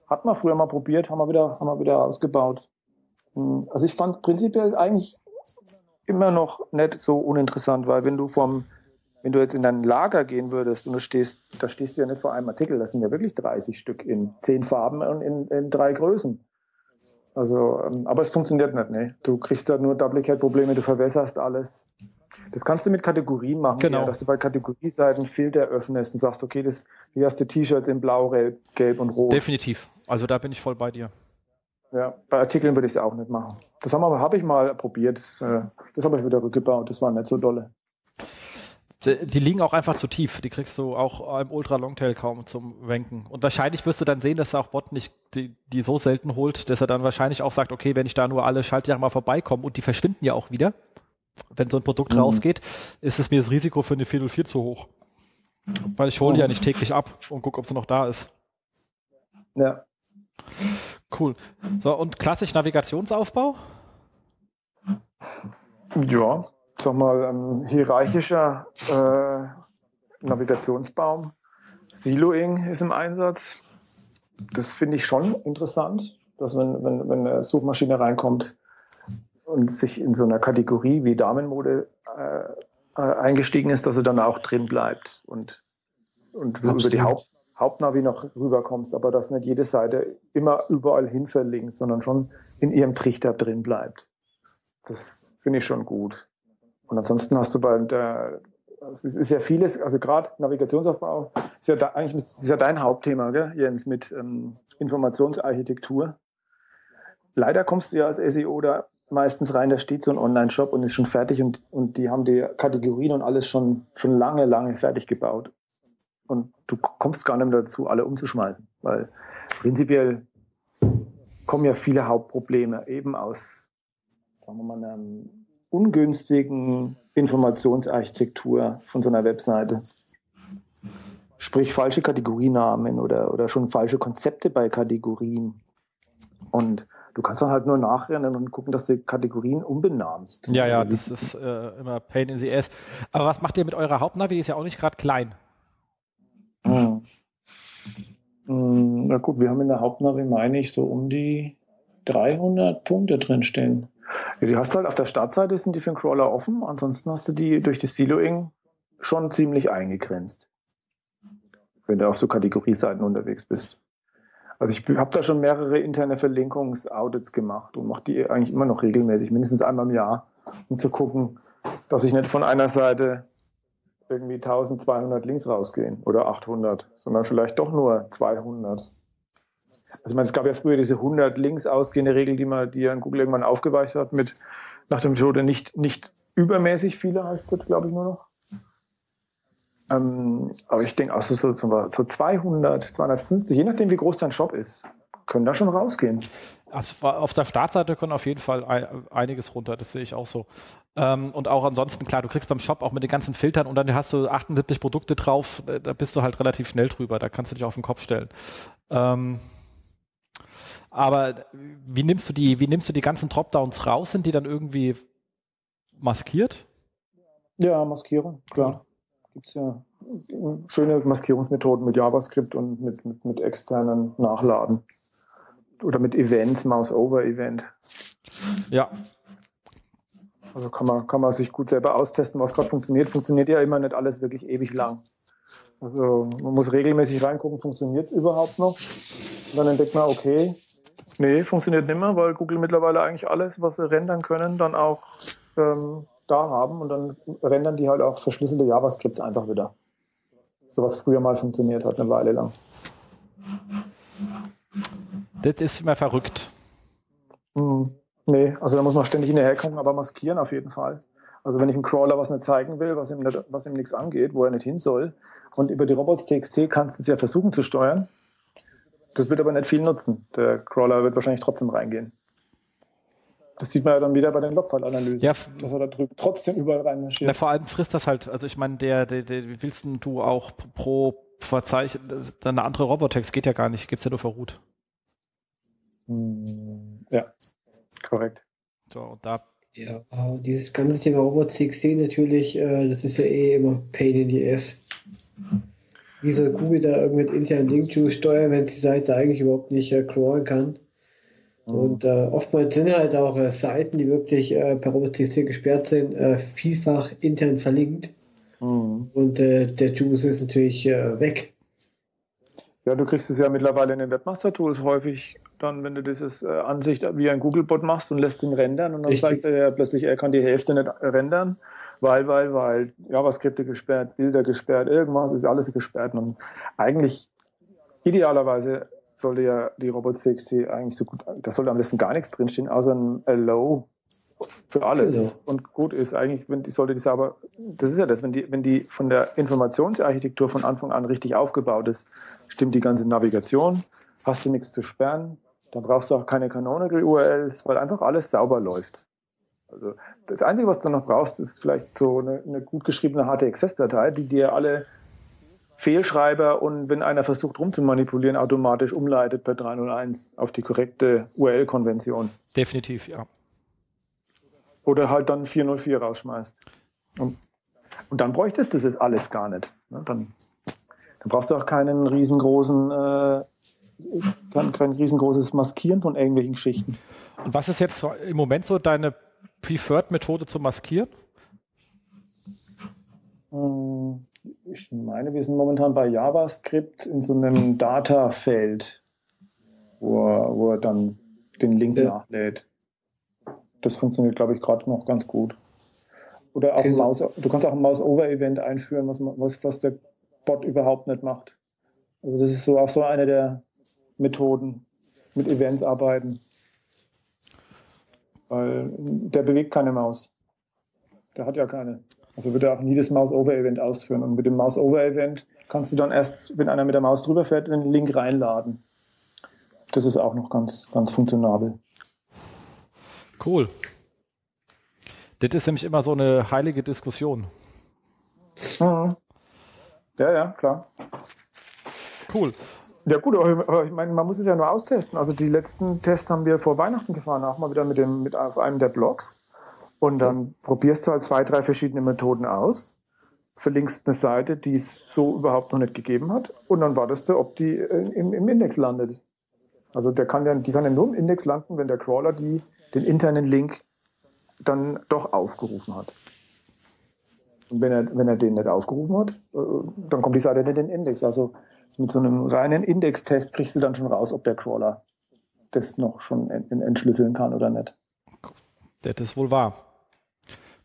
Hat man früher mal probiert, haben wir wieder, haben wir wieder ausgebaut. Hm, also ich fand prinzipiell eigentlich immer noch nicht so uninteressant, weil wenn du vom wenn du jetzt in dein Lager gehen würdest und du stehst, da stehst du ja nicht vor einem Artikel, das sind ja wirklich 30 Stück in zehn Farben und in, in drei Größen. Also, ähm, aber es funktioniert nicht, ne? Du kriegst da nur Duplicate-Probleme, du verwässerst alles. Das kannst du mit Kategorien machen, genau. ja, dass du bei Kategorieseiten Filter öffnest und sagst, okay, das, hier hast du T-Shirts in Blau, Gelb, Gelb und Rot. Definitiv. Also da bin ich voll bei dir. Ja, bei Artikeln würde ich es auch nicht machen. Das habe hab ich mal probiert. Das, äh, das habe ich wieder rückgebaut. Das war nicht so dolle. Die liegen auch einfach zu tief. Die kriegst du auch im Ultra Longtail kaum zum Wenken. Und wahrscheinlich wirst du dann sehen, dass er auch Bot nicht die, die so selten holt, dass er dann wahrscheinlich auch sagt, okay, wenn ich da nur alle Schaltjahre mal vorbeikomme und die verschwinden ja auch wieder, wenn so ein Produkt mhm. rausgeht, ist es mir das Risiko für eine 404 zu hoch. Weil ich hole die ja nicht täglich ab und gucke, ob sie noch da ist. Ja. Cool. So, und klassisch Navigationsaufbau? Ja, sag mal, ein hierarchischer äh, Navigationsbaum. Siloing ist im Einsatz. Das finde ich schon interessant, dass wenn, wenn, wenn eine Suchmaschine reinkommt und sich in so einer Kategorie wie Damenmode äh, äh eingestiegen ist, dass er dann auch drin bleibt und, und über die Haupt, Hauptnavi noch rüberkommst, aber dass nicht jede Seite immer überall hin verlinkt, sondern schon in ihrem Trichter drin bleibt. Das finde ich schon gut. Und ansonsten hast du bei der, es ist ja vieles, also gerade Navigationsaufbau ist ja da, eigentlich ist ja dein Hauptthema, gell, Jens, mit ähm, Informationsarchitektur. Leider kommst du ja als SEO da meistens rein, da steht so ein Online-Shop und ist schon fertig und, und die haben die Kategorien und alles schon, schon lange, lange fertig gebaut. Und du kommst gar nicht mehr dazu, alle umzuschmeißen, weil prinzipiell kommen ja viele Hauptprobleme eben aus, sagen wir mal, einem ungünstigen Informationsarchitektur von so einer Webseite. Sprich falsche Kategorienamen oder, oder schon falsche Konzepte bei Kategorien. Und du kannst dann halt nur nachrennen und gucken, dass du Kategorien umbenamst. Ja, ja, das ist äh, immer Pain in the Ass. Aber was macht ihr mit eurer Hauptnavi? Die ist ja auch nicht gerade klein. Hm. Hm, na gut, wir haben in der Hauptnavi, meine ich, so um die 300 Punkte drin stehen. Ja, die hast du halt auf der Startseite, sind die für den Crawler offen, ansonsten hast du die durch das Siloing schon ziemlich eingegrenzt. Wenn du auf so Kategorieseiten unterwegs bist. Also ich habe da schon mehrere interne Verlinkungsaudits gemacht und mache die eigentlich immer noch regelmäßig, mindestens einmal im Jahr, um zu gucken, dass ich nicht von einer Seite irgendwie 1200 Links rausgehen oder 800, sondern vielleicht doch nur 200. Also ich meine, es gab ja früher diese 100 links ausgehende Regel, die man, die ja in Google irgendwann aufgeweicht hat mit nach der Methode nicht, nicht übermäßig viele heißt es jetzt, glaube ich, nur noch. Ähm, aber ich denke auch so, so, so 200, 250, je nachdem, wie groß dein Shop ist, können da schon rausgehen. Also auf der Startseite können auf jeden Fall einiges runter, das sehe ich auch so. Ähm, und auch ansonsten, klar, du kriegst beim Shop auch mit den ganzen Filtern und dann hast du 78 Produkte drauf, äh, da bist du halt relativ schnell drüber, da kannst du dich auf den Kopf stellen. Ähm, aber wie nimmst du die, wie nimmst du die ganzen Dropdowns raus? Sind die dann irgendwie maskiert? Ja, Maskierung, klar. Gibt es ja schöne Maskierungsmethoden mit JavaScript und mit, mit, mit externen Nachladen. Oder mit Events, Mouse-Over-Event. Ja. Also kann man, kann man sich gut selber austesten, was gerade funktioniert. Funktioniert ja immer nicht alles wirklich ewig lang. Also man muss regelmäßig reingucken, funktioniert es überhaupt noch? Und dann entdeckt man, okay, Nee, funktioniert nicht mehr, weil Google mittlerweile eigentlich alles, was sie rendern können, dann auch ähm, da haben und dann rendern die halt auch verschlüsselte JavaScript einfach wieder. So was früher mal funktioniert hat, eine Weile lang. Das ist immer verrückt. Hm, nee, also da muss man ständig hinterher gucken, aber maskieren auf jeden Fall. Also wenn ich einem Crawler was nicht zeigen will, was ihm, nicht, was ihm nichts angeht, wo er nicht hin soll, und über die Robots.txt kannst du es ja versuchen zu steuern, Das wird aber nicht viel nutzen. Der Crawler wird wahrscheinlich trotzdem reingehen. Das sieht man ja dann wieder bei den Logfile-Analysen, Ja, dass er da drüben trotzdem überall Na, reinmarschiert. vor allem frisst das halt, also ich meine, der, der, der, wie willst denn du auch pro Verzeichnen, eine andere Robotext geht ja gar nicht, gibt's ja nur für Root. Hm, Ja, korrekt. So, und da, Ja, dieses ganze Thema Robot.txt natürlich, äh, das ist ja eh immer Pain in the Ass. Wie soll Google da irgendwie mit internen Link-Juice steuern, wenn die Seite eigentlich überhaupt nicht äh, crawlen kann? Und äh, oftmals sind halt auch äh, Seiten, die wirklich äh, per Robot.txt gesperrt sind, äh, vielfach intern verlinkt. Mhm. Und äh, der Juice ist natürlich weg. Ja, du kriegst es ja mittlerweile in den Webmaster-Tools häufig dann, wenn du dieses Ansicht wie ein Google-Bot machst und lässt ihn rendern und dann Richtig. zeigt er ja plötzlich, er kann die Hälfte nicht rendern, weil, weil, weil JavaScript gesperrt, Bilder gesperrt, irgendwas ist alles gesperrt und eigentlich idealerweise sollte ja die Robots.txt eigentlich so gut, da sollte am besten gar nichts drinstehen, außer ein Allow für alles. Genau. Und gut ist eigentlich, wenn die sollte das aber, das ist ja das, wenn die, wenn die von der Informationsarchitektur von Anfang an richtig aufgebaut ist, stimmt die ganze Navigation, hast du nichts zu sperren, dann brauchst du auch keine Canonical URLs, weil einfach alles sauber läuft. Also das Einzige, was du noch brauchst, ist vielleicht so eine, eine gut geschriebene HTXS-Datei, die dir alle Fehlschreiber und wenn einer versucht rumzumanipulieren, automatisch umleitet per 301 auf die korrekte URL-Konvention. definitiv, ja. Oder halt dann 404 rausschmeißt. Und, und dann bräuchtest du das alles gar nicht. Ne? Dann, dann brauchst du auch keinen riesengroßen, äh, kein, kein riesengroßes Maskieren von irgendwelchen Geschichten. Und was ist jetzt im Moment so deine Preferred-Methode zu maskieren? Hm, Ich meine, wir sind momentan bei JavaScript in so einem Data-Feld, wo, er- wo er dann den Link Ja. nachlädt. Das funktioniert, glaube ich, gerade noch ganz gut. Oder auch ein Genau. Maus, du kannst auch ein Mouse-Over-Event einführen, was, was, was der Bot überhaupt nicht macht. Also das ist so auch so eine der Methoden, mit Events arbeiten. Weil der bewegt keine Maus. Der hat ja keine. Also wird er auch nie das Mouse-Over-Event ausführen. Und mit dem Mouse-Over-Event kannst du dann erst, wenn einer mit der Maus drüber fährt, den Link reinladen. Das ist auch noch ganz, ganz funktionabel. Cool. Das ist nämlich immer so eine heilige Diskussion. Mhm. Ja, ja, klar. Cool. Ja gut, aber ich meine, man muss es ja nur austesten. Also die letzten Tests haben wir vor Weihnachten gefahren, auch mal wieder mit dem, mit auf einem der Blogs. Und dann probierst du halt zwei, drei verschiedene Methoden aus, verlinkst eine Seite, die es so überhaupt noch nicht gegeben hat, und dann wartest du, ob die äh, im, im Index landet. Also der kann ja, die kann ja nur im Index landen, wenn der Crawler die, den internen Link dann doch aufgerufen hat. Und wenn er, wenn er den nicht aufgerufen hat, äh, dann kommt die Seite nicht in den Index. Also mit so einem reinen Indextest kriegst du dann schon raus, ob der Crawler das noch schon en- en- entschlüsseln kann oder nicht. Das ist wohl wahr.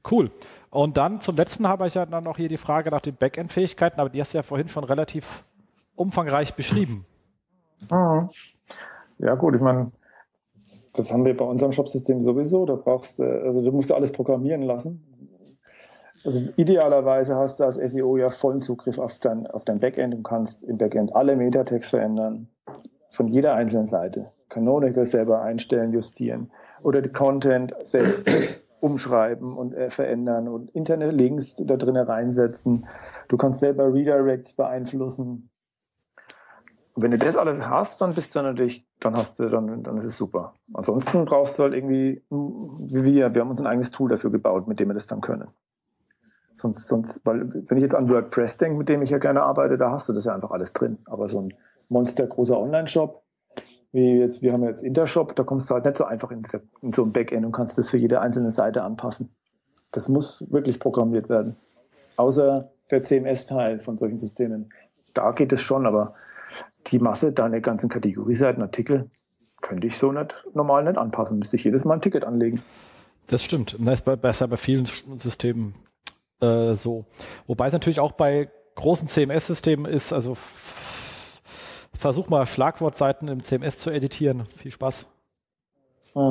Cool. Und dann zum letzten habe ich ja dann noch hier die Frage nach den Backend-Fähigkeiten, aber die hast du ja vorhin schon relativ umfangreich beschrieben. Ja gut, ich meine, das haben wir bei unserem Shopsystem sowieso. Da brauchst du, also du musst alles programmieren lassen. Also idealerweise hast du als SEO ja vollen Zugriff auf dein, auf dein Backend und kannst im Backend alle Metatext verändern. Von jeder einzelnen Seite. Canonical selber einstellen, justieren. Oder die Content selbst (clears throat) umschreiben und äh, verändern und interne Links da drinnen reinsetzen. Du kannst selber Redirects beeinflussen. Und wenn du das alles hast, dann bist du natürlich, dann hast du, dann, dann ist es super. Ansonsten brauchst du halt irgendwie, wie wir, wir haben uns ein eigenes Tool dafür gebaut, mit dem wir das dann können. Sonst, sonst, weil, wenn ich jetzt an WordPress denke, mit dem ich ja gerne arbeite, da hast du das ja einfach alles drin. Aber so ein monstergroßer Online-Shop, wie jetzt, wir haben jetzt Intershop, da kommst du halt nicht so einfach in, so ein Backend und kannst das für jede einzelne Seite anpassen. Das muss wirklich programmiert werden. Außer der CMS-Teil von solchen Systemen. Da geht es schon, aber die Masse, deine ganzen Kategorieseiten, Artikel, könnte ich so nicht normal nicht anpassen. Müsste ich jedes Mal ein Ticket anlegen. Das stimmt. Das ist besser bei vielen Systemen äh, so. Wobei es natürlich auch bei großen CMS-Systemen ist, also versuch mal Schlagwortseiten im CMS zu editieren. Viel Spaß. Da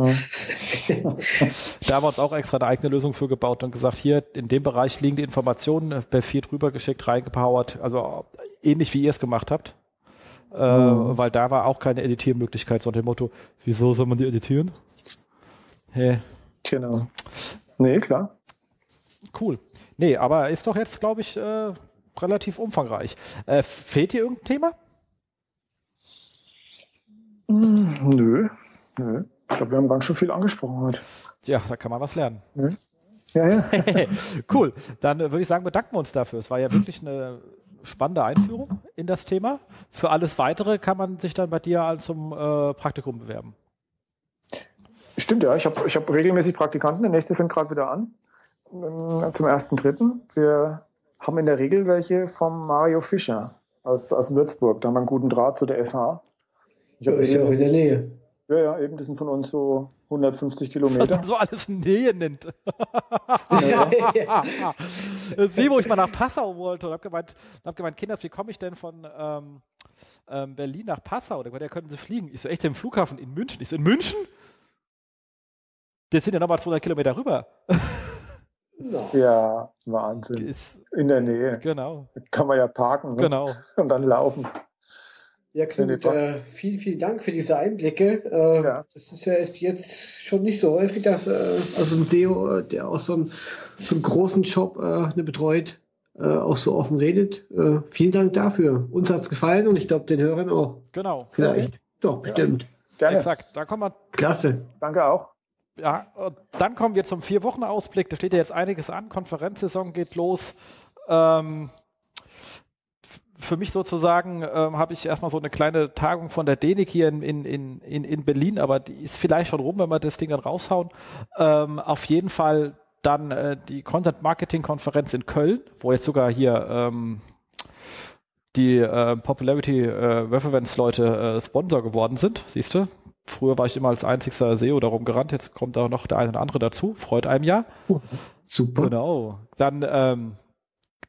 haben wir uns auch extra eine eigene Lösung für gebaut und gesagt, hier in dem Bereich liegen die Informationen, per vier drüber geschickt, reingepowert, also ähnlich wie ihr es gemacht habt. Äh, mhm. Weil da war auch keine Editiermöglichkeit, so unter dem Motto, wieso soll man die editieren? Hä? Genau. Nee, klar. Cool. Nee, aber ist doch jetzt, glaube ich, äh, relativ umfangreich. Äh, fehlt dir irgendein Thema? Hm, nö, nö. Ich glaube, wir haben ganz schön viel angesprochen heute. Ja, da kann man was lernen. Nö. Ja, ja. (laughs) cool. Dann äh, würde ich sagen, bedanken wir uns dafür. Es war ja wirklich eine spannende Einführung in das Thema. Für alles Weitere kann man sich dann bei dir zum äh, Praktikum bewerben. Stimmt, ja. Ich habe ich hab regelmäßig Praktikanten. Der nächste fängt gerade wieder an. Ähm, zum ersten Dritten. Wir haben in der Regel welche vom Mario Fischer aus, aus Würzburg. Da haben wir einen guten Draht zu der FH. Ich ja, ist ja auch in der Nähe. Ja, ja, eben, das sind von uns so 150 Kilometer. Was (laughs) man so alles Nähe nennt. (laughs) Ja. das ist wie, wo ich mal nach Passau wollte und habe gemeint, hab gemeint, Kinders, wie komme ich denn von ähm, ähm, Berlin nach Passau? Da können Sie fliegen. Ich so, echt, im Flughafen in München? Ich so, in München? Das sind ja nochmal 200 Kilometer rüber. No. Ja, Wahnsinn. Ist, In der Nähe. Genau. Kann man ja parken ne? genau. (laughs) und dann laufen. Ja, Knut, äh, vielen, vielen Dank für diese Einblicke. Äh, ja. Das ist ja jetzt schon nicht so häufig, dass äh, also ein SEO, äh, der auch so einen, so einen großen Job äh, ne, betreut, äh, auch so offen redet. Äh, vielen Dank dafür. Uns hat es gefallen und ich glaube den Hörern auch. Genau. Vielleicht. Ja. Doch, bestimmt. Ja. Gerne. Exakt. Da kommen wir. Klasse. Danke auch. Ja, dann kommen wir zum Vier-Wochen-Ausblick. Da steht ja jetzt einiges an. Konferenzsaison geht los. Ähm, für mich sozusagen ähm, habe ich erstmal so eine kleine Tagung von der DENIC hier in, in, in, in Berlin, aber die ist vielleicht schon rum, wenn wir das Ding dann raushauen. Ähm, auf jeden Fall dann äh, die Content Marketing Konferenz in Köln, wo jetzt sogar hier ähm, die äh, Popularity äh, Reference Leute äh, Sponsor geworden sind, siehst du? Früher war ich immer als einzigster SEO darum gerannt, jetzt kommt da noch der eine oder andere dazu, freut einem ja. super. Genau. Dann ähm,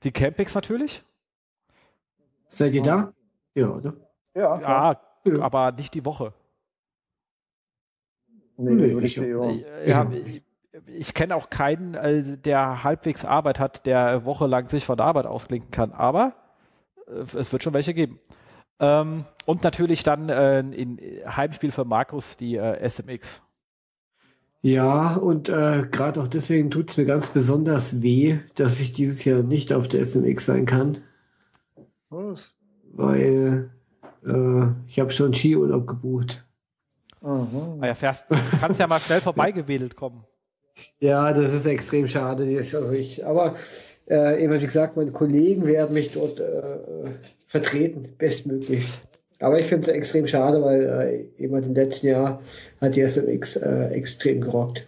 die Campings natürlich, Seid ihr da? Ja, oder? Ja, ja, ja, aber nicht die Woche. Nee, nee ich, ich, ja, ich, ich kenne auch keinen, also der halbwegs Arbeit hat, der wochenlang sich von der Arbeit ausklinken kann, aber äh, es wird schon welche geben. Ähm, und natürlich dann äh, in Heimspiel für Markus die äh, SMX. Ja, und äh, gerade auch deswegen tut es mir ganz besonders weh, dass ich dieses Jahr nicht auf der SMX sein kann. Was? Weil äh, ich habe schon Skiurlaub gebucht. Mhm. Ah ja, fährst, kannst ja mal schnell vorbeigewedelt kommen. (laughs) Ja, das ist extrem schade. Also ich, aber äh, eben wie gesagt, meine Kollegen werden mich dort äh, vertreten, bestmöglichst. Aber ich finde es extrem schade, weil äh, eben im letzten Jahr hat die SMX äh, extrem gerockt.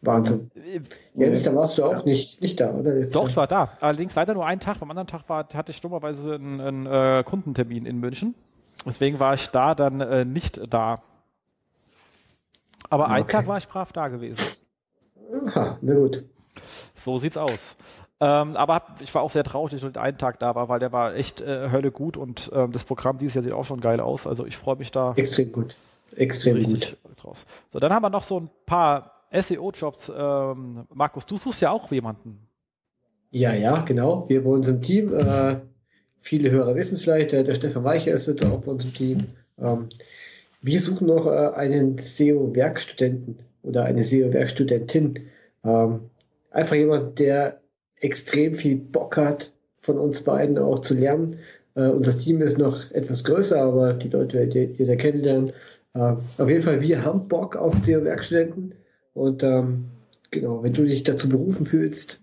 Wahnsinn. Äh, Jens, da warst du auch nicht, nicht da, oder? Jetzt Doch, ich war da. Allerdings leider nur einen Tag. Am anderen Tag war, hatte ich dummerweise einen, einen äh, Kundentermin in München. Deswegen war ich da dann äh, nicht da. Aber okay. einen Tag war ich brav da gewesen. Aha, na gut. So sieht's aus. Ähm, aber hab, ich war auch sehr traurig, dass ich nur einen Tag da war, weil der war echt äh, Hölle gut und ähm, das Programm dieses Jahr sieht auch schon geil aus. Also ich freue mich da. Extrem gut. Extrem gut. Draus. So, dann haben wir noch so ein paar SEO-Jobs. Ähm, Markus, du suchst ja auch jemanden. Ja, ja, genau. Wir bei uns im Team. Äh, viele Hörer wissen es vielleicht, der, der Stefan Weicher ist jetzt auch bei uns im Team. Ähm, wir suchen noch äh, einen SEO-Werkstudenten oder eine SEO-Werkstudentin. Ähm, einfach jemand, der extrem viel Bock hat, von uns beiden auch zu lernen. Äh, unser Team ist noch etwas größer, aber die Leute werdet ihr, ihr da kennenlernen. Äh, auf jeden Fall, wir haben Bock auf SEO-Werkstudenten. Und ähm, genau, wenn du dich dazu berufen fühlst,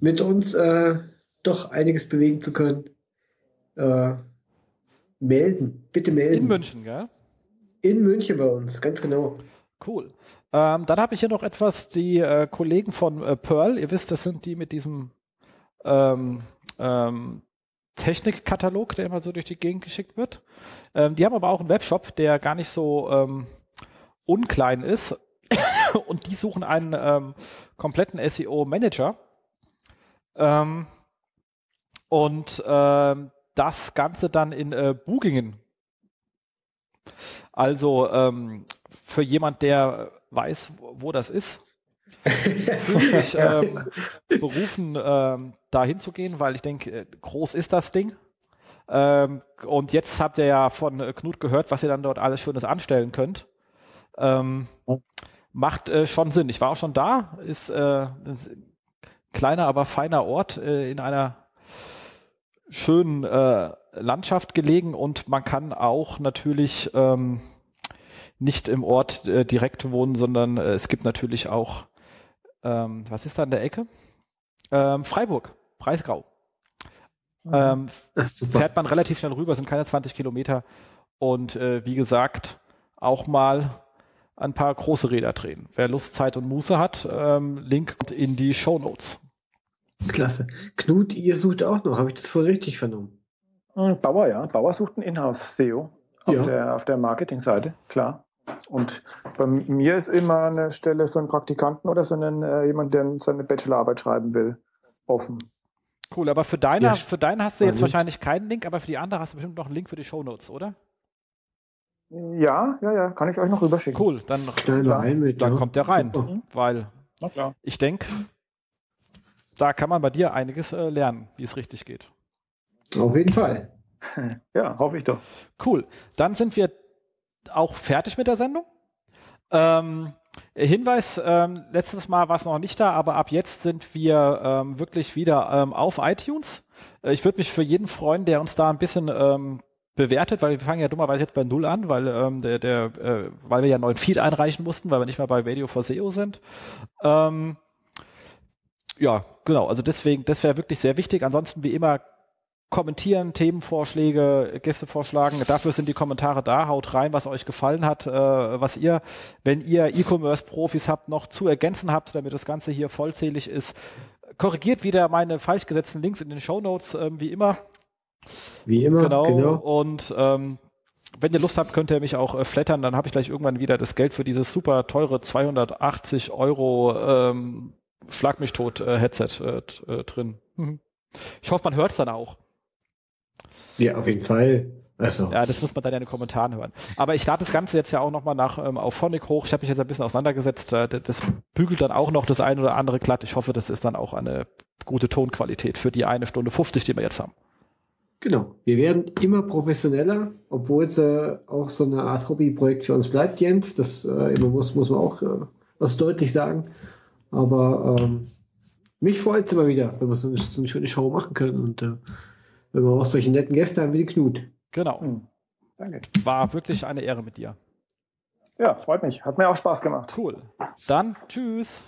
mit uns äh, doch einiges bewegen zu können, äh, melden. Bitte melden. In München, gell? In München bei uns, ganz genau. Cool. Ähm, dann habe ich hier noch etwas, die äh, Kollegen von äh, Pearl, ihr wisst, das sind die mit diesem ähm, ähm, Technikkatalog, der immer so durch die Gegend geschickt wird. Ähm, die haben aber auch einen Webshop, der gar nicht so ähm, unklein ist (coughs) und die suchen einen ähm, kompletten SEO-Manager. Ähm, und ähm, das Ganze dann in äh, Bugingen. Also ähm, für jemand, der weiß, wo das ist, (laughs) fühlt sich ähm, berufen, ähm, da hinzugehen, weil ich denke, äh, groß ist das Ding. Ähm, und jetzt habt ihr ja von äh, Knut gehört, was ihr dann dort alles Schönes anstellen könnt. Ähm, macht äh, schon Sinn. Ich war auch schon da, ist äh, ein kleiner, aber feiner Ort äh, in einer schönen Landschaft gelegen und man kann auch natürlich ähm, nicht im Ort äh, direkt wohnen, sondern äh, es gibt natürlich auch, ähm, was ist da in der Ecke? Ähm, Freiburg, Preisgrau. Mhm. Ähm, Ach, fährt man relativ schnell rüber, sind keine 20 Kilometer und äh, wie gesagt, auch mal ein paar große Räder drehen. Wer Lust, Zeit und Muße hat, ähm, Link in die Show Notes. Klasse. Knut, ihr sucht auch noch, habe ich das voll richtig vernommen? Hm, Bauer, ja. Bauer sucht ein Inhouse-SEO auf, ja. der, auf der Marketingseite, klar. Und bei mir ist immer eine Stelle für einen Praktikanten oder für einen, äh, jemanden, der seine Bachelorarbeit schreiben will, offen. Cool, aber für deine, ja, für deine hast du jetzt wahrscheinlich keinen Link, aber für die andere hast du bestimmt noch einen Link für die Shownotes, oder? Ja, ja, ja, kann ich euch noch rüberschicken. Cool, dann, dann, mit, dann ja. kommt der rein, mhm. weil ich denke, da kann man bei dir einiges äh, lernen, wie es richtig geht. Auf jeden Fall. (laughs) Ja, hoffe ich doch. Cool. Dann sind wir auch fertig mit der Sendung. Ähm, Hinweis, ähm, letztes Mal war es noch nicht da, aber ab jetzt sind wir ähm, wirklich wieder ähm, auf iTunes. Äh, ich würde mich für jeden freuen, der uns da ein bisschen ähm, bewertet, weil wir fangen ja dummerweise jetzt bei Null an, weil ähm, der, der, äh, weil wir ja einen neuen Feed einreichen mussten, weil wir nicht mehr bei Radio for SEO sind. Ähm, ja, genau, also deswegen, das wäre wirklich sehr wichtig. Ansonsten wie immer kommentieren, Themenvorschläge, Gäste vorschlagen. Dafür sind die Kommentare da. Haut rein, was euch gefallen hat, äh, was ihr, wenn ihr E-Commerce-Profis habt, noch zu ergänzen habt, damit das Ganze hier vollzählig ist. Korrigiert wieder meine falsch gesetzten Links in den Show Notes, äh, wie immer. Wie immer, genau. genau. Und ähm, wenn ihr Lust habt, könnt ihr mich auch äh, flattern, dann habe ich gleich irgendwann wieder das Geld für dieses super teure 280 Euro ähm, Schlag mich tot äh, Headset äh, äh, drin. (laughs) Ich hoffe, man hört es dann auch. Ja, auf jeden Fall. Also. Ja, das muss man dann ja in den Kommentaren hören. Aber ich lade das Ganze jetzt ja auch nochmal nach ähm, auf Phonic hoch. Ich habe mich jetzt ein bisschen auseinandergesetzt. Äh, das bügelt dann auch noch das eine oder andere glatt. Ich hoffe, das ist dann auch eine gute Tonqualität für die eine Stunde 50, die wir jetzt haben. Genau. Wir werden immer professioneller, obwohl es äh, auch so eine Art Hobbyprojekt für uns bleibt, Jens. Das äh, muss, muss man auch äh, was deutlich sagen. Aber ähm, mich freut es immer wieder, wenn wir so eine, so eine, schöne Show machen können und äh, wenn wir auch solche netten Gäste haben wie die Knut. Genau. Mhm. Danke. War wirklich eine Ehre mit dir. Ja, freut mich. Hat mir auch Spaß gemacht. Cool. Dann tschüss.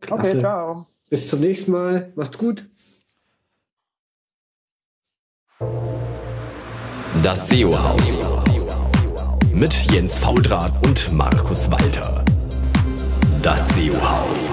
Klasse. Okay, ciao. Bis zum nächsten Mal. Macht's gut. Das SEO-Haus. Mit Jens Faudrat und Markus Walter. Das SEO-Haus.